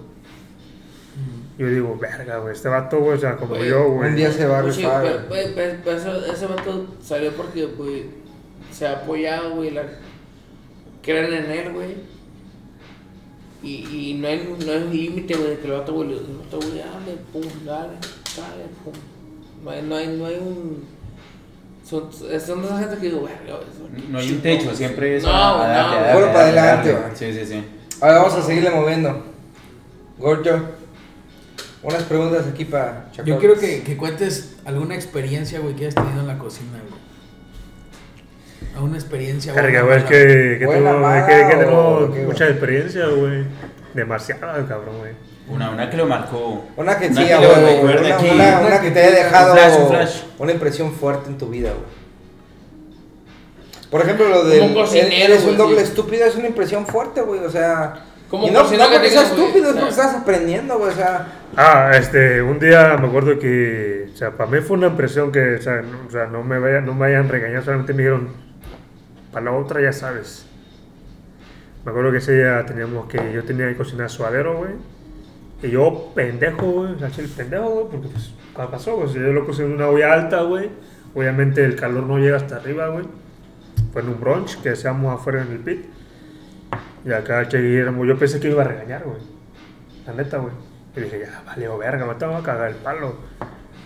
Yo digo, verga, güey, este vato, güey, o sea, como yo, güey. Un día se va a sí, rifar. pero, güey. ese vato salió porque, güey, se ha apoyado, güey, la... creen en él, güey. Y, y no hay, no hay límite, güey, de que el vato, güey, el vato, güey, dale, pum, dale, dale, pum. No hay, no hay, no hay un... Son, son esas gente que digo, güey, No hay un techo, siempre es No, a- a no. para adelante, darle. güey. Sí, sí, sí. Ahora vamos a seguirle moviendo. Gorcho, unas preguntas aquí para Yo Chacal. quiero que, que cuentes alguna experiencia, güey, que hayas tenido en la cocina, güey. Alguna experiencia, güey, es mala. que, que, tengo, mala, que, tengo mucha güey? experiencia, güey. Demasiada, cabrón, güey. Una, una que lo marcó. Una que Una sí, que a lo huevo, güey. recuerde Una, aquí. una- una que te haya dejado Un flash, un flash. una impresión fuerte en tu vida, güey. Por ejemplo, lo de eres un doble sí. estúpido es una impresión fuerte, güey. O sea, Como y no, no porque que seas estúpido, es porque estás aprendiendo, güey. O sea, Ah, este, un día me acuerdo que, o sea, para mí fue una impresión que, o sea, no, o sea, no me vayan, no me vayan regañado, solamente me dijeron, para la otra ya sabes. Me acuerdo que ese día teníamos que, yo tenía que cocinar suadero, güey, y yo, pendejo, güey, o el pendejo, güey, porque pues, ¿qué pasó? Pues yo lo cociné en una olla alta, güey, obviamente el calor no llega hasta arriba, güey, fue en un brunch que hacíamos afuera en el pit, y acá Che Guillermo, yo pensé que iba a regañar, güey, la neta, güey. Y dije, ya, vale, verga, me estaba a cagar el palo.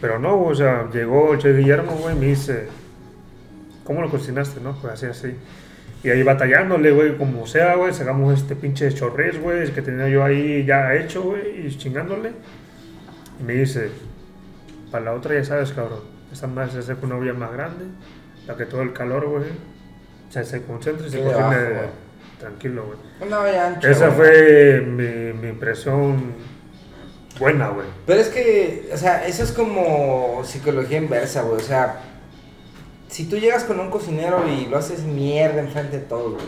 Pero no, o sea, llegó el Che Guillermo, güey, y me dice, ¿cómo lo cocinaste, no? Pues así, así. Y ahí batallándole, güey, como sea, güey, sacamos este pinche chorrés, güey, que tenía yo ahí ya hecho, güey, y chingándole. Y me dice, para la otra ya sabes, cabrón, esta más se hace con una olla más grande, la que todo el calor, güey, se, se concentre y se cocine tranquilo, güey. una olla ancha. Esa güey. fue mi, mi impresión buena, güey. Pero es que, o sea, eso es como psicología inversa, güey. O sea, si tú llegas con un cocinero y lo haces mierda enfrente de todos, güey.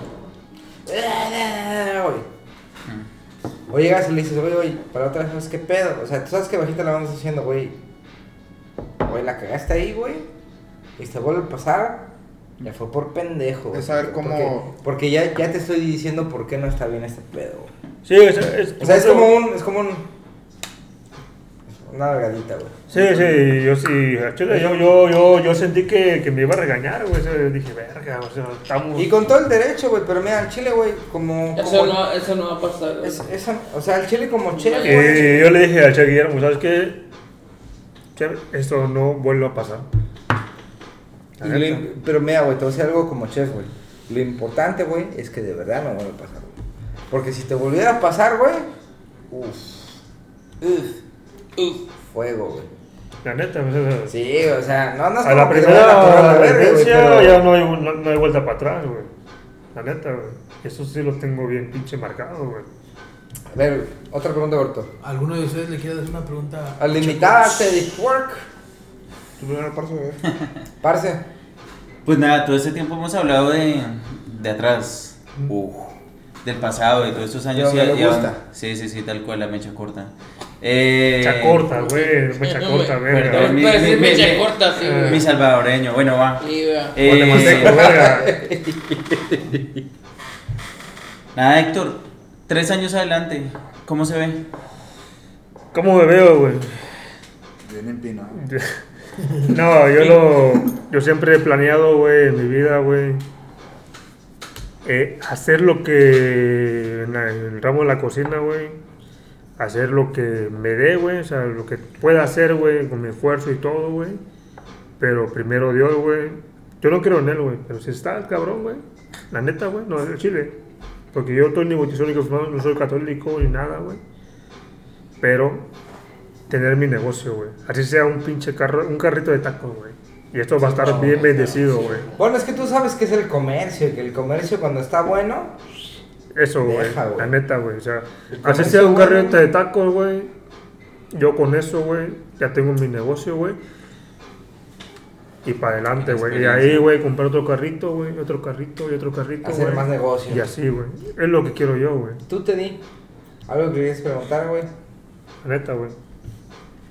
güey. O llegas y le dices, güey, güey, para la otra vez, ¿sabes qué pedo? O sea, tú sabes que bajita la vamos haciendo, güey. Güey, la cagaste ahí, güey. Y te vuelve a pasar. Ya fue por pendejo. Es saber Porque- cómo- Porque, ya, ya te estoy diciendo por qué no está bien este pedo, güey. Sí, es, es, O sea, es como un. Es como un. Una vergadita, güey. Sí, sí, yo sí. chile, Yo, yo, yo, yo sentí que, que me iba a regañar, güey. o sea, dije, verga, o sea, estamos. Y con todo el derecho, güey, pero mira, el chile, güey, como... Eso como- no, eso no va a pasar. güey. es- esa- o sea, el chile como chef, Y güey. yo le dije al Che Guillermo, ¿sabes qué? Che, esto no vuelve a pasar. Im- pero mira, güey, te voy a decir algo como chef, güey. Lo importante, güey, es que de verdad no vuelva a pasar, güey. Porque si te volviera a pasar, güey, uff, uff, Uf. Fuego, güey. La neta, o sea, Sí, o sea, no, no es a la primera pero- ya no hay, no, no hay vuelta para atrás, güey. La neta, güey. Eso sí lo tengo bien pinche marcado, güey. A ver, otra pregunta, Gorto. ¿Alguno de ustedes le quiere hacer una pregunta? Al limitada Teddy Work, Tu primero parce, güey. (laughs) parce. Pues nada, todo este tiempo hemos hablado de, de atrás, uf, del pasado, de todos estos años. De y- y gusta. aún- Sí, sí, sí, tal cual, la mecha corta. Eh, Mecha corta, güey. Mecha (laughs) corta, verga. Perdón, mi, mi- mecha mi- corta, sí, güey. mi salvadoreño, bueno, va. Sí. Eh, Guatemalteco, verga. (laughs) nada, Héctor, tres años adelante, ¿cómo se ve? ¿Cómo me veo, güey? Bien empinado. (laughs) No, yo lo. Yo siempre he planeado, güey, en mi vida, güey. eh, hacer lo que. En, la- en el ramo de la cocina, güey. Hacer lo que me dé, güey. O sea, lo que pueda hacer, güey, con mi esfuerzo y todo, güey. Pero primero Dios, güey. Yo no creo en él, güey. Pero si está el cabrón, güey. La neta, güey, no es el chile. Porque yo estoy ni bautizado ni no soy católico ni nada, güey. Pero tener mi negocio, güey. Así sea un pinche carro, un carrito de tacos, güey. Y esto va a estar bien bendecido, güey. Bueno, es que tú sabes que es el comercio, que el comercio cuando está bueno, Eso, güey. Deja, güey. La neta, güey. O sea, así sea un carrito de tacos, güey. Yo con eso, güey, ya tengo mi negocio, güey. y para adelante, güey. Y ahí, güey, comprar otro carrito, güey, otro carrito y otro carrito, Hacer más negocio. Y así, güey. Es lo que quiero yo, güey. Tú te di algo que querías preguntar, güey. La Neta, güey.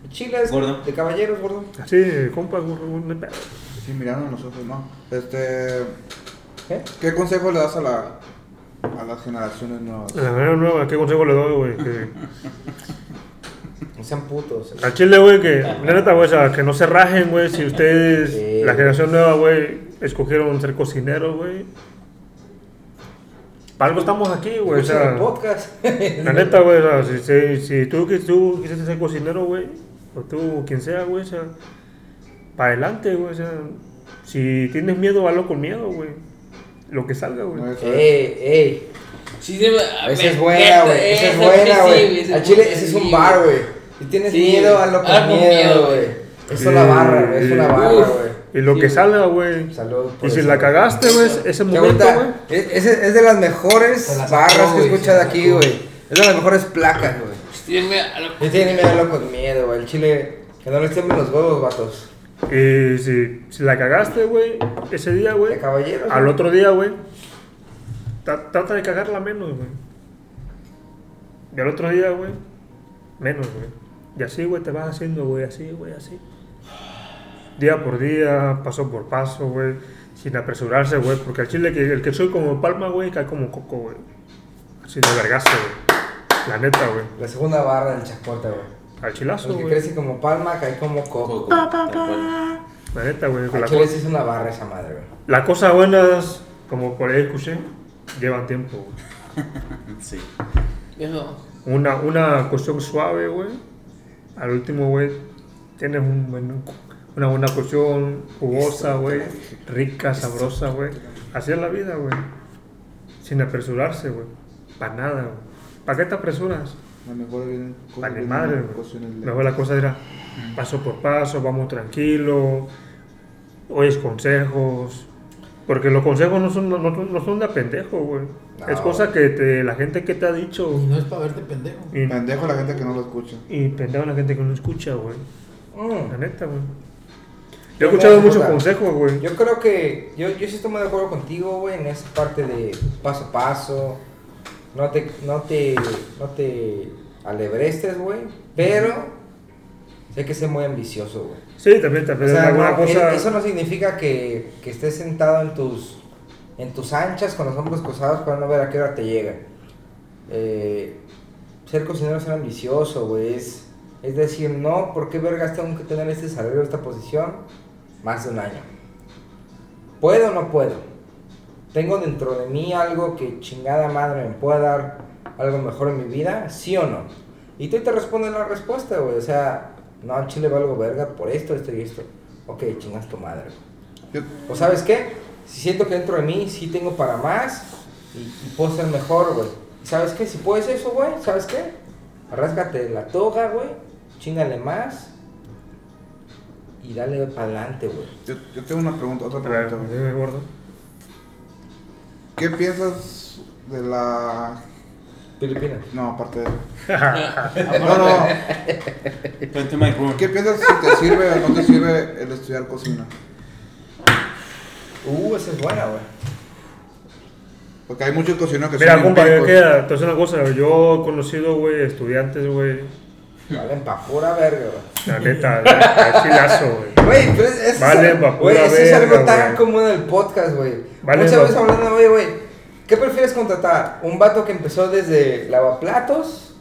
Chile es Gordo. de caballeros, gordo. Así, compas, pedo. Sí, mirando los ojos, no. Este. ¿Qué? ¿Qué consejo le das a la. A las generaciones nuevas? A la manera nueva, ¿qué consejo le doy, güey? Que- (laughs) No sean putos. Al chile, güey, que, la neta, güey, o sea, que no se rajen, güey, si ustedes, Sí. la generación nueva, güey, escogieron ser cocineros, güey. Para algo estamos aquí, güey, o sea, podcast. (laughs) la neta, güey, o sea, si, si, si tú, que tú quisiste ser cocinero, güey, o tú, quien sea, güey, o sea, para adelante, güey, o sea, si tienes miedo, hazlo con miedo, güey, lo que salga, güey. No, eso es. ey, ey. Sí, Esa me- es buena, güey. Esa es esa buena, güey. Al chile, ese es un bar, güey. Si tienes Sí, miedo, hazlo con miedo, güey. Es una barra, güey. Es una barra, güey. Y lo Sí, que salga, güey. Salud por Y si eso, la cagaste, güey, ese momento, güey. es, es, de las mejores Se la sacó, barras que he escuchado se aquí, güey. Es de las mejores placas, güey. Tiene a lo- Y tienen miedo, hazlo con miedo, güey. El chile, que no les tiemblen los huevos, vatos. Y si, si la cagaste, güey, ese día, güey. Al otro día, güey, tra- trata de cagarla menos, güey. Y al otro día, güey, menos, güey. Y así, güey, te vas haciendo, güey, así, güey, así. Día por día, paso por paso, güey. Sin apresurarse, güey. Porque al chile, que, el que soy como palma, güey, cae como coco, güey. Así de vergazo, güey. La neta, güey. La segunda barra del chacote, güey. Al chilazo, El que güey. crece como palma, cae como coco. Coco, tal cual. La neta, güey. Al La, chile sí es una barra esa madre, güey. la cosa buenas, como por ahí escuché, llevan tiempo, güey. (laughs) Sí. Eso. Una, una cuestión suave, güey. Al último, güey, tienes un buen- una buena cuestión jugosa, güey. Rica, sabrosa, güey. Así es la vida, güey. Sin apresurarse, güey. Para nada, güey. ¿Para qué te apresuras? Mejor vienen Para mi vienen madre, Mejor la cosa era paso por paso, vamos tranquilo, oyes consejos. Porque los consejos no son, no, no- no son de pendejo, güey. No. Es cosa que te, la gente que te ha dicho. Y no es para verte pendejo. Y, Pendejo la gente que no lo escucha. y pendejo la gente que no escucha, güey. Mm. La neta, güey. Yo he escuchado muchos consejos, güey. Yo creo que, yo, yo sí estoy muy de acuerdo contigo, güey, en esa parte de paso a paso. No te, no te, no te alebrestes, güey. Pero sé que ser muy ambicioso, güey. Sí, también, O también. sea, no, cosa. eso no significa que, que estés sentado en tus, en tus anchas con los hombros cruzados para no ver a qué hora te llega. Eh, ser cocinero es ser ambicioso, güey. Es, es decir, no, ¿por qué vergas tengo que tener este salario, esta posición? Más de un año. ¿Puedo o no puedo? ¿Tengo dentro de mí algo que chingada madre me pueda dar algo mejor en mi vida? ¿Sí o no? Y tú te respondes la respuesta, güey. O sea, no, al chile valgo verga por esto, esto y esto. Ok, chingas tu madre. Yo- ¿O sabes qué? Si siento que dentro de mí sí tengo para más y, y puedo ser mejor, güey. ¿Y ¿Sabes qué? Si puedes eso, güey, ¿sabes qué? Rásgate la toga, güey. Chingale más. Y dale para adelante, güey. Yo, yo tengo una pregunta, otra pregunta. gordo. ¿Qué piensas de la. Filipinas. No, aparte de. (laughs) No, no. ¿Qué piensas si te sirve o no te sirve el estudiar cocina? Uh, esa es buena, güey. Porque hay muchos cocineros que Mira, son compa, yo queda, te voy a una cosa. Yo he conocido, güey, estudiantes, güey. Valen pa' pura verga, güey. La neta, chilazo, güey. Güey, pero es, es, Vale, es- pa' güey, pura eso es algo verga, tan güey. común en el podcast, güey. Muchas veces hablando, oye, güey, ¿qué prefieres contratar? ¿Un vato que empezó desde lavaplatos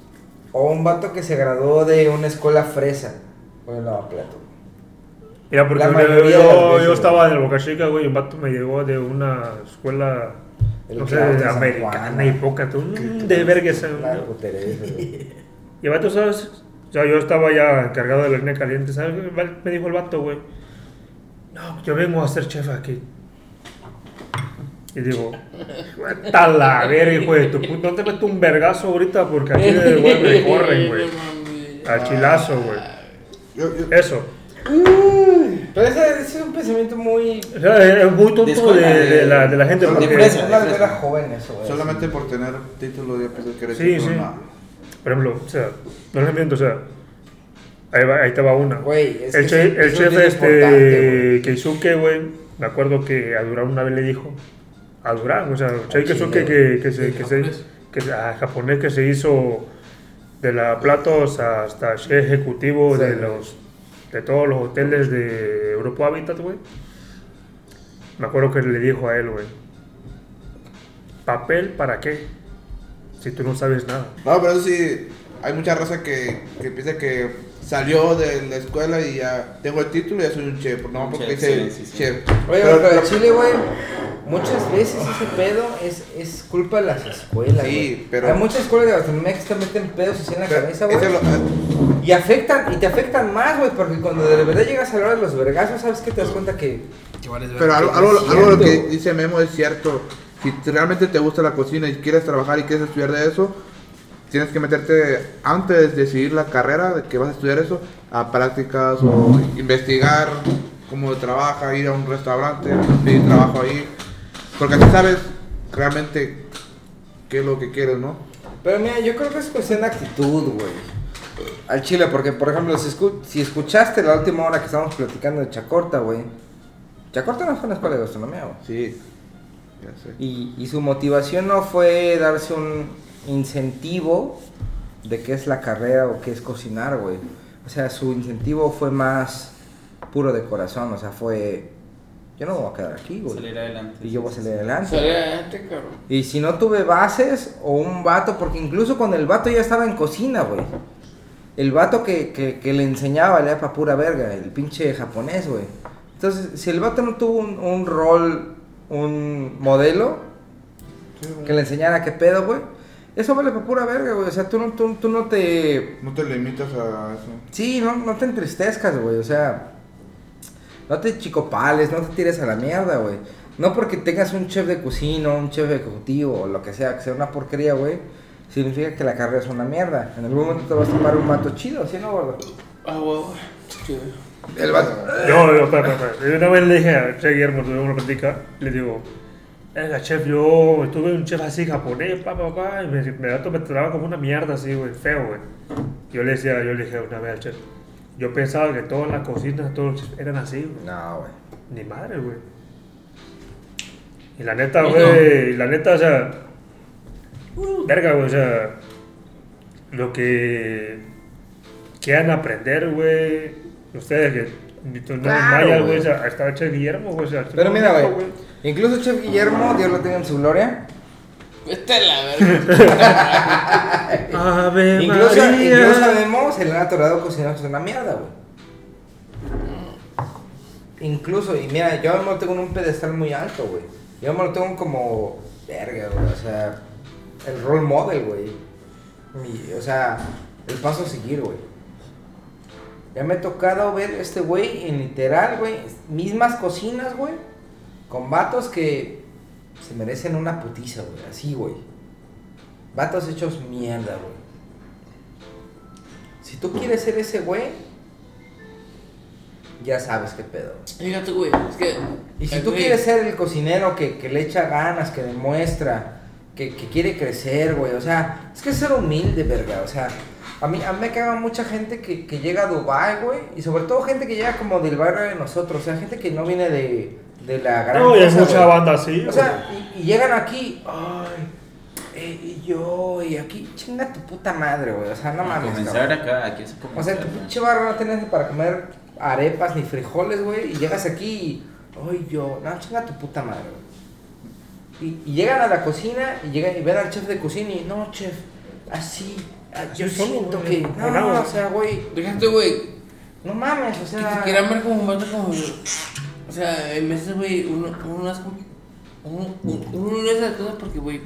o un vato que se graduó de una escuela fresa? O lavaplatos. Mira, porque yo, estaba en Boca Chica, güey, y un vato me llegó de una escuela, El no sé, de americana Juan, y poca, tú, de verga güey. Y el vato, ¿sabes? O sea, yo estaba ya encargado de la línea caliente, ¿sabes? Me dijo el vato, güey. No, yo vengo a ser chef aquí. Y digo, está la verga, hijo de tu puta. No te meto un vergazo ahorita porque aquí de güey me corren, güey. (laughs) Al chilazo, güey. Eso. Pero ese, ese es un pensamiento muy... O sea, es muy tonto de, escuela, de la, de la gente. de Porque, fresa. Es una escuela joven eso, güey. solamente por tener título pienso que eres Sí, sí. no. Por ejemplo, o sea, no les miento, o sea, Ahí, va- ahí te va una. Güey, es el que chef, el este, Keisuke, güey, me acuerdo que a Durán una vez le dijo, a Durán, o sea, chef Keisuke que, que, se, que, se, que se- ah, japonés que se hizo de la platos hasta chef ejecutivo Sí. de los de todos los hoteles de Europa Habitat, güey. Me acuerdo que le dijo a él, güey, ¿papel para qué? Si tú no sabes nada. No, pero eso sí, hay mucha raza que, que piensa que salió de la escuela y ya tengo el título y ya soy un chef. No, Un porque chef, dice sí, sí, sí. chef. Oye, Pero- pero, pero- el Chile, güey, muchas veces ese pedo es, es culpa de las escuelas, Sí, pero- Hay muchas escuelas de gastronomía que se meten pedos así en la cabeza, güey. lo- Y afectan, y te afectan más, güey, porque cuando de verdad llegas a la hora de los vergazos, ¿sabes qué? Te das cuenta que... Pero algo, algo, algo de lo que dice Memo es cierto. Si te- realmente te gusta la cocina y quieres trabajar y quieres estudiar de eso, tienes que meterte antes de decidir la carrera de que vas a estudiar eso a prácticas o investigar cómo trabaja, ir a un restaurante, pedir trabajo ahí. Porque así sabes realmente qué es lo que quieres, ¿no? Pero mira, yo creo que es cuestión de actitud, güey. Al chile, porque, por ejemplo, si, escu- si escuchaste la última hora que estábamos platicando de Chacorta, güey. Chacorta no fue una escuela de gastronomía, güey. Sí, ya sé. Y, y su motivación no fue darse un incentivo de qué es la carrera o qué es cocinar, güey. O sea, su incentivo fue más puro de corazón, o sea, fue... Yo no me voy a quedar aquí, güey. Salir adelante. Y yo voy a salir adelante. Sale adelante, cabrón. Y si no tuve bases o un vato, porque incluso cuando el vato ya estaba en cocina, güey. El vato que, que, que le enseñaba le para pura verga, el pinche japonés, güey. Entonces, si el vato no tuvo un, un rol, un modelo que le enseñara qué pedo, güey, eso vale para pura verga, güey. O sea, tú no, tú, tú no te No te limitas a eso. Sí, no, no te entristezcas, güey. O sea, no te chicopales, no te tires a la mierda, güey. No porque tengas un chef de cocina, un chef ejecutivo o lo que sea, que sea una porquería, güey, significa que la carrera es una mierda. En algún momento te vas a tomar un mato chido, ¿sí no, gordo? Ah. Sí, güey. El vato. Yo, yo, espera, espera, espera. Yo una vez le dije a Chef Guillermo, tuve una plática, le digo, venga, chef, yo estuve un chef así japonés, pa, pa, pa, y me, me, dato me trataba como una mierda así, güey, feo, güey. Yo le decía, yo le dije una vez al chef, yo pensaba que todas las cocinas, todos los chefs eran así, güey. No, güey. Ni madre, güey. Y la neta, No. güey, la neta, o sea, verga, güey, o sea, lo que quieran aprender, güey, ustedes que no Claro, mayas, güey. güey, o sea, estaba Che Guillermo, güey, o sea, Pero mira, güey. Incluso Chef Guillermo, Dios lo tenga en su gloria. Vete la verga. (laughs) Ave Incluso, María. incluso sabemos, el Torado cocinero es una mierda, güey. Incluso, y mira, yo me lo tengo en un pedestal muy alto, güey. Yo me lo tengo como verga, güey. O sea, el role model, güey. O sea, el paso a seguir, güey. Ya me ha tocado ver este güey en literal, güey. Mismas cocinas, güey. Con vatos que se merecen una putiza, güey. Así, güey. Vatos hechos mierda, güey. Si tú quieres ser ese güey, ya sabes qué pedo. Fíjate, güey. Es que. Y si tú güey, quieres ser el cocinero que, que le echa ganas, que demuestra, que, que quiere crecer, güey. O sea, es que es ser humilde, verga. O sea, a mí, a mí me caga mucha gente que, que llega a Dubai, güey. Y sobre todo gente que llega como del barrio de nosotros. O sea, gente que no viene de, de la gran No, y hay mucha güey. banda así, O sea, y, y llegan aquí, ay, eh, y yo, y aquí, chinga tu puta madre, güey. O sea, no mames. Comenzar cabrón. acá, aquí es O sea, tu pinche barrio no tienes para comer arepas ni frijoles, güey. Y llegas aquí y, ay, yo, no, chinga tu puta madre, güey. Y, y llegan a la cocina y llegan y ven al chef de cocina y, no, chef, así, yo Así solo, siento que, con no, agua. o sea, güey, Fíjate, güey. no mames, o Que sea. te quieran ver como un vato como. O sea, en veces, güey, uno, uno es como. Uno, uno no es de cosas porque, güey.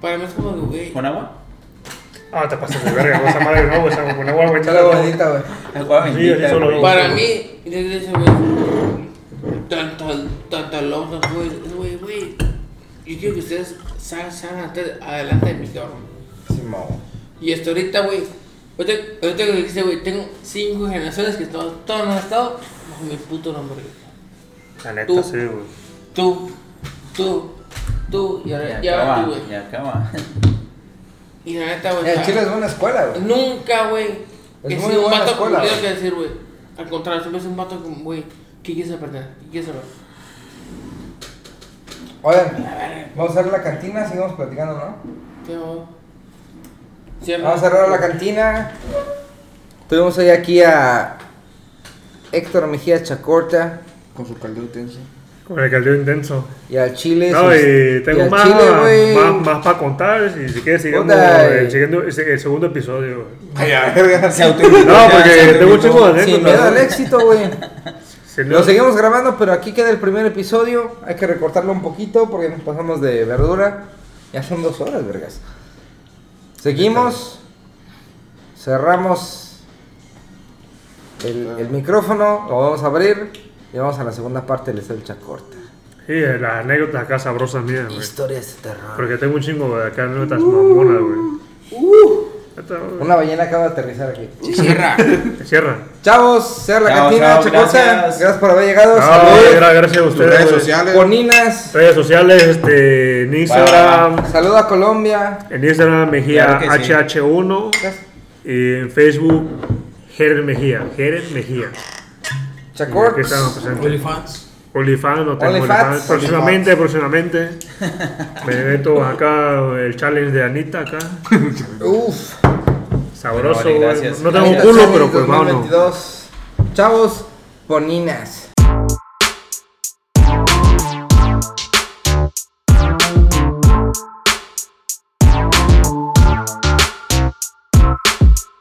Para mí es como que, güey. ¿Con agua? Ah, te pasas de verga, cosa madre, no, güey, o sea, con agua, güey. Échale bonita, güey. Agua Sí, bendita, güey. Para mí, dice, güey. Tanta, tanta losa, güey. Güey, güey. Yo quiero que ustedes salgan, salgan ante- adelante de mi cabrón. Simón. Y hasta ahorita, güey. Ahorita, ahorita que dijiste, güey, tengo cinco generaciones que todos, todos han estado bajo mi puto nombre. La neta, Tú. sí, güey. Tú, tú, tú, y ahora Ya va tú, acaba, güey. ya acaba. Y la neta, güey. El chile es buena escuela, güey. Nunca, güey. Es muy un buena vato escuela, que decir, güey. Al contrario, siempre es un vato como, güey, ¿qué quieres aprender? ¿Qué quieres saber? Oigan, vamos a cerrar la cantina, seguimos platicando, ¿no? ¿Qué Vamos a cerrar la cantina. Tuvimos hoy aquí a Héctor Mejía Chacorta Con su caldeo tenso. Con el caldeo intenso. y al Chile. No, sus- y tengo más, Chile, más, más para contar. Y si quieres, sigamos el, siguiendo- el segundo episodio. Ay. (laughs) Se No, porque se tengo un chingo de Sin miedo al éxito, güey. (laughs) Si no- Lo seguimos grabando, pero aquí queda el primer episodio. Hay que recortarlo un poquito porque nos pasamos de verdura. Ya son dos horas, vergas. Seguimos. Cerramos el, el micrófono. Lo vamos a abrir. Y vamos a la segunda parte del Estel Chacorta. Sí, las anécdotas acá sabrosas mías, güey. Historias de terror. Porque tengo un chingo de acá anécdotas mamonas, güey. Uh. Una ballena acaba de aterrizar aquí. Se cierra. (laughs) Cierra. Chavos, sea la cantina, gracias. Gracias por haber llegado. No, Salud. gra- gracias a ustedes. redes güey. sociales. Boninas. Redes sociales, este, en Instagram, Saludos a Colombia. en Instagram Mejía Claro que sí. HH1 y en Facebook Jeren Mejía, Jeren Mejía. Chacort. Aquí estamos presentes. OnlyFans. OnlyFans, no tengo OnlyFans. OnlyFans. Próximamente, próximamente. (laughs) Me meto acá el challenge de Anita acá. Uf. Sabroso, Vale, gracias. No tengo Ahorita culo, pero pues. 2022. Chavos, boninas.